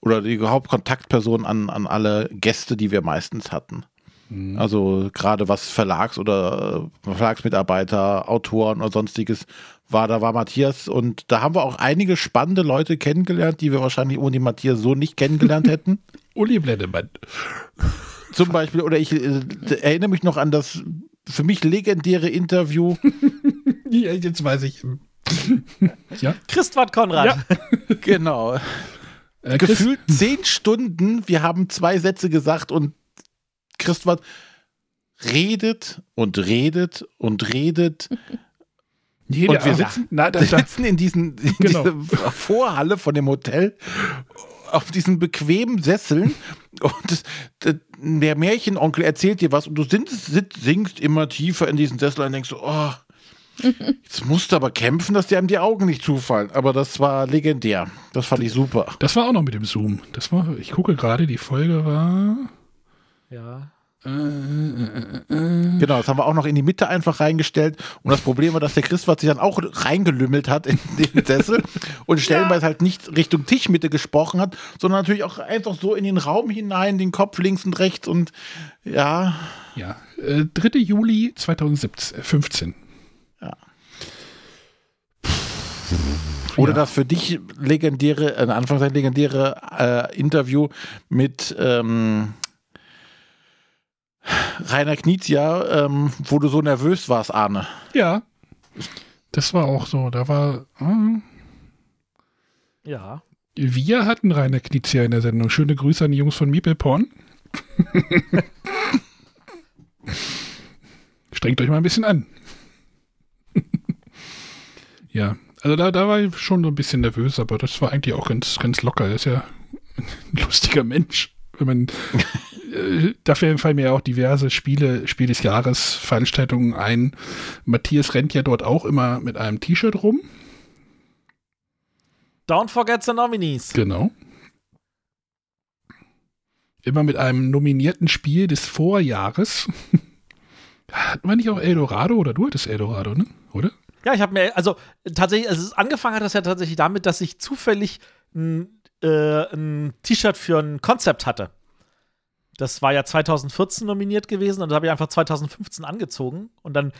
oder die Hauptkontaktperson an, an alle Gäste, die wir meistens hatten. Mhm. Also gerade was Verlags- oder äh, Verlagsmitarbeiter, Autoren oder sonstiges war, da war Matthias und da haben wir auch einige spannende Leute kennengelernt, die wir wahrscheinlich ohne den Matthias so nicht kennengelernt hätten. Uli Blendemann. Zum Beispiel, oder ich äh, erinnere mich noch an das für mich legendäre Interview Ja, jetzt weiß ich. ja, Christwart Konrad. Genau. Äh, Gefühlt zehn Stunden, wir haben zwei Sätze gesagt und Christoph redet und redet und redet. nee, und wir sitzen, na, da, da, sitzen in, diesen, in Genau. dieser Vorhalle von dem Hotel auf diesen bequemen Sesseln und das, das, der Märchenonkel erzählt dir was und du singst, singst immer tiefer in diesen Sessel und denkst so, oh, jetzt musst du aber kämpfen, dass dir einem die Augen nicht zufallen. Aber das war legendär. Das fand ich super. das war auch noch mit dem Zoom. Das war, ich gucke gerade, die Folge war. Ja. Äh, äh, äh, Genau, das haben wir auch noch in die Mitte einfach reingestellt. Und das Problem war, dass der Christoph sich dann auch reingelümmelt hat in den Sessel und stellenweise halt nicht Richtung Tischmitte gesprochen hat, sondern natürlich auch einfach so in den Raum hinein, den Kopf links und rechts und ja, ja, äh, 3. Juli 2015. Oder Ja. das für dich legendäre, in Anführungszeichen legendäre äh, Interview mit ähm, Rainer Knizia, ähm, wo du so nervös warst, Arne. Ja. Das war auch so. Da war. Äh, Ja. wir hatten Rainer Knizia in der Sendung. Schöne Grüße an die Jungs von Meeple Porn. Strengt euch mal ein bisschen an. ja, also da, da war ich schon so ein bisschen nervös, aber das war eigentlich auch ganz, ganz locker. Er ist ja ein lustiger Mensch. Wenn man, äh, dafür fallen mir ja auch diverse Spiele, Spiel des Jahres, Veranstaltungen ein. Matthias rennt ja dort auch immer mit einem T-Shirt rum. Don't forget the nominees. Genau. Immer mit einem nominierten Spiel des Vorjahres. Hatten wir nicht auch Eldorado oder du hattest Eldorado, ne? Oder? Ja, ich habe mir, also tatsächlich, also es angefangen hat das ja tatsächlich damit, dass ich zufällig ein, äh, ein T-Shirt für ein Konzept hatte. Das war ja 2014 nominiert gewesen und das habe ich einfach 2015 angezogen. Und dann,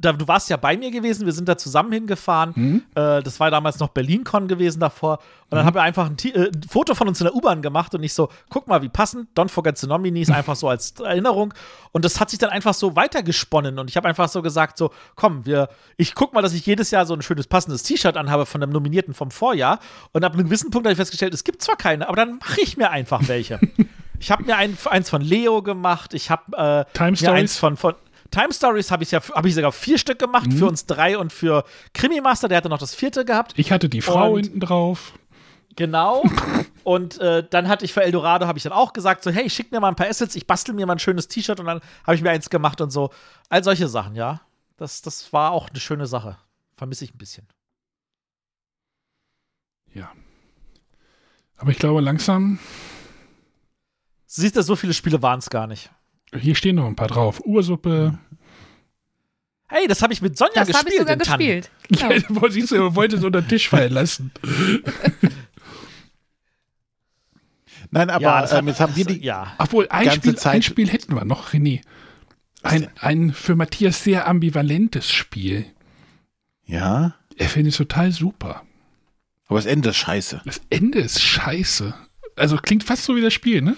da, du warst ja bei mir gewesen, wir sind da zusammen hingefahren. Mhm. Äh, das war damals noch BerlinCon gewesen davor. Und dann habe ich einfach ein, äh, ein Foto von uns in der U-Bahn gemacht und ich so, guck mal, wie passend, Don't Forget the Nominees, einfach so als Erinnerung. Und das hat sich dann einfach so weitergesponnen und ich habe einfach so gesagt, so, komm, wir, ich guck mal, dass ich jedes Jahr so ein schönes passendes T-Shirt anhabe von dem Nominierten vom Vorjahr. Und ab einem gewissen Punkt habe ich festgestellt, es gibt zwar keine, aber dann mache ich mir einfach welche. ich habe mir ein, eins von Leo gemacht, ich habe äh, Time Stories? eins von, von Time Stories habe ich ja habe ich sogar vier Stück gemacht Mhm. für uns drei und für Krimi Master, der hatte noch das vierte gehabt. Ich hatte die Frau Und- hinten drauf. Genau. Und äh, dann hatte ich für Eldorado, habe ich dann auch gesagt, so, hey, schick mir mal ein paar Assets, ich bastel mir mal ein schönes T-Shirt und dann habe ich mir eins gemacht und so. All solche Sachen, ja. Das, das war auch eine schöne Sache. Vermisse ich ein bisschen. Ja. Aber ich glaube langsam, Siehst du, so viele Spiele waren es gar nicht. hier stehen noch ein paar drauf. Ursuppe. Hey, das habe ich mit Sonja Das habe gespielt. ich sogar in Tannen. gespielt. Genau. Ja, siehst du, er wollte es unter den Tisch fallen lassen. Nein, aber Ja, das ähm, jetzt haben wir die. Ja. Obwohl, ein Ganze Spiel, Zeit- ein Spiel hätten wir noch, René. Ein, ein für Matthias sehr ambivalentes Spiel. Ja, Er findet es total super. aber das Ende ist scheiße. Das Ende ist scheiße. Also klingt fast so wie das Spiel, ne?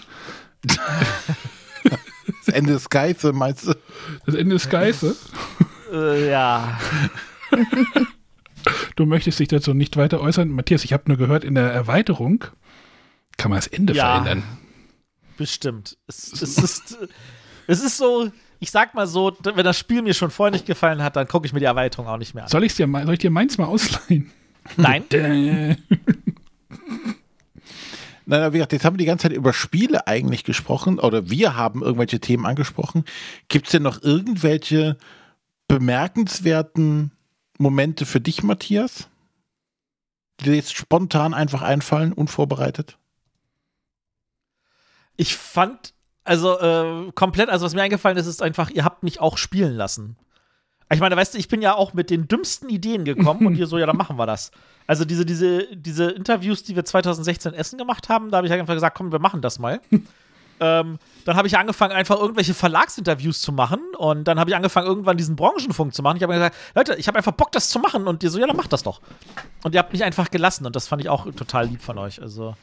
Das Ende ist scheiße, meinst du? Das Ende ist scheiße. Äh, ja. Du möchtest dich dazu nicht weiter äußern. Matthias, ich habe nur gehört, in der Erweiterung kann man das Ende Ja. verändern. Bestimmt. Es, es, ist, es ist so, ich sag mal so, wenn das Spiel mir schon vorher nicht gefallen hat, dann gucke ich mir die Erweiterung auch nicht mehr an. Soll, ich's dir soll ich dir meins mal ausleihen? Nein. Nein, aber wie gesagt, jetzt haben wir die ganze Zeit über Spiele eigentlich gesprochen oder wir haben irgendwelche Themen angesprochen. Gibt es denn noch irgendwelche bemerkenswerten Momente für dich, Matthias? Die dir jetzt spontan einfach einfallen, unvorbereitet? Ich fand, also äh, komplett, also was mir eingefallen ist, ist einfach, ihr habt mich auch spielen lassen. Ich meine, weißt du, ich bin ja auch mit den dümmsten Ideen gekommen und ihr so, ja, dann machen wir das. Also diese, diese, diese Interviews, die wir 2016 in Essen gemacht haben, da habe ich einfach gesagt, komm, wir machen das mal. ähm, dann habe ich angefangen, einfach irgendwelche Verlagsinterviews zu machen und dann habe ich angefangen, irgendwann diesen Branchenfunk zu machen. Ich habe gesagt, Leute, ich habe einfach Bock, das zu machen und ihr so, ja, dann macht das doch. Und ihr habt mich einfach gelassen und das fand ich auch total lieb von euch. Also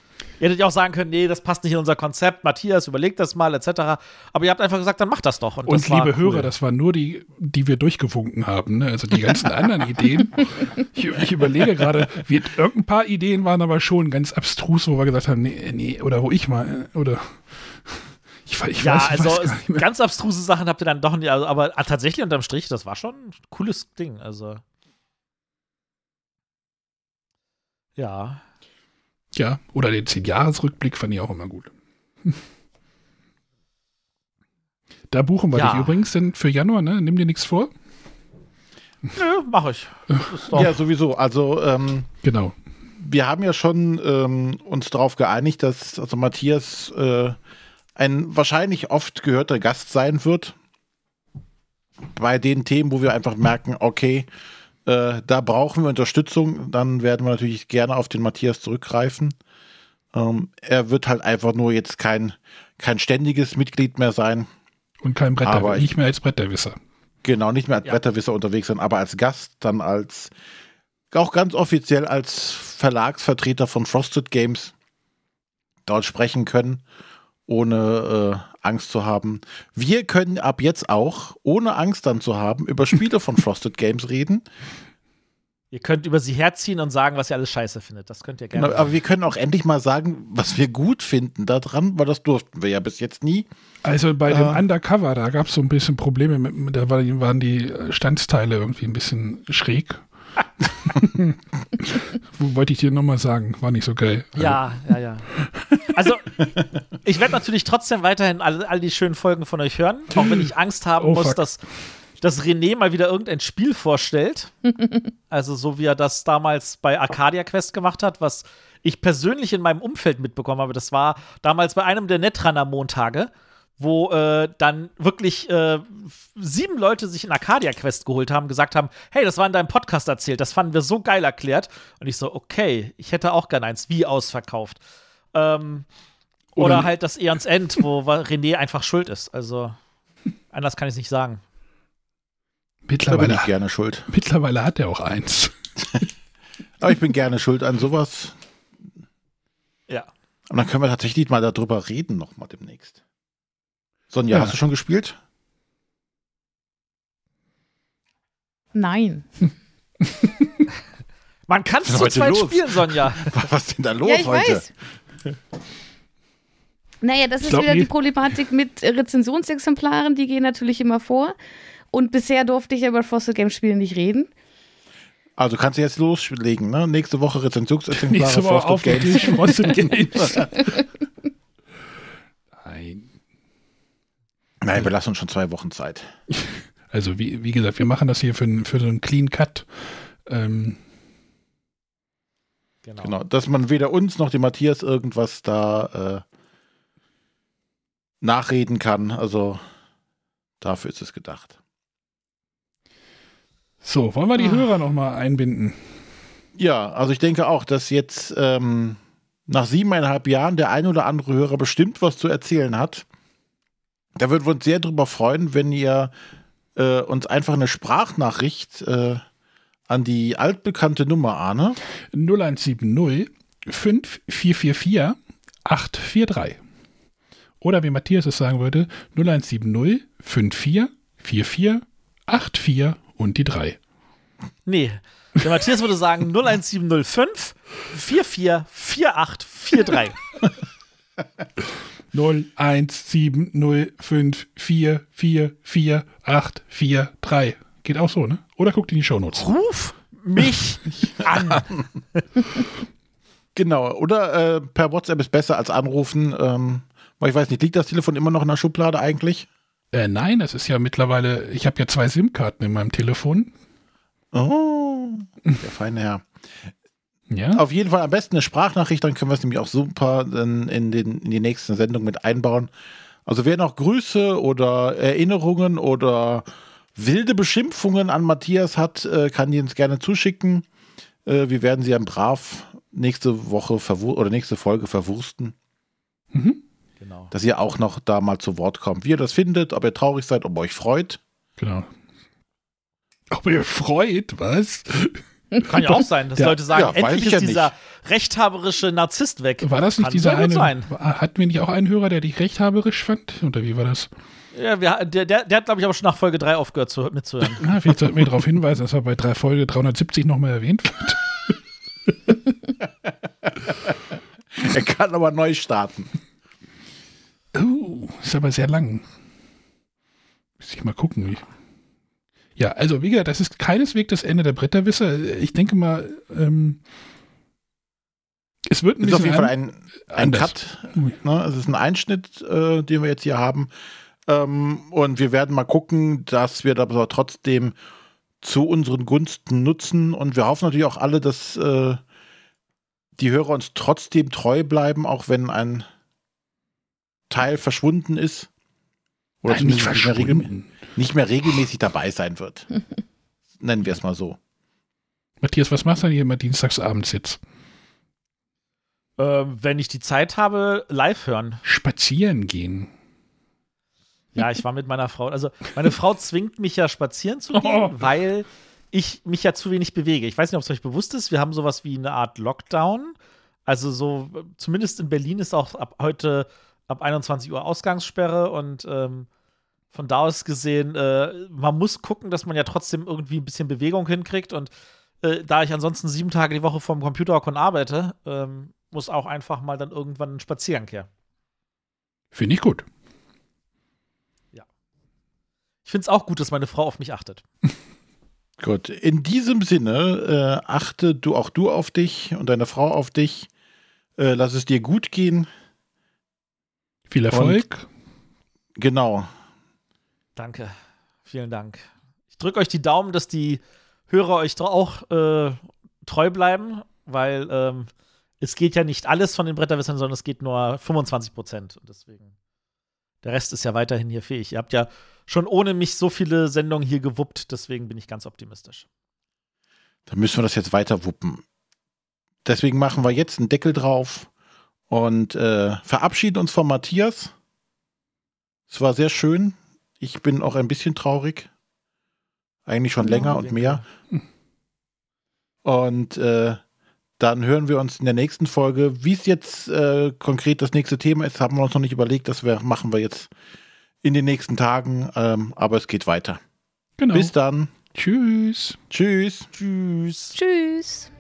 Ihr hättet ja auch sagen können, nee, das passt nicht in unser Konzept, Matthias, überlegt das mal, etc. Aber ihr habt einfach gesagt, dann macht das doch. Und, Und das liebe cool. Hörer, das waren nur die, die wir durchgewunken haben. Ne? Also die ganzen anderen Ideen. Ich, ich überlege gerade, irgendein paar Ideen waren aber schon ganz abstrus, wo wir gesagt haben, nee, nee, oder wo ich mal, oder ich, ich Ja, weiß, also weiß gar nicht mehr. ganz abstruse Sachen habt ihr dann doch nicht, also, aber ah, tatsächlich unterm Strich, das war schon ein cooles Ding. Also. Ja. Ja, oder den 10-Jahres-Rückblick fand ich auch immer gut. Da buchen wir Ja. dich übrigens denn für Januar, ne? Nimm dir nichts vor. Nö, mach ich. Ja, sowieso. Also, ähm, Genau. wir haben ja schon ähm, uns darauf geeinigt, dass also Matthias äh, ein wahrscheinlich oft gehörter Gast sein wird. Bei den Themen, wo wir einfach merken, okay, äh, da brauchen wir Unterstützung, dann werden wir natürlich gerne auf den Matthias zurückgreifen. Ähm, er wird halt einfach nur jetzt kein, kein ständiges Mitglied mehr sein. Und kein Bretter, Aber ich- nicht mehr als Bretterwisser. Genau, nicht mehr als Ja. Bretterwisser unterwegs sein, aber als Gast, dann als, auch ganz offiziell als Verlagsvertreter von Frosted Games dort sprechen können, ohne äh, Angst zu haben. Wir können ab jetzt auch, ohne Angst dann zu haben, über Spiele von Frosted Games reden. ihr könnt über sie herziehen und sagen, was ihr alles scheiße findet. Das könnt ihr gerne. Genau, aber wir können auch endlich mal sagen, was wir gut finden daran, weil das durften wir ja bis jetzt nie. Also bei dem Ah. Undercover, da gab es so ein bisschen Probleme, mit, da war- waren die Standsteile irgendwie ein bisschen schräg. Wo wollte ich dir nochmal sagen, war nicht so geil. Ja, ja, ja. Also, ich werde natürlich trotzdem weiterhin all, all die schönen Folgen von euch hören, auch wenn ich Angst haben Oh, muss, fuck. dass, dass René mal wieder irgendein Spiel vorstellt. also, so wie er das damals bei Arcadia Quest gemacht hat, was ich persönlich in meinem Umfeld mitbekommen habe. Das war damals bei einem der Netrunner-Montage, wo äh, dann wirklich äh, sieben Leute sich in Arcadia Quest geholt haben, gesagt haben, hey, das war in deinem Podcast erzählt, das fanden wir so geil erklärt. Und ich so, okay, ich hätte auch gern eins, wie ausverkauft. Ähm, Oder, Oder- halt das Eons End, wo René einfach schuld ist. Also, anders kann ich es nicht sagen. Da bin Mittlerweile, ich gerne schuld. mittlerweile hat er auch eins. Aber ich bin gerne schuld an sowas. Ja. Und dann können wir tatsächlich mal darüber reden, nochmal demnächst. Sonja, Ja. hast du schon gespielt? Nein. Man kann es zu zweit los? spielen, Sonja. Was ist denn da los ja, ich heute? weiß. Naja, das Ich ist wieder die. Problematik mit Rezensionsexemplaren, die gehen natürlich immer vor. Und bisher durfte ich ja über Frosted Games Spiele nicht reden. Also kannst du jetzt loslegen, ne? Nächste Woche Rezensionsexemplare Nächste Woche Frosted Games. Nein. Nein, wir lassen uns schon zwei Wochen Zeit. Also wie, wie gesagt, wir machen das hier für, einen- für so einen Clean Cut. Ähm, Genau. Genau, dass man weder uns noch dem Matthias irgendwas da äh, nachreden kann. Also dafür ist es gedacht. so, wollen wir die Ah. Hörer noch mal einbinden? Ja, also ich denke auch, dass jetzt ähm, nach siebeneinhalb Jahren der ein oder andere Hörer bestimmt was zu erzählen hat. Da würden wir uns sehr drüber freuen, wenn ihr äh, uns einfach eine Sprachnachricht äh, an die altbekannte Nummer, Arne, 0170 5444 843. Oder wie Matthias es sagen würde, 0170 5444 84 und die 3. Nee. Der Matthias würde sagen 01705 444843. 017054448443. Geht auch so, ne? Oder guckt in die Shownotes. Ruf mich an. Genau, oder äh, per WhatsApp ist besser als anrufen. Ähm, weil ich weiß nicht, liegt das Telefon immer noch in der Schublade eigentlich? Äh, nein, das ist ja mittlerweile, ich habe ja zwei SIM-Karten in meinem Telefon. Oh, der feine Herr. Ja. Auf jeden Fall am besten eine Sprachnachricht, dann können wir es nämlich auch super dann in, den, in die nächsten Sendung mit einbauen. Also wer noch Grüße oder Erinnerungen oder wilde Beschimpfungen an Matthias hat, äh, kann die uns gerne zuschicken. Äh, wir werden sie dann brav nächste Woche oder nächste Folge verwursten, Mhm. Genau. dass ihr auch noch da mal zu Wort kommt. Wie ihr das findet, ob ihr traurig seid, ob ihr euch freut. Genau. Ob ihr freut, was? Kann ja auch sein, dass Ja, Leute sagen, ja, endlich ich ist ja dieser rechthaberische Narzisst weg. War das nicht Kann dieser eine? sein. Hatten wir nicht auch einen Hörer, der dich rechthaberisch fand? Oder wie war das? Ja, wir, der, der, der hat, glaube ich, aber schon nach Folge 3 aufgehört zu, mitzuhören. Ah, vielleicht sollten wir darauf hinweisen, dass er bei drei Folge 370 nochmal erwähnt wird. Er kann aber neu starten. Uh, ist aber sehr lang. Muss ich mal gucken. Wie. Ja, also wie gesagt, das ist keineswegs das Ende der Bretterwisser. Ich denke mal, ähm, es wird ein Ist auf jeden Fall ein, ein. Cut. Ui. Ne? Es ist ein Einschnitt, äh, den wir jetzt hier haben. Ähm, und wir werden mal gucken, dass wir das aber trotzdem zu unseren Gunsten nutzen. Und wir hoffen natürlich auch alle, dass äh, die Hörer uns trotzdem treu bleiben, auch wenn ein Teil verschwunden ist. Oder Nein, nicht verschwunden. Nicht mehr regelmäßig dabei sein wird. Nennen wir es mal so. Matthias, was machst du denn hier immer dienstagsabends jetzt? ähm, wenn ich die Zeit habe, live hören. Spazieren gehen. Ja, ich war mit meiner Frau. Also, meine Frau zwingt mich ja spazieren zu gehen, Oh. weil ich mich ja zu wenig bewege. Ich weiß nicht, ob es euch bewusst ist. Wir haben sowas wie eine Art Lockdown. Also, so, äh, zumindest in Berlin ist auch ab heute ab 21 Uhr Ausgangssperre und ähm, von da aus gesehen, äh, man muss gucken, dass man ja trotzdem irgendwie ein bisschen Bewegung hinkriegt. Und äh, da ich ansonsten sieben Tage die Woche vom Computer hocken und arbeite, ähm, muss auch einfach mal dann irgendwann ein Spaziergang her. Finde ich gut. Ich finde es auch gut, dass meine Frau auf mich achtet. Gut, in diesem Sinne, äh, achte du auch du auf dich und deine Frau auf dich. Äh, lass es dir gut gehen. Viel Erfolg. Genau. Danke. Vielen Dank. Ich drücke euch die Daumen, dass die Hörer euch auch äh, treu bleiben, weil ähm, es geht ja nicht alles von den Bretterwissern, sondern es geht nur 25 Prozent. Und deswegen, der Rest ist ja weiterhin hier fähig. Ihr habt ja schon ohne mich so viele Sendungen hier gewuppt, deswegen bin ich ganz optimistisch. Dann müssen wir das jetzt weiter wuppen. Deswegen machen wir jetzt einen Deckel drauf Und äh, verabschieden uns von Matthias. Es war sehr schön. Ich bin auch ein bisschen traurig. Eigentlich schon länger und mehr. Und äh, dann hören wir uns in der nächsten Folge. Wie es jetzt äh, konkret das nächste Thema ist, haben wir uns noch nicht überlegt. Das wir, machen wir jetzt in den nächsten Tagen. Ähm, aber es geht weiter. Genau. Bis dann. Tschüss. Tschüss. Tschüss. Tschüss.